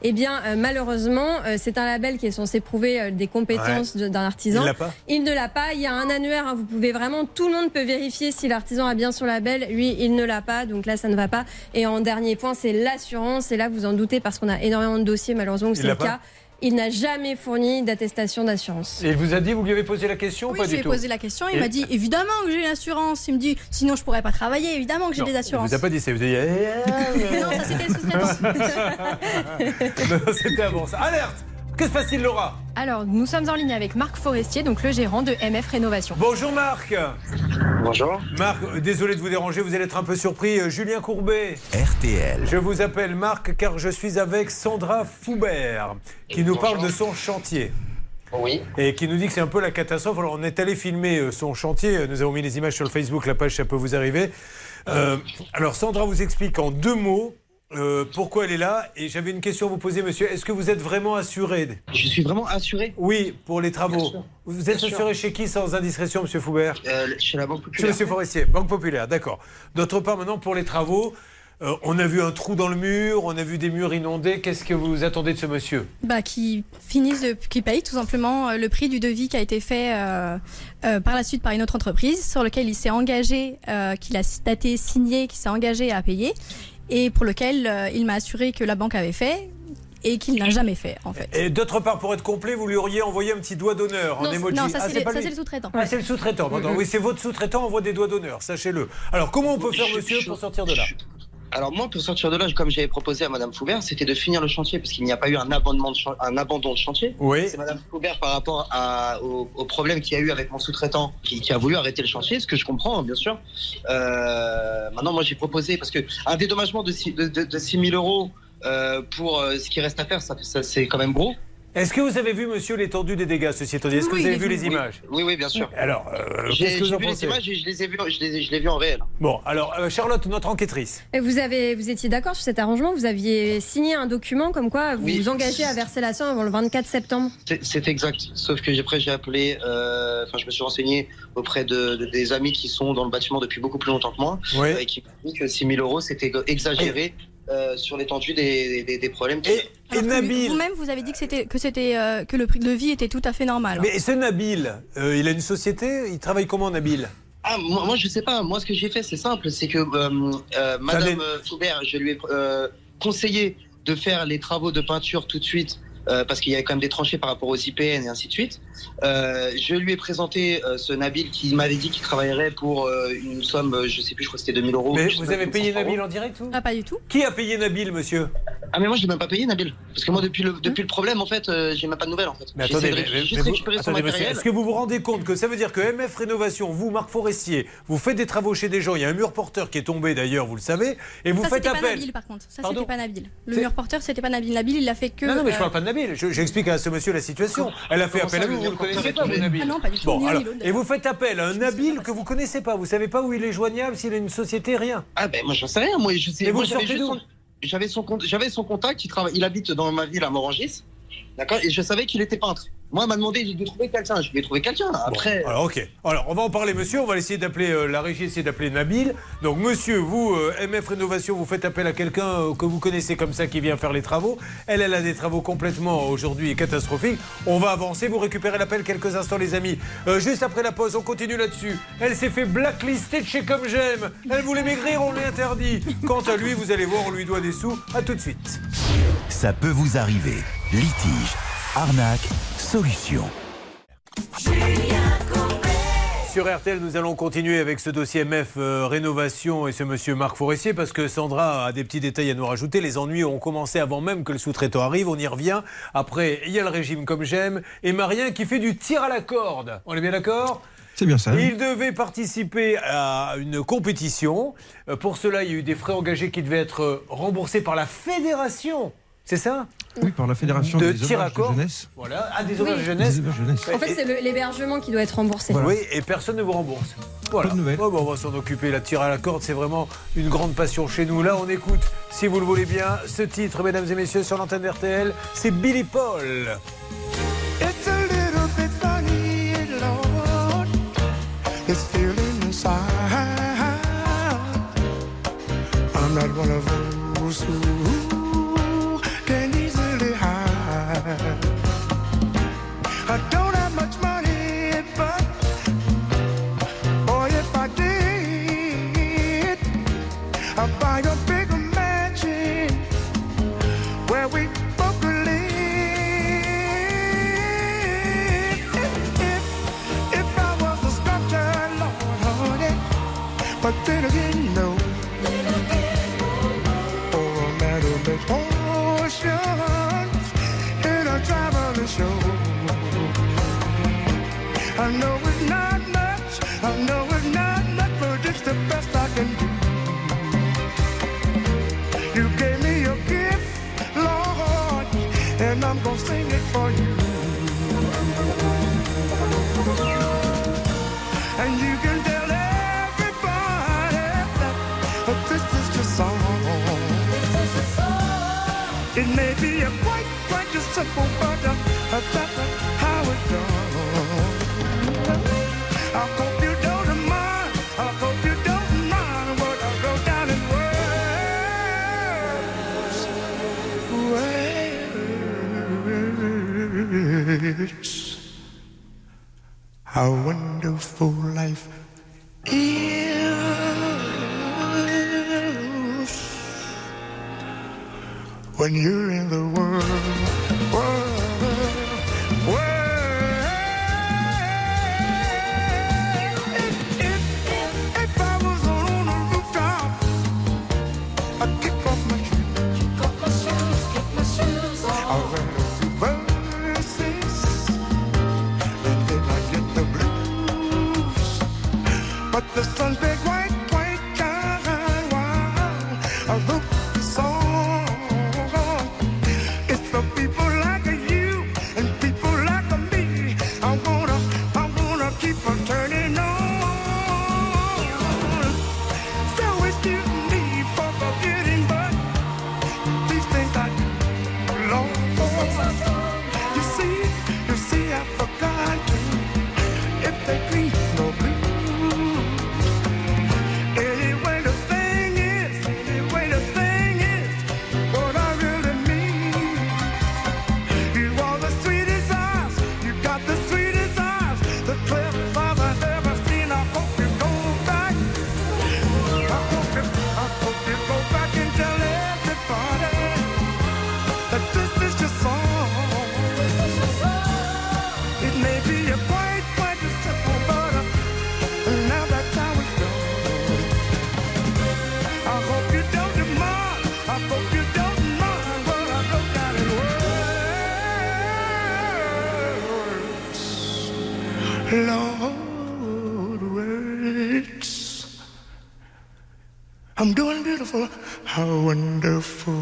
Eh bien, euh, malheureusement, euh, c'est un label qui est censé prouver euh, des compétences Ouais. d'un artisan. Il l'a pas Il ne l'a pas. Il y a un annuaire. hein, vous pouvez vraiment, tout le monde peut vérifier si l'artisan a bien son label. Lui, il ne l'a pas. Donc là, ça ne va pas. Et en dernier point, c'est l'assurance. Et là, vous en doutez parce qu'on a énormément de dossiers, malheureusement, où Il c'est le pas cas. Il n'a jamais fourni d'attestation d'assurance. Et il vous a dit, vous lui avez posé la question ou Oui, pas je du lui ai posé la question. Il Et- m'a dit évidemment que j'ai une assurance. Il me dit sinon je pourrais pas travailler. Évidemment que j'ai des Il assurances. vous a pas dit ça, il vous a dit. eh, non, ça c'était. Non, C'était avant ça. Alerte Que se passe-t-il, Laura Alors, nous sommes en ligne avec Marc Forestier, donc le gérant de MF Rénovation. Bonjour Marc Bonjour. Marc, euh, désolé de vous déranger, vous allez être un peu surpris. Euh, Julien Courbet. RTL. Je vous appelle Marc car je suis avec Sandra Foubert qui nous parle de son chantier. Oui. Et qui nous dit que c'est un peu la catastrophe. Alors on est allé filmer euh, son chantier. Nous avons mis les images sur le Facebook, la page ça peut vous arriver. Euh, alors Sandra vous explique en deux mots euh, pourquoi elle est là? Et j'avais une question à vous poser, monsieur. Est-ce que vous êtes vraiment assuré? Je suis vraiment assuré Oui, pour les travaux. Vous êtes Bien sûr. assuré chez qui sans indiscrétion, monsieur Foubert? Euh, Chez la Banque Chez Populaire. monsieur Forestier, Banque Populaire, d'accord. D'autre part, maintenant, pour les travaux, euh, on a vu un trou dans le mur, on a vu des murs inondés. Qu'est-ce que vous attendez de ce monsieur? Bah, qui finissent, de, qui payent tout simplement le prix du devis qui a été fait euh, euh, par la suite par une autre entreprise, sur lequel il s'est engagé, euh, qu'il a daté, signé, qu'il s'est engagé à payer, et pour lequel euh, il m'a assuré que la banque avait fait et qu'il n'a jamais fait en fait. Et d'autre part, pour être complet, vous lui auriez envoyé un petit doigt d'honneur en emoji. non, ça, Ah, c'est le- sous-traitant. Ah, c'est le sous-traitant, pardon. Mhm. Oui, c'est votre sous-traitant, envoie des doigts d'honneur, sachez-le. Alors, comment on peut faire, monsieur, pour sortir de là? Alors moi, pour sortir de là, comme j'avais proposé à Madame Foubert, c'était de finir le chantier parce qu'il n'y a pas eu un abandon de, chan- un abandon de chantier. Oui. C'est Madame Foubert par rapport à- au, au problème qu'il y a eu avec mon sous-traitant qui, qui a voulu arrêter le chantier, ce que je comprends, bien sûr. Euh, maintenant, moi, j'ai proposé parce que un dédommagement de 6 de, de, de 6 000 euros euh, pour euh, ce qui reste à faire, ça, ça, c'est quand même gros. Est-ce que vous avez vu, monsieur, l'étendue des dégâts, ceci étant dit? Est-ce que Oui, vous avez vu les images? Oui, oui, bien sûr. Alors, euh, qu'est-ce que vous j'ai en vu les pensez? images et je les ai vues, les les en réel. Bon, alors, euh, Charlotte, notre enquêtrice. Et vous, avez, vous étiez d'accord sur cet arrangement? Vous aviez signé un document comme quoi vous Oui. vous engagez à verser la somme avant le 24 septembre? C'est- exact. Sauf que après, j'ai appelé, euh, enfin, je me suis renseigné auprès de, de- des amis qui sont dans le bâtiment depuis beaucoup plus longtemps que moi, Oui. euh, et qui m'ont dit que 6 000 euros, c'était exagéré euh, sur l'étendue des, des, des problèmes. Et Nabil Vous-même, vous avez dit que c'était que c'était euh, que le prix de vie était tout à fait normal. hein. Mais ce Nabil, euh, il a une société Il travaille comment, Nabil? Ah, moi, moi, je sais pas. Moi, ce que j'ai fait, c'est simple. C'est que euh, euh, Madame Foubert, je lui ai euh, conseillé de faire les travaux de peinture tout de suite. euh, parce qu'il y avait quand même des tranchées par rapport aux IPN et ainsi de suite. Euh, je lui ai présenté euh, ce Nabil qui m'avait dit qu'il travaillerait pour euh, une somme, je sais plus, je crois que c'était 2000 euros. Mais vous avez 500 payé euros. Nabil en direct ou Ah, pas du tout. Qui a payé Nabil, monsieur? Ah mais moi je l'ai même pas payé Nabil parce que moi depuis le depuis le problème en fait euh, j'ai même pas de nouvelles en fait. Mais attendez, de mais- vous- son attendez, monsieur, matériel. est-ce que vous vous rendez compte que ça veut dire que MF Rénovation, vous, Marc Forestier, vous faites des travaux chez des gens, il y a un mur porteur qui est tombé d'ailleurs, vous le savez, et vous ça, faites c'était pas appel. Nabil, par contre. Ça, c'était pas Nabil. Le mur porteur, c'était pas Nabil. Nabil, il l'a fait que. Non, non, mais je parle pas de Nabil. Je- J'explique à ce monsieur la situation. Elle a fait appel à vous, vous le connaissez porteur pas, est vous, tombé Nabil Ah non, pas du tout, Bon, ni l'un alors, ni l'autre, et vous faites appel à un Nabil que vous connaissez pas. Vous savez pas où il est joignable, s'il a une société, rien. Ah ben moi j'en sais rien, moi je sais. Et moi, j'avais sortez juste d'où son- J'avais son compte, j'avais son contact, il travaille, il habite dans ma ville à Morangis, d'accord, et je savais qu'il était peintre. Moi il m'a demandé de trouver quelqu'un, je lui ai trouvé quelqu'un. Après, Alors, ok. Alors, on va en parler, monsieur. On va essayer d'appeler euh, la régie, essayer d'appeler Nabil. Donc, monsieur, vous, euh, MF Rénovation, vous faites appel à quelqu'un euh, que vous connaissez comme ça qui vient faire les travaux. Elle, elle a des travaux complètement aujourd'hui catastrophiques. On va avancer. Vous récupérez l'appel quelques instants, les amis. Euh, juste après la pause, on continue là-dessus. Elle s'est fait blacklister de chez Comme J'aime. Elle voulait maigrir, on lui interdit. Quant à lui, vous allez voir, on lui doit des sous. À tout de suite. Ça peut vous arriver. Litige, arnaque, solution. Sur RTL, nous allons continuer avec ce dossier MF euh, Rénovation et ce monsieur Marc Forestier parce que Sandra a des petits détails à nous rajouter. Les ennuis ont commencé avant même que le sous-traitant arrive. On y revient. Après, il y a le régime comme j'aime et Marien qui fait du tir à la corde. On est bien d'accord? C'est bien ça. Il devait participer à une compétition. Euh, Pour cela, il y a eu des frais engagés qui devaient être euh, remboursés par la fédération. C'est ça? Oui, par la Fédération de des tir à hommages de jeunesse. Voilà, ah, des Oui. hommages de jeunesse. Jeunesse. En fait, c'est l'hébergement qui doit être remboursé. Oui, et personne ne vous rembourse. Voilà. Ouais, bah, on va s'en occuper. La tir à la corde, c'est vraiment une grande passion chez nous. Là, on écoute, si vous le voulez bien, ce titre, mesdames et messieurs, sur l'antenne d'RTL. C'est Billy Paul. It's a little bit funny, Lord. This feeling inside. I'm not one of those who wonderful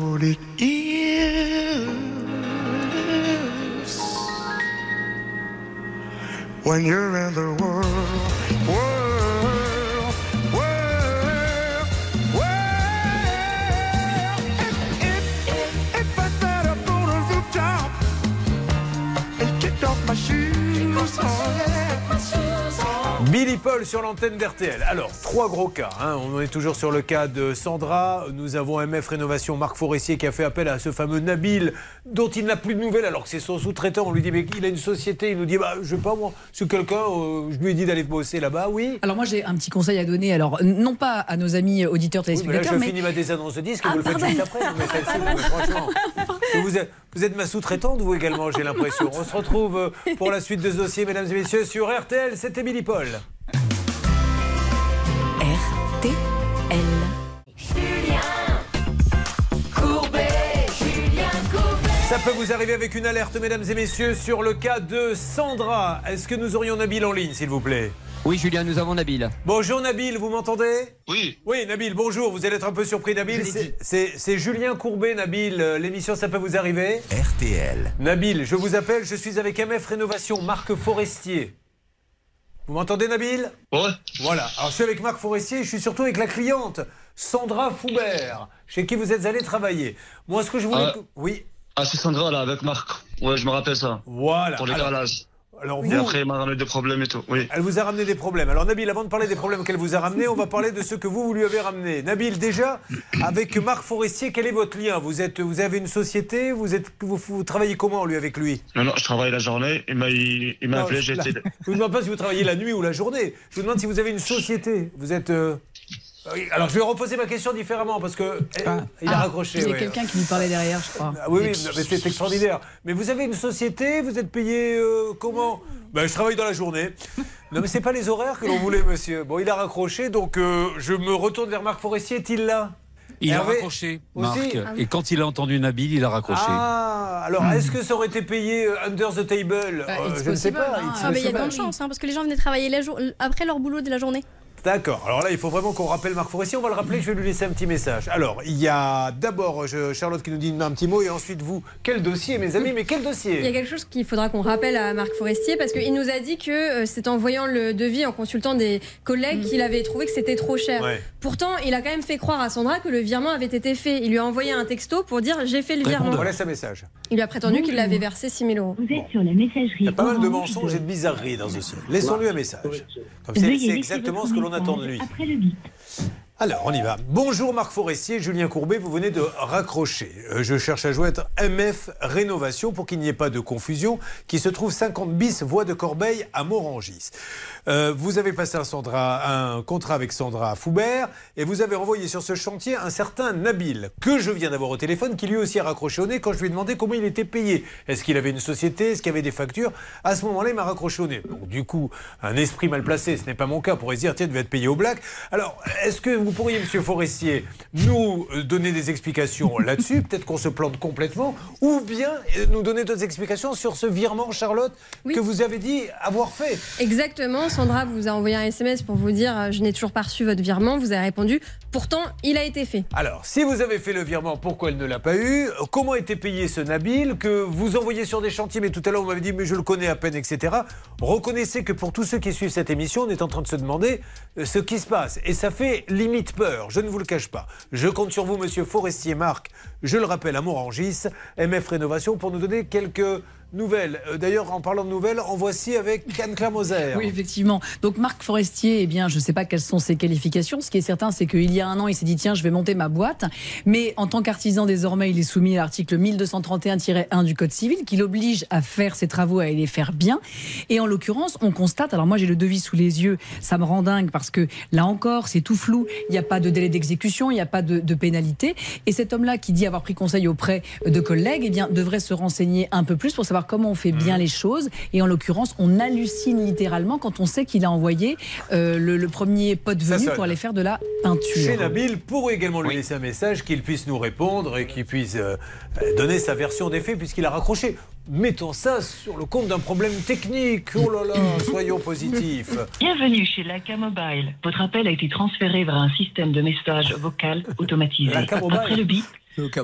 sur l'antenne d'RTL. Alors, trois gros cas. hein. On en est toujours sur le cas de Sandra. Nous avons MF Rénovation, Marc Forestier, qui a fait appel à ce fameux Nabil, dont il n'a plus de nouvelles, alors que c'est son sous-traitant. On lui dit, mais il a une société. Il nous dit, bah, je sais pas moi, c'est quelqu'un, euh, je lui ai dit d'aller bosser là-bas, oui. Alors moi j'ai un petit conseil à donner. Alors non pas à nos amis auditeurs Oui, mais là, téléspectateurs, je mais, finis ma désannonce de disque Ah, vous le faites juste après. Mais celle-ci, franchement, vous êtes, vous êtes ma sous-traitante, vous également, j'ai l'impression. On se retrouve euh, pour la suite de ce dossier, mesdames et messieurs, sur RTL. C'était Billy Paul. Ça peut vous arriver avec une alerte, mesdames et messieurs, sur le cas de Sandra. Est-ce que nous aurions Nabil en ligne, s'il vous plaît? Oui, Julien, nous avons Nabil. Bonjour Nabil, vous m'entendez? Oui. Oui, Nabil, bonjour. Vous allez être un peu surpris, Nabil. C'est- Julien Courbet, Nabil. Euh, L'émission, ça peut vous arriver? RTL. Nabil, je vous appelle. Je suis avec MF Rénovation, Marc Forestier. Vous m'entendez, Nabil? Ouais. Voilà. Alors, je suis avec Marc Forestier. Je suis surtout avec la cliente, Sandra Foubert, chez qui vous êtes allé travailler. Moi, ce que je voulais. Que- Oui. Ah, c'est Sandra, là, avec Marc. Ouais, je me rappelle ça. Voilà. Pour les Alors- carrelages. Alors, Et après, il m'a ramené des problèmes et tout. Oui. Elle vous a ramené des problèmes. Alors Nabil, avant de parler des problèmes qu'elle vous a ramenés, on va parler de ce que vous, vous lui avez ramené. Nabil, déjà, avec Marc Forestier, quel est votre lien? Vous, êtes, vous avez une société? Vous, êtes, vous, vous travaillez comment, lui, avec lui? Non, non, je travaille la journée. Il m'a, il, il m'a appelé, je j'ai de... je vous demande pas si vous travaillez la nuit ou la journée. Je vous demande si vous avez une société. Vous êtes... euh, oui, Alors, je vais reposer ma question différemment parce que eh, il a Ah, raccroché. Il y a ouais. quelqu'un qui lui parlait derrière, je crois. Ah oui, oui, mais c'est extraordinaire. Mais vous avez une société, vous êtes payé euh, comment? Ben, Je travaille dans la journée. Non, mais c'est pas les horaires que l'on voulait, monsieur. Bon, il a raccroché, donc euh, je me retourne vers Marc Forestier. Est-il là? Il a raccroché, Aussi Marc. Et quand il a entendu Nabil, il a raccroché. Ah, alors est-ce que ça aurait été payé euh, under the table? Bah, Euh, Je ne sais pas. hein. Ah, mais il y a de chance, hein, parce que les gens venaient travailler la jour- après leur boulot de la journée. D'accord. Alors là, il faut vraiment qu'on rappelle Marc Forestier. On va le rappeler. Je vais lui laisser un petit message. Alors, il y a d'abord je- Charlotte qui nous dit un petit mot et ensuite vous. Quel dossier, mes amis Mais quel Il y a dossier quelque chose qu'il faudra qu'on rappelle à Marc Forestier parce qu'il nous a dit que euh, c'est en voyant le devis, en consultant des collègues, qu'il avait trouvé que c'était trop cher. Ouais. Pourtant, il a quand même fait croire à Sandra que le virement avait été fait. Il lui a envoyé un texto pour dire j'ai fait le virement. On laisse un message. Il lui a prétendu qu'il avait versé 6 000 euros. Vous êtes sur la messagerie. Il y a pas mal de mensonges et de bizarreries dans ce dossier. Laissons-lui un message. Comme c'est exactement ce que l'on message attend de lui. Après le bip. Alors, on y va. Bonjour Marc Forestier, Julien Courbet, vous venez de raccrocher. Euh, je cherche à joindre MF Rénovation pour qu'il n'y ait pas de confusion, qui se trouve 50 bis voie de Corbeil à Morangis. Euh, vous avez passé un, Sandra- un contrat avec Sandra Foubert et vous avez envoyé sur ce chantier un certain Nabil, que je viens d'avoir au téléphone, qui lui aussi a raccroché au nez quand je lui ai demandé comment il était payé. Est-ce qu'il avait une société? Est-ce qu'il avait des factures? À ce moment-là, il m'a raccroché au nez. Donc, du coup, un esprit mal placé, ce n'est pas mon cas, pourrait se dire, tiens, devait être payé au black. Alors, est-ce que vous pourriez, monsieur Forestier, nous euh, donner des explications là-dessus Peut-être qu'on se plante complètement, ou bien euh, nous donner d'autres explications sur ce virement, Charlotte, que vous avez dit avoir fait. Exactement. Sandra vous a envoyé un SMS pour vous dire euh, je n'ai toujours pas reçu votre virement. Vous avez répondu pourtant il a été fait. Alors, si vous avez fait le virement, pourquoi elle ne l'a pas eu? Comment a été payé ce Nabil que vous envoyez sur des chantiers Mais tout à l'heure, vous m'avez dit, mais je le connais à peine, etc. Reconnaissez que pour tous ceux qui suivent cette émission, on est en train de se demander ce qui se passe. Et ça fait limite peur, je ne vous le cache pas. Je compte sur vous, monsieur Forestier Marc, je le rappelle, à Morangis, MF Rénovation, pour nous donner quelques nouvelles. Euh, D'ailleurs, en parlant de nouvelles, en voici avec Anne-Claire Moser. Oui, effectivement. Donc Marc Forestier, eh bien, je ne sais pas quelles sont ses qualifications. Ce qui est certain, c'est qu'il y a un an, il s'est dit tiens, je vais monter ma boîte. Mais en tant qu'artisan, désormais, il est soumis à l'article 1231-1 du Code civil qui l'oblige à faire ses travaux, à les faire bien. Et en l'occurrence, on constate. Alors moi, j'ai le devis sous les yeux. Ça me rend dingue parce que là encore, c'est tout flou. Il n'y a pas de délai d'exécution, il n'y a pas de, de pénalité. Et cet homme-là, qui dit avoir pris conseil auprès de collègues, eh bien, devrait se renseigner un peu plus pour savoir comment on fait Mmh. bien les choses. Et en l'occurrence, on hallucine littéralement quand on sait qu'il a envoyé euh, le, le premier pote venu pour aller faire de la peinture. Chez Nabil, pour également lui laisser un message, qu'il puisse nous répondre et qu'il puisse euh, euh, donner sa version des faits puisqu'il a raccroché. Mettons ça sur le compte d'un problème technique. Oh là là, soyons positifs. Bienvenue chez Laca Mobile. Votre appel a été transféré vers un système de message vocal automatisé. Laca Mobile. Après le bip,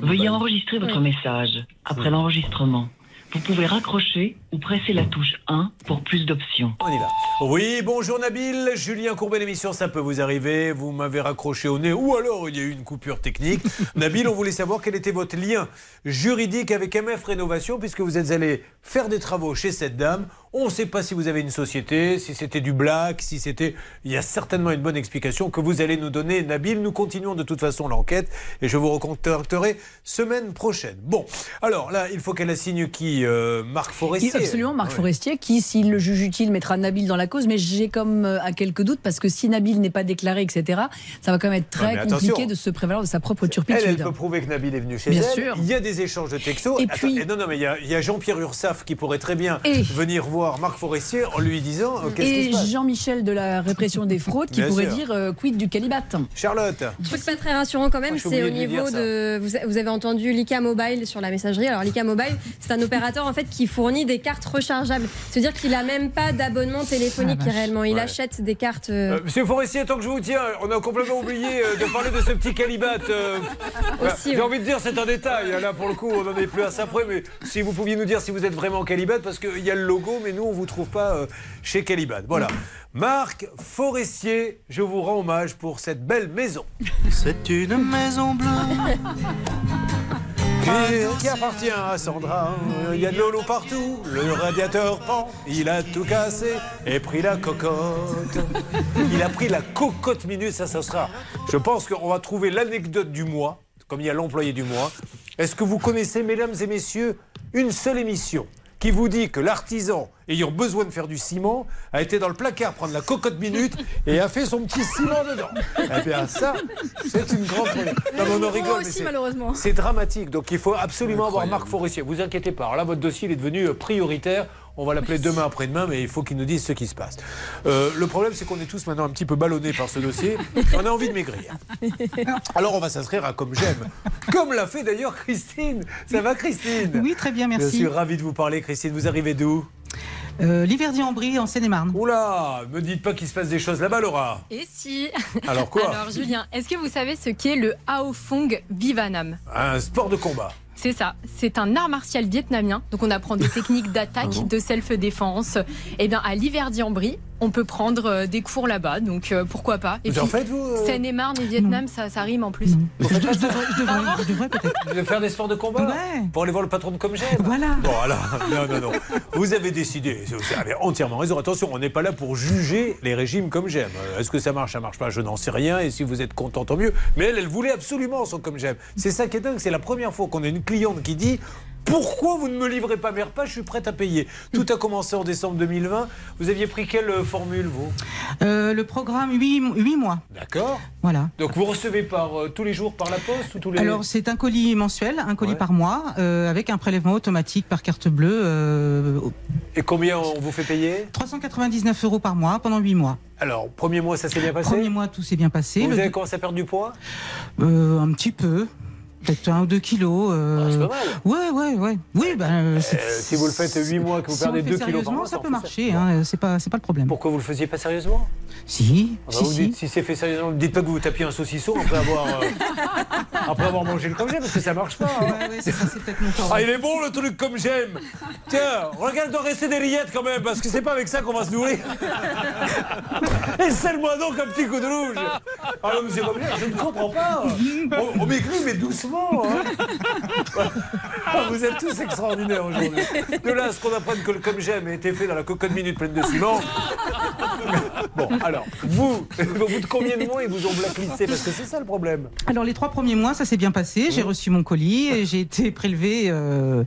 veuillez enregistrer votre message. Après l'enregistrement, vous pouvez raccrocher ou presser la touche 1 pour plus d'options. On y va. Oui, bonjour Nabil. Julien Courbet, l'émission, ça peut vous arriver. Vous m'avez raccroché au nez ou alors il y a eu une coupure technique. Nabil, on voulait savoir quel était votre lien juridique avec MF Rénovation puisque vous êtes allé faire des travaux chez cette dame. On ne sait pas si vous avez une société, si c'était du black, si c'était... Il y a certainement une bonne explication que vous allez nous donner, Nabil. Nous continuons de toute façon l'enquête et je vous recontacterai semaine prochaine. Bon, alors là, il faut qu'elle assigne qui euh, Marc Forestier. Absolument, Marc Ouais. Forestier, qui, s'il le juge utile, mettra Nabil dans la cause. Mais j'ai comme euh, à quelques doutes, parce que si Nabil n'est pas déclaré, etc., ça va quand même être très compliqué de se prévaloir de sa propre Elle, turpitude. elle peut prouver que Nabil est venu chez Bien elle. sûr. Il y a des échanges de textos. Et Attends, puis- non, non, mais il y a, Jean-Pierre Ursaf qui pourrait très bien Et- venir voir Marc Forestier en lui disant euh, qu'est-ce Et. Jean-Michel de la répression des fraudes qui Bien pourrait sûr. dire euh, quid du calibat. Charlotte. Un truc pas très rassurant quand même, c'est au niveau de. Vous avez entendu Lika Mobile sur la messagerie. Alors Lika Mobile, c'est un opérateur en fait qui fournit des cartes rechargeables. C'est-à-dire qu'il a même pas d'abonnement téléphonique Ah, réellement. Il Ouais. achète des cartes. euh, Euh, Monsieur Forestier, tant que je vous tiens, on a complètement oublié euh, de parler de ce petit calibat. euh. Aussi, J'ai ouais. envie de dire, c'est un détail. Là, pour le coup, on n'en est plus à ça près. Mais si vous pouviez nous dire si vous êtes vraiment calibat, parce qu'il y a le logo, mais nous, on ne vous trouve pas euh, chez Calibat. Voilà. Marc Forestier, je vous rends hommage pour cette belle maison. C'est une maison bleue. Qui, appartient à Sandra. Il y a de l'eau partout, le radiateur pend, il a tout cassé et pris la cocotte. Il a pris la cocotte minute, ça, ça sera. Je pense qu'on va trouver l'anecdote du mois, comme il y a l'employé du mois. Est-ce que vous connaissez, mesdames et messieurs, une seule émission qui vous dit que l'artisan ayant besoin de faire du ciment a été dans le placard prendre la cocotte minute et a fait son petit ciment dedans. Eh bien ça, c'est une grande... Non, mais on en rigole, mais aussi, c'est- malheureusement. c'est dramatique, donc il faut absolument avoir Marc Forestier. Vous inquiétez pas, alors là votre dossier il est devenu euh, prioritaire. On va l'appeler demain après-demain, mais il faut qu'il nous dise ce qui se passe. Euh, le problème, c'est qu'on est tous maintenant un petit peu ballonnés par ce dossier. On a envie de maigrir. Alors on va s'inscrire à Comme J'aime. Comme l'a fait d'ailleurs Christine. Ça va Christine? Oui, très bien, merci. Je suis ravi de vous parler Christine. Vous arrivez d'où Euh, Liverdy-en-Brie, en Seine-et-Marne. Oula, me dites pas qu'il se passe des choses là-bas, Laura. Et si Alors quoi? Alors Julien, est-ce que vous savez ce qu'est le Hao Fong Vivanam? Un sport de combat. C'est ça, c'est un art martial vietnamien. Donc on apprend des techniques d'attaque, Ah de self-défense. Et bien à Liverdy-en-Brie, on peut prendre euh, des cours là-bas, donc euh, pourquoi pas. Vous en faites, vous, euh Seine-et-Marne et Vietnam, ça, ça rime en plus. Je, je devrais, je devrais, je devrais peut-être. De faire des sports de combat Pour aller voir le patron de Comme J'aime Voilà. Bon, alors, non, non, non. Vous avez décidé, vous avez entièrement raison. Attention, on n'est pas là pour juger les régimes Comme J'aime. Est-ce que ça marche, ça marche pas Je n'en sais rien. Et si vous êtes content, tant mieux. Mais elle, elle voulait absolument son Comme J'aime. C'est ça qui est dingue. C'est la première fois qu'on a une cliente qui dit. Pourquoi vous ne me livrez pas mes repas? Je suis prête à payer. Tout a commencé en décembre 2020. Vous aviez pris quelle formule, vous? Euh, le programme, 8, mois. D'accord. Voilà. Donc vous recevez par euh, tous les jours par la poste ou tous les Alors, c'est un colis mensuel, un colis Ouais. par mois, euh, avec un prélèvement automatique par carte bleue. Et combien on vous fait payer? 399 euros par mois pendant 8 mois. Alors, premier mois, ça s'est bien passé? Premier mois, tout s'est bien passé. Vous Le- avez commencé à perdre du poids? Euh, un petit peu. Peut-être un ou deux kilos. euh, Ah, c'est pas mal. Ouais, ouais, ouais. Oui, ben. si vous le faites 8 mois, que vous si perdez le 2 fait kilos par sérieusement, mois, ça peut marcher. Hein, c'est pas, c'est pas le problème. Pourquoi vous le faisiez pas sérieusement? Si, Ah bah si, vous si. dites, si c'est fait sérieusement, dites pas que vous tapiez un saucisson après avoir, euh, après avoir mangé le comme j'aime, parce que ça marche pas. hein. Ouais, ouais, c'est ça, c'est peut-être mon. Ah, il est bon le truc comme j'aime. Tiens, regarde, doit rester des rillettes quand même, parce que c'est pas avec ça qu'on va se nourrir. Essaie-moi donc un petit coup de rouge. Ah non, monsieur je ne comprends pas. On, on maigrit, mais doucement. Hein. Ah, vous êtes tous extraordinaires aujourd'hui. De là, à ce qu'on apprenne que le comme j'aime a été fait dans la cocotte minute pleine de ciment. Bon, alors, vous, au bout de combien de mois ils vous ont blacklisté? Parce que c'est ça le problème. Alors les trois premiers mois, ça s'est bien passé. J'ai reçu mon colis et j'ai été prélevé euh,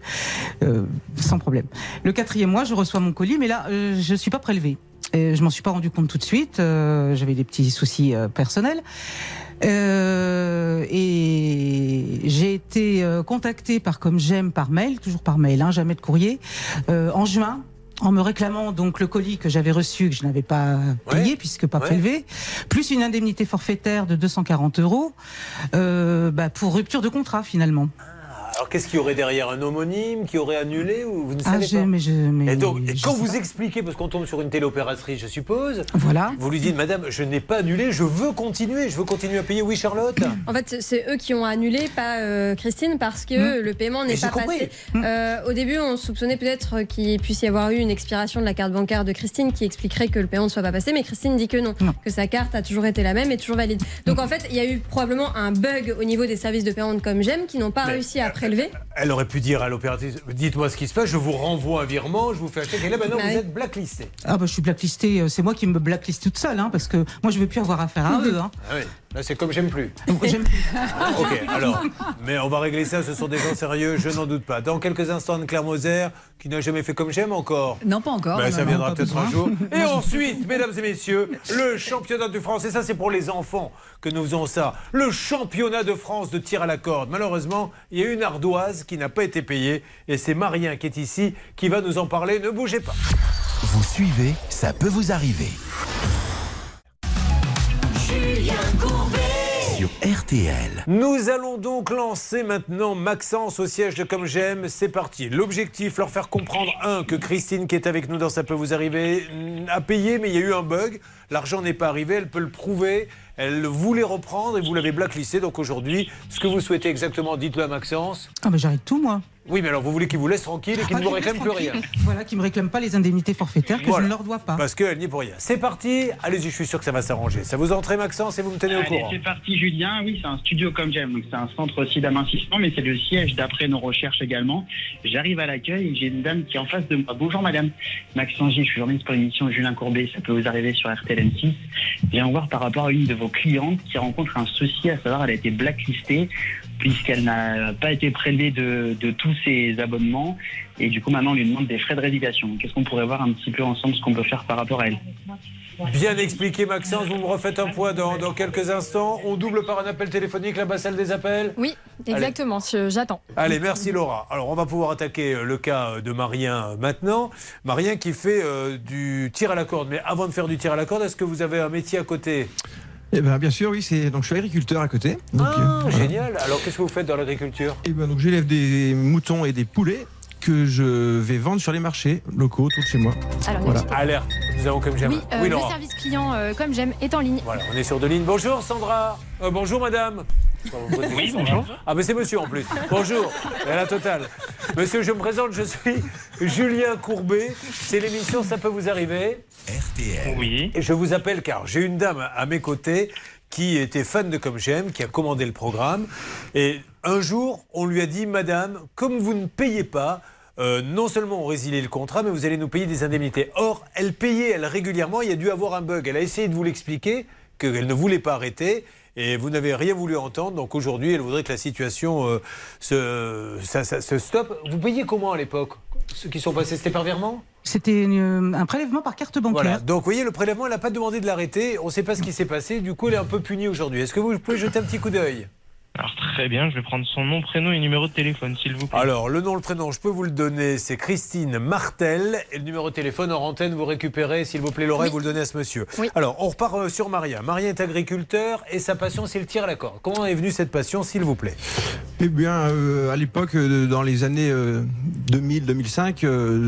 euh, sans problème. Le quatrième mois, je reçois mon colis, mais là, euh, je suis pas prélevé. Et je m'en suis pas rendu compte tout de suite. J'avais des petits soucis personnels. Euh, et j'ai été euh, contactée par comme j'aime par mail, toujours par mail, hein, jamais de courrier, euh, en juin. En me réclamant donc le colis que j'avais reçu, que je n'avais pas payé puisque pas Ouais. prélevé, plus une indemnité forfaitaire de 240 euros euh, bah, pour rupture de contrat finalement. Alors, qu'est-ce qu'il y aurait derrière Un homonyme qui aurait annulé ou vous ne Ah, savez je- pas mais je- mais Et donc, et je quand vous pas. expliquez, parce qu'on tombe sur une téléopératrice, je suppose, Voilà. vous lui dites, Madame, je n'ai pas annulé, je veux continuer, je veux continuer à payer. Oui, Charlotte En fait, c'est eux qui ont annulé, pas euh, Christine, parce que le paiement n'est pas compris. passé. Euh, au début, on soupçonnait peut-être qu'il puisse y avoir eu une expiration de la carte bancaire de Christine qui expliquerait que le paiement ne soit pas passé, mais Christine dit que non, que sa carte a toujours été la même et toujours valide. Donc en fait, il y a eu probablement un bug au niveau des services de paiement de Comme J'aime qui n'ont pas Mais- réussi à Elle aurait pu dire à l'opératrice, dites-moi ce qui se passe, je vous renvoie un virement, je vous fais acheter. Et là, maintenant, Bah vous oui. êtes blacklisté. Ah bah je suis blacklistée, euh, c'est moi qui me blackliste toute seule, hein, parce que moi je veux plus avoir affaire à eux. Hein. Ah oui, c'est comme j'aime plus. J'aime plus. Ok, alors, mais on va régler ça, ce sont des gens sérieux, je n'en doute pas. Dans quelques instants, Anne-Claire Moser, qui n'a jamais fait comme j'aime encore. Non, pas encore. Ben, non, ça non, viendra peut-être un jour. Et ensuite, mesdames et messieurs, le championnat de France. Et ça, c'est pour les enfants que nous faisons ça. Le championnat de France de tir à la corde. Malheureusement, il y a une ardoise qui n'a pas été payée. Et c'est Marien qui est ici qui va nous en parler. Ne bougez pas. Vous suivez, ça peut vous arriver. Julien Courbet. Sur RTL. Nous allons donc lancer maintenant Maxence au siège de Comme J'aime. C'est parti. L'objectif, leur faire comprendre, un, que Christine, qui est avec nous dans Ça peut vous arriver, a payé, mais il y a eu un bug. L'argent n'est pas arrivé, elle peut le prouver. Elle voulait reprendre et vous l'avez blacklisté. Donc aujourd'hui, ce que vous souhaitez exactement, dites-le à Maxence. Ah, mais j'arrête tout, moi. Oui, mais alors vous voulez qu'il vous laisse tranquille et qu'il Ah, ne vous je réclame laisse plus rien. Voilà, qui me réclament pas les indemnités forfaitaires que Voilà. je ne leur dois pas. Parce qu'elle n'y est pour rien. C'est parti. Allez-y, je suis sûr que ça va s'arranger. Ça vous entrez, Maxence, et vous me tenez au courant. c'est parti, Julien. Oui, c'est un studio comme j'aime. Donc, c'est un centre aussi d'amincissement, mais c'est le siège d'après nos recherches également. J'arrive à l'accueil et j'ai une dame qui est en face de moi. Bonjour, madame. Maxence G, je suis journaliste pour l'émission Julien Courbet. Ça peut vous arriver sur RTL M6. Je viens voir par rapport à une de vos clientes qui rencontre un souci, à savoir, elle a été blacklistée puisqu'elle n'a pas été prélevée de, de tous ses abonnements. Et du coup, maintenant, on lui demande des frais de résiliation. Qu'est-ce qu'on pourrait voir un petit peu ensemble ce qu'on peut faire par rapport à elle Bien expliqué, Maxence. Vous me refaites un point dans, dans quelques instants. On double par un appel téléphonique la salle des appels Oui, exactement. J'attends. Allez, merci Laura. Alors, on va pouvoir attaquer euh, le cas de Marien euh, maintenant. Marien qui fait euh, du tir à la corde. Mais avant de faire du tir à la corde, est-ce que vous avez un métier à côté? Eh ben, bien sûr, oui. C'est donc je suis agriculteur à côté. Donc, Ah, euh, voilà. génial. Alors, qu'est-ce que vous faites dans l'agriculture? Eh ben, donc j'élève des moutons et des poulets que je vais vendre sur les marchés locaux autour de chez moi. Alors, voilà. Alerte. Nous avons comme j'aime. Oui, euh, le service client, euh, comme j'aime, est en ligne. Voilà, on est sur deux lignes. Bonjour Sandra. Euh, bonjour madame. Oui, bonjour. Ah, mais c'est monsieur en plus. Bonjour. Et la totale. Monsieur, je me présente, je suis Julien Courbet. C'est l'émission Ça peut vous arriver. RTL. Oui. Et je vous appelle car j'ai une dame à mes côtés qui était fan de Comme J'aime, qui a commandé le programme. Et un jour, on lui a dit Madame, comme vous ne payez pas, euh, non seulement on résilie le contrat, mais vous allez nous payer des indemnités. Or, elle payait, elle régulièrement, il y a dû avoir un bug. Elle a essayé de vous l'expliquer, qu'elle ne voulait pas arrêter. Et vous n'avez rien voulu entendre, donc aujourd'hui, elle voudrait que la situation euh, se, ça- ça- se stoppe. Vous payez comment à l'époque Ceux qui sont passés, c'était par virement? C'était une- un prélèvement par carte bancaire. voilà. Donc, vous voyez, le prélèvement, elle n'a pas demandé de l'arrêter. On ne sait pas ce qui s'est passé. Du coup, elle est un peu punie aujourd'hui. Est-ce que vous pouvez jeter un petit coup d'œil? Alors très bien, je vais prendre son nom, prénom et numéro de téléphone, s'il vous plaît. Alors, le nom, le prénom, je peux vous le donner. C'est Christine Martel. Et le numéro de téléphone en antenne, vous récupérez, s'il vous plaît, Laura, et vous le donnez à ce monsieur. Alors, on repart euh, sur Maria. Maria est agriculteur et sa passion, c'est le tir à la corde. Comment est venue cette passion, s'il vous plaît? Eh bien, euh, à l'époque, euh, dans les années 2000-2005,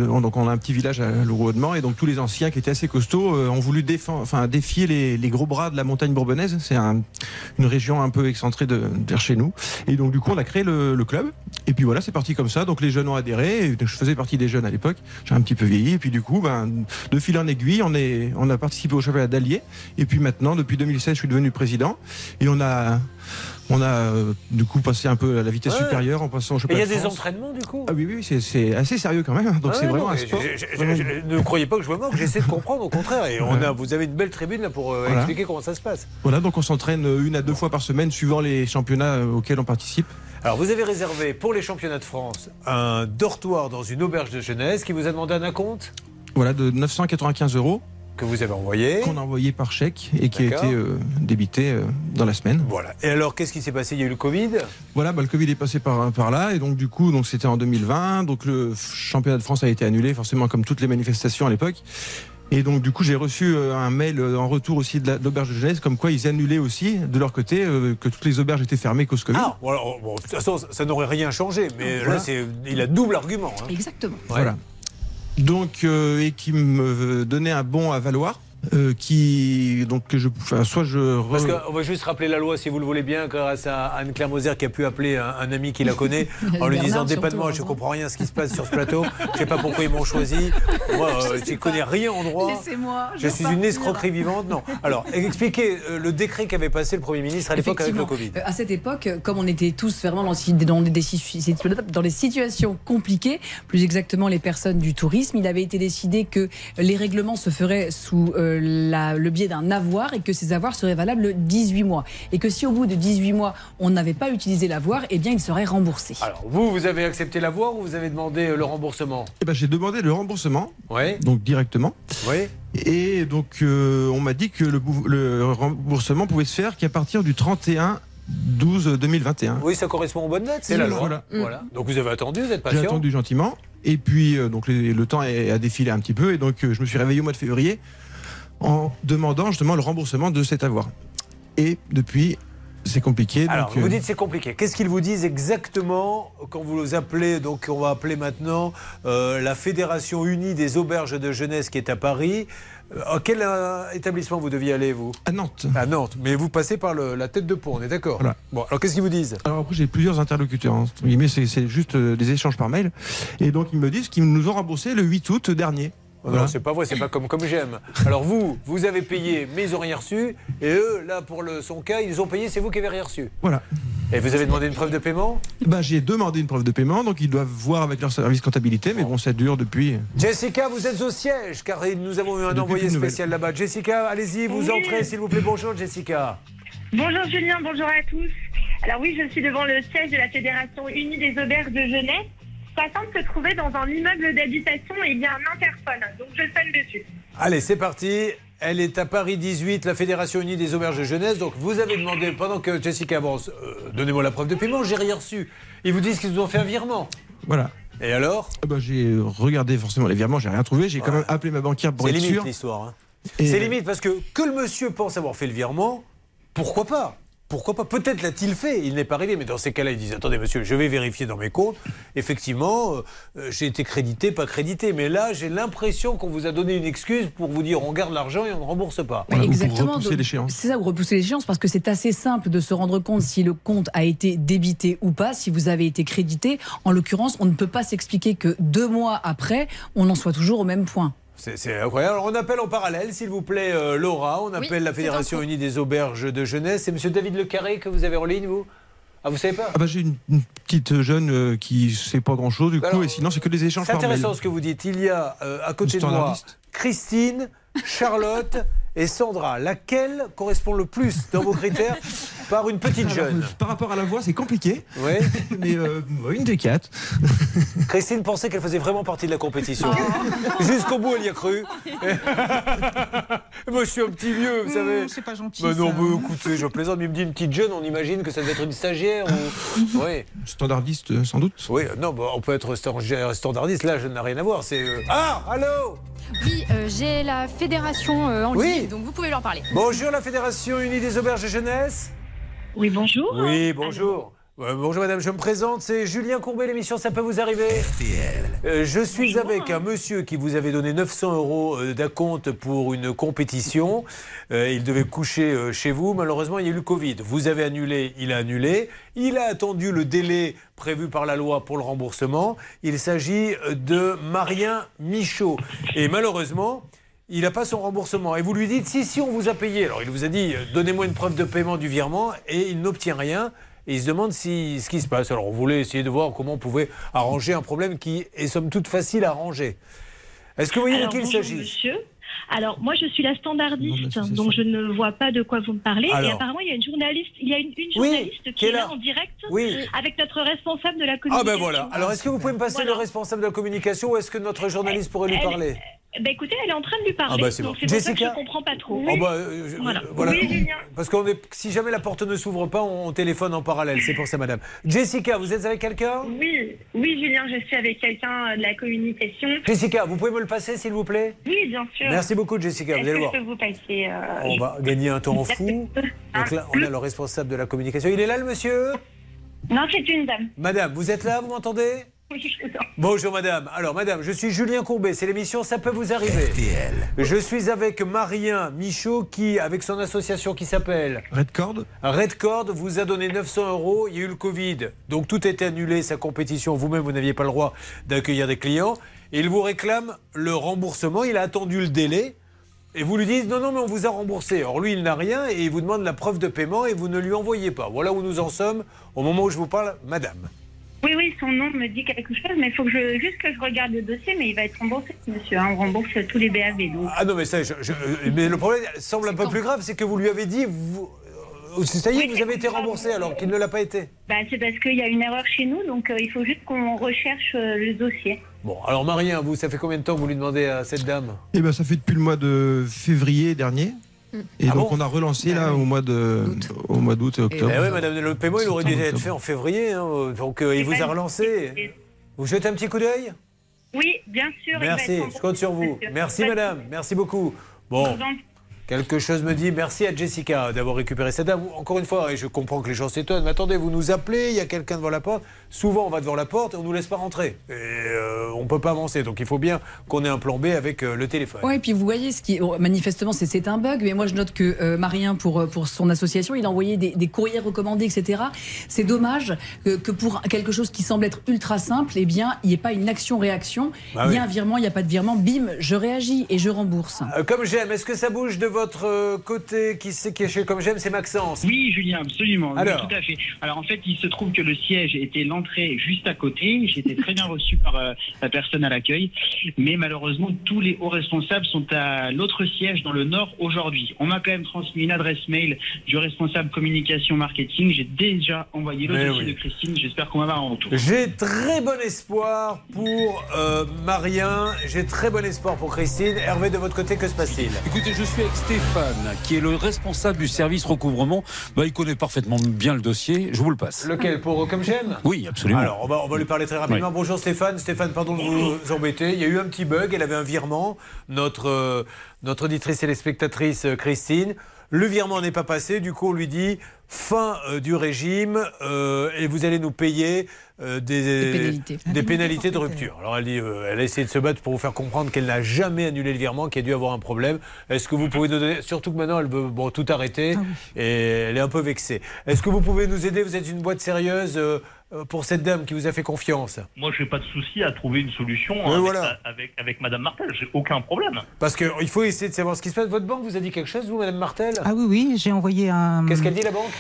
on, donc on a un petit village à Lourdes-Mans et donc tous les anciens qui étaient assez costauds euh, ont voulu défendre, enfin, défier les, les gros bras de la montagne bourbonnaise. C'est un- une région un peu excentrée de, chez nous. Et donc du coup, on a créé le, club. Et puis voilà, c'est parti comme ça. Donc les jeunes ont adhéré. Je faisais partie des jeunes à l'époque. J'ai un petit peu vieilli. Et puis du coup, ben, de fil en aiguille, on, est, on a participé au championnat d'Allier. Et puis maintenant, depuis 2016, je suis devenu président. Et on a on a euh, du coup passé un peu à la vitesse Ouais. supérieure en passant au Et il championnat y a de des entraînements, du coup Ah oui, oui, c'est- c'est assez sérieux quand même. Donc Ah c'est vraiment non, un sport. je- je- je- je- ne croyez pas que je me moque, j'essaie de comprendre, au contraire. Et on a, vous avez une belle tribune là pour euh, Voilà. expliquer comment ça se passe. Voilà, donc on s'entraîne une à deux fois par semaine suivant les championnats euh, auxquels on participe. Alors, vous avez réservé pour les championnats de France un dortoir dans une auberge de jeunesse qui vous a demandé un acompte? Voilà, de 995 euros. Que vous avez envoyé. Qu'on a envoyé par chèque et qui a été euh, débité euh, dans la semaine. Voilà. Et alors, qu'est-ce qui s'est passé? Il y a eu le Covid? Voilà, bah, le Covid est passé par, par là et donc du coup, donc c'était en 2020. Donc le championnat de France a été annulé, forcément comme toutes les manifestations à l'époque. Et donc du coup, j'ai reçu euh, un mail en retour aussi de la- de l'auberge de jeunesse, comme quoi ils annulaient aussi de leur côté euh, que toutes les auberges étaient fermées cause Covid. Ah, voilà, bon, de toute façon, ça, ça n'aurait rien changé, mais Voilà. là, c'est, il a double argument. hein. Exactement. Voilà. Donc, euh, et qui me donnait un bon à valoir. Euh, qui donc que je enfin, soit je re- Parce qu'on va juste rappeler la loi, si vous le voulez bien, grâce à Anne-Claire Moser qui a pu appeler un, un ami qui la connaît en lui disant surtout, dépannement, je comprends rien à ce qui se passe sur ce plateau. Je sais pas pourquoi ils m'ont choisi. Moi, euh, je connais rien en droit. Laissez-moi. Je suis une escroquerie vivante. Non. Alors, expliquez euh, le décret qu'avait passé le Premier ministre à l'époque avec le. Covid. Euh, À cette époque, euh, comme on était tous vraiment dans, dans des, dans des situations compliquées, plus exactement les personnes du tourisme, il avait été décidé que les règlements se feraient sous euh, la- le biais d'un avoir et que ces avoirs seraient valables 18 mois. Et que si au bout de 18 mois, on n'avait pas utilisé l'avoir, eh bien, il serait remboursé. Alors, vous, vous avez accepté l'avoir ou vous avez demandé euh, le remboursement? Eh ben, j'ai demandé le remboursement, Ouais. donc directement. Oui. Et donc, euh, on m'a dit que le, bou- le remboursement pouvait se faire qu'à partir du 31 12-2021. Oui, ça correspond aux bonnes dates, c'est la loi. Voilà. Voilà. Donc vous avez attendu, vous êtes J'ai patient. attendu gentiment. Et puis, euh, donc, les- le temps a défilé un petit peu. Et donc, euh, je me suis réveillé au mois de février en demandant justement le remboursement de cet avoir. Et depuis, c'est compliqué. Alors, donc, vous euh, dites c'est compliqué. Qu'est-ce qu'ils vous disent exactement quand vous les appelez Donc, on va appeler maintenant euh, la Fédération Unie des Auberges de Jeunesse qui est à Paris. Euh, à quel euh, établissement vous deviez aller, vous? À Nantes. À Nantes. Mais vous passez par le- la tête de pont, on est d'accord Voilà. Bon, alors qu'est-ce qu'ils vous disent? Alors après, j'ai plusieurs interlocuteurs. hein. Guillemets, c'est juste euh, des échanges par mail. Et donc, ils me disent qu'ils nous ont remboursé le 8 août dernier. Voilà. Non, c'est pas vrai, c'est pas comme, comme j'aime. Alors vous, vous avez payé, mais ils n'ont rien reçu. Et eux, là, pour le, son cas, ils ont payé, c'est vous qui avez rien reçu. Voilà. Et vous avez demandé une preuve de paiement? Bah, j'ai demandé une preuve de paiement, donc ils doivent voir avec leur service comptabilité, mais bon, ça dure depuis. Jessica, vous êtes au siège, car nous avons eu un Depuis envoyé spécial là-bas. Jessica, allez-y, vous Oui. entrez, s'il vous plaît. Bonjour, Jessica. Bonjour Julien, bonjour à tous. Alors oui, je suis devant le siège de la Fédération Unie des Auberges de Jeunesse. Ça semble se trouver dans un immeuble d'habitation et il y a un interphone, donc je sonne dessus. Allez, c'est parti. Elle est à Paris 18, la Fédération Unie des Auberges de Jeunesse. Donc, vous avez demandé, pendant que Jessica avance, euh, donnez-moi la preuve de paiement, j'ai rien reçu. Ils vous disent qu'ils vous ont fait un virement. Voilà. Et alors Ah bah, j'ai regardé forcément les virements, j'ai rien trouvé. J'ai quand même appelé ma banquière pour C'est être limite sûr. l'histoire. hein. Et- C'est limite parce que que le monsieur pense avoir fait le virement, pourquoi pas? Pourquoi pas Peut-être l'a-t-il fait, il n'est pas arrivé, mais dans ces cas-là, ils disent Attendez, monsieur, je vais vérifier dans mes comptes. Effectivement, euh, euh, j'ai été crédité, pas crédité. Mais là, j'ai l'impression qu'on vous a donné une excuse pour vous dire on garde l'argent et on ne rembourse pas. Exactement. C'est ça, ou repousser l'échéance, parce que c'est assez simple de se rendre compte si le compte a été débité ou pas, si vous avez été crédité. En l'occurrence, on ne peut pas s'expliquer que deux mois après, on en soit toujours au même point. C'est incroyable. Alors, on appelle en parallèle, s'il vous plaît, euh, Laura. On Oui, appelle la Fédération. Unie des Auberges de Jeunesse. C'est monsieur David Le Carré que vous avez en ligne, vous? Ah, vous savez pas? Ah bah, j'ai une, une petite jeune euh, qui sait pas grand chose du coup, Alors, et sinon c'est que des échanges C'est par mail. intéressant ce que vous dites. Il y a euh, à côté de moi. Christine, Charlotte et Sandra. Laquelle correspond le plus dans vos critères? Par une petite Alors, jeune Par rapport à la voix, c'est compliqué. Oui. Mais euh, une des quatre. Christine pensait qu'elle faisait vraiment partie de la compétition. Jusqu'au bout, elle y a cru. Moi, je suis un petit vieux, vous savez. c'est pas gentil. Mais non, ça. mais écoutez, je plaisante, mais il me dit une petite jeune, on imagine que ça doit être une stagiaire ou. Oui. Standardiste, euh, sans doute. Oui, non, bah, on peut être sta- standardiste, là, je n'ai rien à voir. C'est. euh, Ah, allô Oui, euh, j'ai la fédération euh, en Oui. ligne, donc vous pouvez leur parler. Bonjour, la Fédération Unie des Auberges de Jeunesse. Oui, bonjour. Oui, bonjour. Euh, bonjour madame, je me présente, c'est Julien Courbet, l'émission Ça peut vous arriver Euh, Je suis avec un monsieur qui vous avait donné 900 euros euh, d'acompte pour une compétition. Euh, il devait coucher euh, chez vous, malheureusement il y a eu le Covid. Vous avez annulé, il a annulé. Il a attendu le délai prévu par la loi pour le remboursement. Il s'agit de Marien Michaud. Et malheureusement... Il n'a pas son remboursement. Et vous lui dites, si, si, on vous a payé. Alors il vous a dit, euh, donnez-moi une preuve de paiement du virement. Et il n'obtient rien. Et il se demande si, ce qui se passe. Alors on voulait essayer de voir comment on pouvait arranger un problème qui est somme toute facile à arranger. Est-ce que vous voyez de Alors, qui il s'agit? monsieur. Alors, moi, je suis la standardiste, donc je ne vois pas de quoi vous me parlez. Alors. Et apparemment, il y a une journaliste, il y a une, journaliste qui, qui est là là. en direct Oui. avec notre responsable de la Ah communication. ben voilà. Alors est-ce que vous pouvez me passer le responsable de la communication ou est-ce que notre journaliste pourrait lui Elle- parler? Ben écoutez, elle est en train de lui parler. Ah bah, c'est donc bon. c'est pour ça que Jessica je comprends pas trop. Oh bah, euh, je- Voilà. voilà. Oui, Julien. Parce est, si jamais la porte ne s'ouvre pas, on, on téléphone en parallèle. C'est pour ça, madame. Jessica, vous êtes avec quelqu'un? Oui, oui, Julien, je suis avec quelqu'un euh, de la communication. Jessica, vous pouvez me le passer, s'il vous plaît? Oui, bien sûr. Merci beaucoup, Jessica. Vous allez que voir. je peux vous passer euh, On va gagner un temps fou. Donc là, on a le responsable de la communication. Il est là, le monsieur? Non, c'est une dame. Madame, vous êtes là, vous m'entendez? Vous. Bonjour madame. Alors madame, je suis Julien Courbet, c'est l'émission Ça peut vous arriver. Je suis avec Marien Michaud qui, avec son association qui s'appelle Redcord Redcord, vous a donné 900 euros. Il y a eu le Covid, donc tout est annulé, sa compétition. Vous-même, vous n'aviez pas le droit d'accueillir des clients. Et il vous réclame le remboursement. Il a attendu le délai. Et vous lui dites non, non, mais on vous a remboursé. Or, lui, il n'a rien et il vous demande la preuve de paiement et vous ne lui envoyez pas. Voilà où nous en sommes au moment où je vous parle, madame. Oui, oui, son nom me dit quelque chose, mais il faut que je, juste que je regarde le dossier, mais il va être remboursé, monsieur. hein. On rembourse tous les BAV. Donc. Ah non, mais ça, je- je- euh, mais le problème semble un peu plus grave, c'est que vous lui avez dit, vous, euh, ça y est, vous avez été remboursé alors qu'il ne l'a pas été. Bah, c'est parce qu'il y a une erreur chez nous, donc euh, il faut juste qu'on recherche euh, le dossier. Bon, alors Marien, vous, ça fait combien de temps que vous lui demandez à cette dame? Eh ben, ça fait depuis le mois de février dernier. Et Ah donc bon on a relancé là au mois de au mois d'août et octobre. Eh oui, madame, le paiement, il aurait dû être fait en février. hein, donc, euh, il vous a relancé. Vous jetez un petit coup d'œil? Oui, bien sûr. Merci, je compte sur vous. Merci, madame. Merci beaucoup. Bon. Quelque chose me dit merci à Jessica d'avoir récupéré cette dame. Encore une fois, et je comprends que les gens s'étonnent, mais attendez, vous nous appelez, il y a quelqu'un devant la porte. Souvent, on va devant la porte et on ne nous laisse pas rentrer. Et euh, on ne peut pas avancer. Donc il faut bien qu'on ait un plan B avec euh, le téléphone. Ouais, et puis vous voyez, ce qui oh, manifestement c'est- un bug, mais moi je note que euh, Marien pour pour son association, il a envoyé des, des courriers recommandés, etc. C'est dommage que, que pour quelque chose qui semble être ultra simple, eh bien il n'y ait pas une action-réaction. Bah il y a oui. un virement, il n'y a pas de virement, bim, je réagis et je rembourse. Comme j'aime, est-ce que ça bouge de votre euh, côté Qui c'est qui est chez Comme j'aime C'est Maxence. Oui, Julien, absolument. Oui, Alors tout à fait. Alors en fait, il se trouve que le siège était l'entrée juste à côté. J'ai été très bien reçu par euh, la personne à l'accueil, mais malheureusement, tous les hauts responsables sont à l'autre siège dans le nord aujourd'hui. On m'a quand même transmis une adresse mail du responsable communication marketing. J'ai déjà envoyé le Mais dossier oui. de Christine. J'espère qu'on va avoir un retour. J'ai très bon espoir pour euh, Marien, j'ai très bon espoir pour Christine. Hervé, de votre côté, que se passe-t-il? Écoutez, je suis avec Stéphane, qui est le responsable du service recouvrement. Bah, il connaît parfaitement bien le dossier. Je vous le passe. Lequel Pour Comme j'aime Oui, absolument. Alors, on va, on va lui parler très rapidement. Oui. Bonjour Stéphane. Stéphane, pardon de vous embêter. Il y a eu un petit bug. Elle avait un virement. Notre, euh, notre auditrice et spectatrice euh, Christine. Le virement n'est pas passé. Du coup, on lui dit fin euh, du régime euh, et vous allez nous payer euh, des, Des pénalités. des pénalités de rupture. Alors, elle, dit, euh, elle a essayé de se battre pour vous faire comprendre qu'elle n'a jamais annulé le virement, qu'il a dû avoir un problème. Est-ce que vous pouvez nous donner. Surtout que maintenant, elle veut bon, tout arrêter et elle est un peu vexée. Est-ce que vous pouvez nous aider? Vous êtes une boîte sérieuse pour cette dame qui vous a fait confiance Moi, je n'ai pas de souci à trouver une solution Oui, avec, voilà. avec, avec Madame Martel. J'ai aucun problème. Parce qu'il faut essayer de savoir ce qui se passe. Votre banque vous a dit quelque chose, vous, Madame Martel? Ah oui, oui, j'ai envoyé un. Qu'est-ce qu'elle dit, la banque?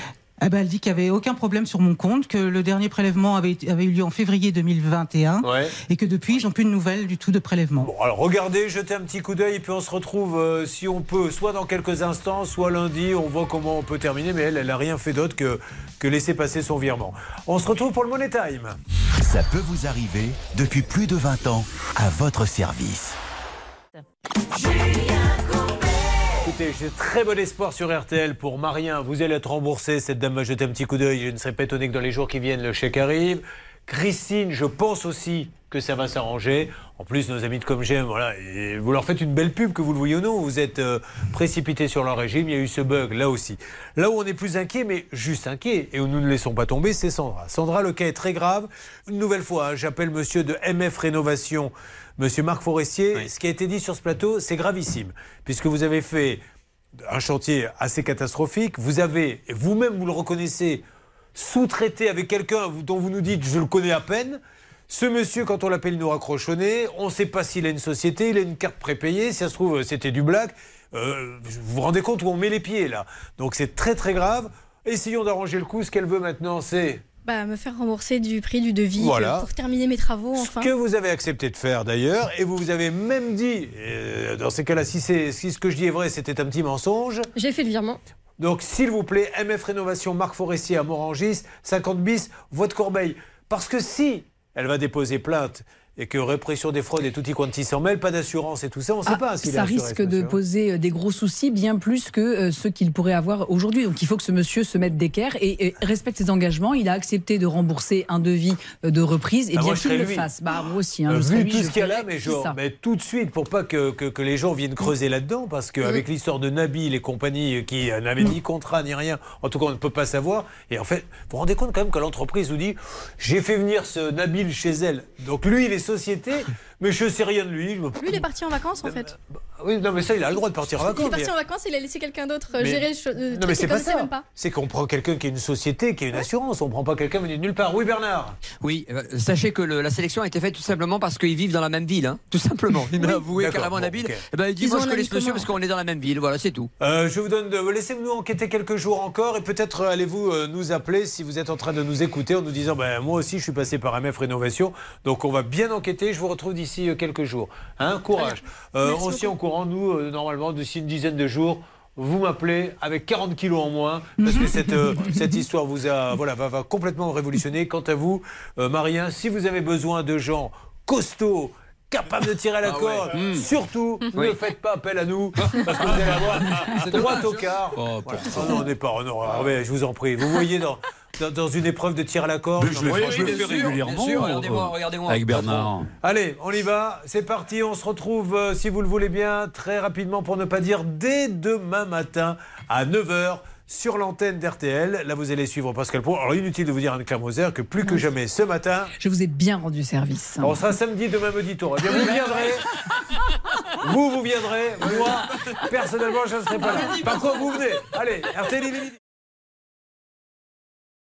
Eh ben, Elle dit qu'il n'y avait aucun problème sur mon compte, que le dernier prélèvement avait, eu lieu en février 2021 Ouais. et que depuis, ils n'ont plus de nouvelles du tout de prélèvement. Bon, alors regardez, jetez un petit coup d'œil et puis on se retrouve, euh, si on peut, soit dans quelques instants, soit lundi. On voit comment on peut terminer, mais elle, elle n'a rien fait d'autre que, que laisser passer son virement. On se retrouve pour le Money Time. Ça peut vous arriver depuis plus de 20 ans à votre service. J'ai très bon espoir sur RTL pour Marien. Vous allez être remboursé. Cette dame va jeter un petit coup d'œil. Je ne serais pas étonné que dans les jours qui viennent, le chèque arrive. Christine, je pense aussi que ça va s'arranger. En plus, nos amis de J'aime, voilà, vous leur faites une belle pub, que vous le voyez ou non. Vous êtes euh, précipité sur leur régime. Il y a eu ce bug là aussi. Là où on est plus inquiet, mais juste inquiet, et où nous ne laissons pas tomber, c'est Sandra. Sandra, le cas est très grave. Une nouvelle fois, hein, j'appelle monsieur de MF Rénovation, monsieur Marc Forestier. Ce qui a été dit sur ce plateau, c'est gravissime, puisque vous avez fait un chantier assez catastrophique. Vous avez, et vous-même vous le reconnaissez, sous-traité avec quelqu'un dont vous nous dites je le connais à peine. Ce monsieur, quand on l'appelle, nous raccroche. On ne sait pas s'il a une société, il a une carte prépayée. Si ça se trouve, c'était du black. Euh, vous vous rendez compte où on met les pieds là Donc c'est très très grave. Essayons d'arranger le coup. Ce qu'elle veut maintenant, c'est Bah, me faire rembourser du prix du devis Voilà. euh, pour terminer mes travaux enfin. que vous avez accepté de faire d'ailleurs. Et vous vous avez même dit, euh, dans ces cas-là, si, c'est- si ce que je dis est vrai, c'était un petit mensonge. J'ai fait le virement. Donc, s'il vous plaît, MF Rénovation, Marc Forestier à Morangis, 50 bis, voie de Corbeil. Parce que si elle va déposer plainte et que répression des fraudes et tutti quanti s'en mêle, pas d'assurance et tout ça, on ne sait Ah, pas s'il est ça risque de monsieur. poser euh, des gros soucis, bien plus que euh, ceux qu'il pourrait avoir aujourd'hui. Donc il faut que ce monsieur se mette d'équerre et, et respecte ses engagements. Il a accepté de rembourser un devis euh, de reprise et Ah, bien qu'il le lui. fasse. Bah, moi aussi, hein, je vu lui, tout je ce qu'il y a là, mais, genre, tout de suite, pour pas que, que- que les gens viennent creuser là-dedans, parce qu'avec l'histoire de Nabil et compagnie qui n'avaient ni contrat ni rien, en tout cas on ne peut pas savoir. Et en fait, vous vous rendez compte quand même que l'entreprise vous dit j'ai fait venir ce Nabil chez elle. Donc lui, il est société, mais je sais rien de lui. Je Lui, il est parti en vacances en fait. Oui, non, mais ça, il a le droit de partir en Il est vacances. parti mais- en vacances, il a laissé quelqu'un d'autre euh, Mais- gérer le le Non, mais c'est pas ça. C'est qu'on prend quelqu'un qui a une société, qui a une assurance. On prend pas quelqu'un venu de nulle part. Oui, Bernard. Oui, euh, sachez que le- la sélection a été faite tout simplement parce qu'ils vivent dans la même ville, hein, tout simplement. Il m'a avoué carrément bon, Nabil. Eh ben, il dit Ils Moi, je connais ce monsieur parce qu'on est dans la même ville, voilà, c'est tout. Euh, je vous donne de... Laissez-nous enquêter quelques jours encore et peut-être euh, allez-vous euh, nous appeler si vous êtes en train de nous écouter en nous disant ben, Moi aussi, je suis passé par MF Rénovation. Donc, on va bien enquêter. Je vous retrouve d'ici euh, quelques jours. Hein, courage. Euh, on s'y en courant, nous, euh, normalement, d'ici une dizaine de jours. Vous m'appelez avec 40 kilos en moins parce que cette, euh, cette histoire vous a, voilà, va, va complètement révolutionner. Quant à vous, euh, Marien, si vous avez besoin de gens costauds capable de tirer à la Ah corde. ouais. Mm. Surtout, Oui. ne faites pas appel à nous, parce que vous allez avoir droit au quart. Oh, Voilà. Oh non, on n'est pas. non, Hervé, je vous en prie. Vous voyez dans, dans, dans une épreuve de tir à la corde. Mais je le fais- le régulièrement. bien sûr, regardez-moi, regardez-moi. Avec Bernard. Allez, on y va, c'est parti, on se retrouve, euh, si vous le voulez bien, très rapidement, pour ne pas dire dès demain matin à 9h sur l'antenne d'RTL. Là, vous allez suivre Pascal Pro. Alors, inutile de vous dire, Anne-Claire Moser, que plus que jamais ce matin, Je vous ai bien rendu service. on sera samedi, demain, midi, tour. Eh bien, vous viendrez. Vous, vous viendrez. Moi, personnellement, je ne serai pas là. Par contre, vous venez. Allez, RTL.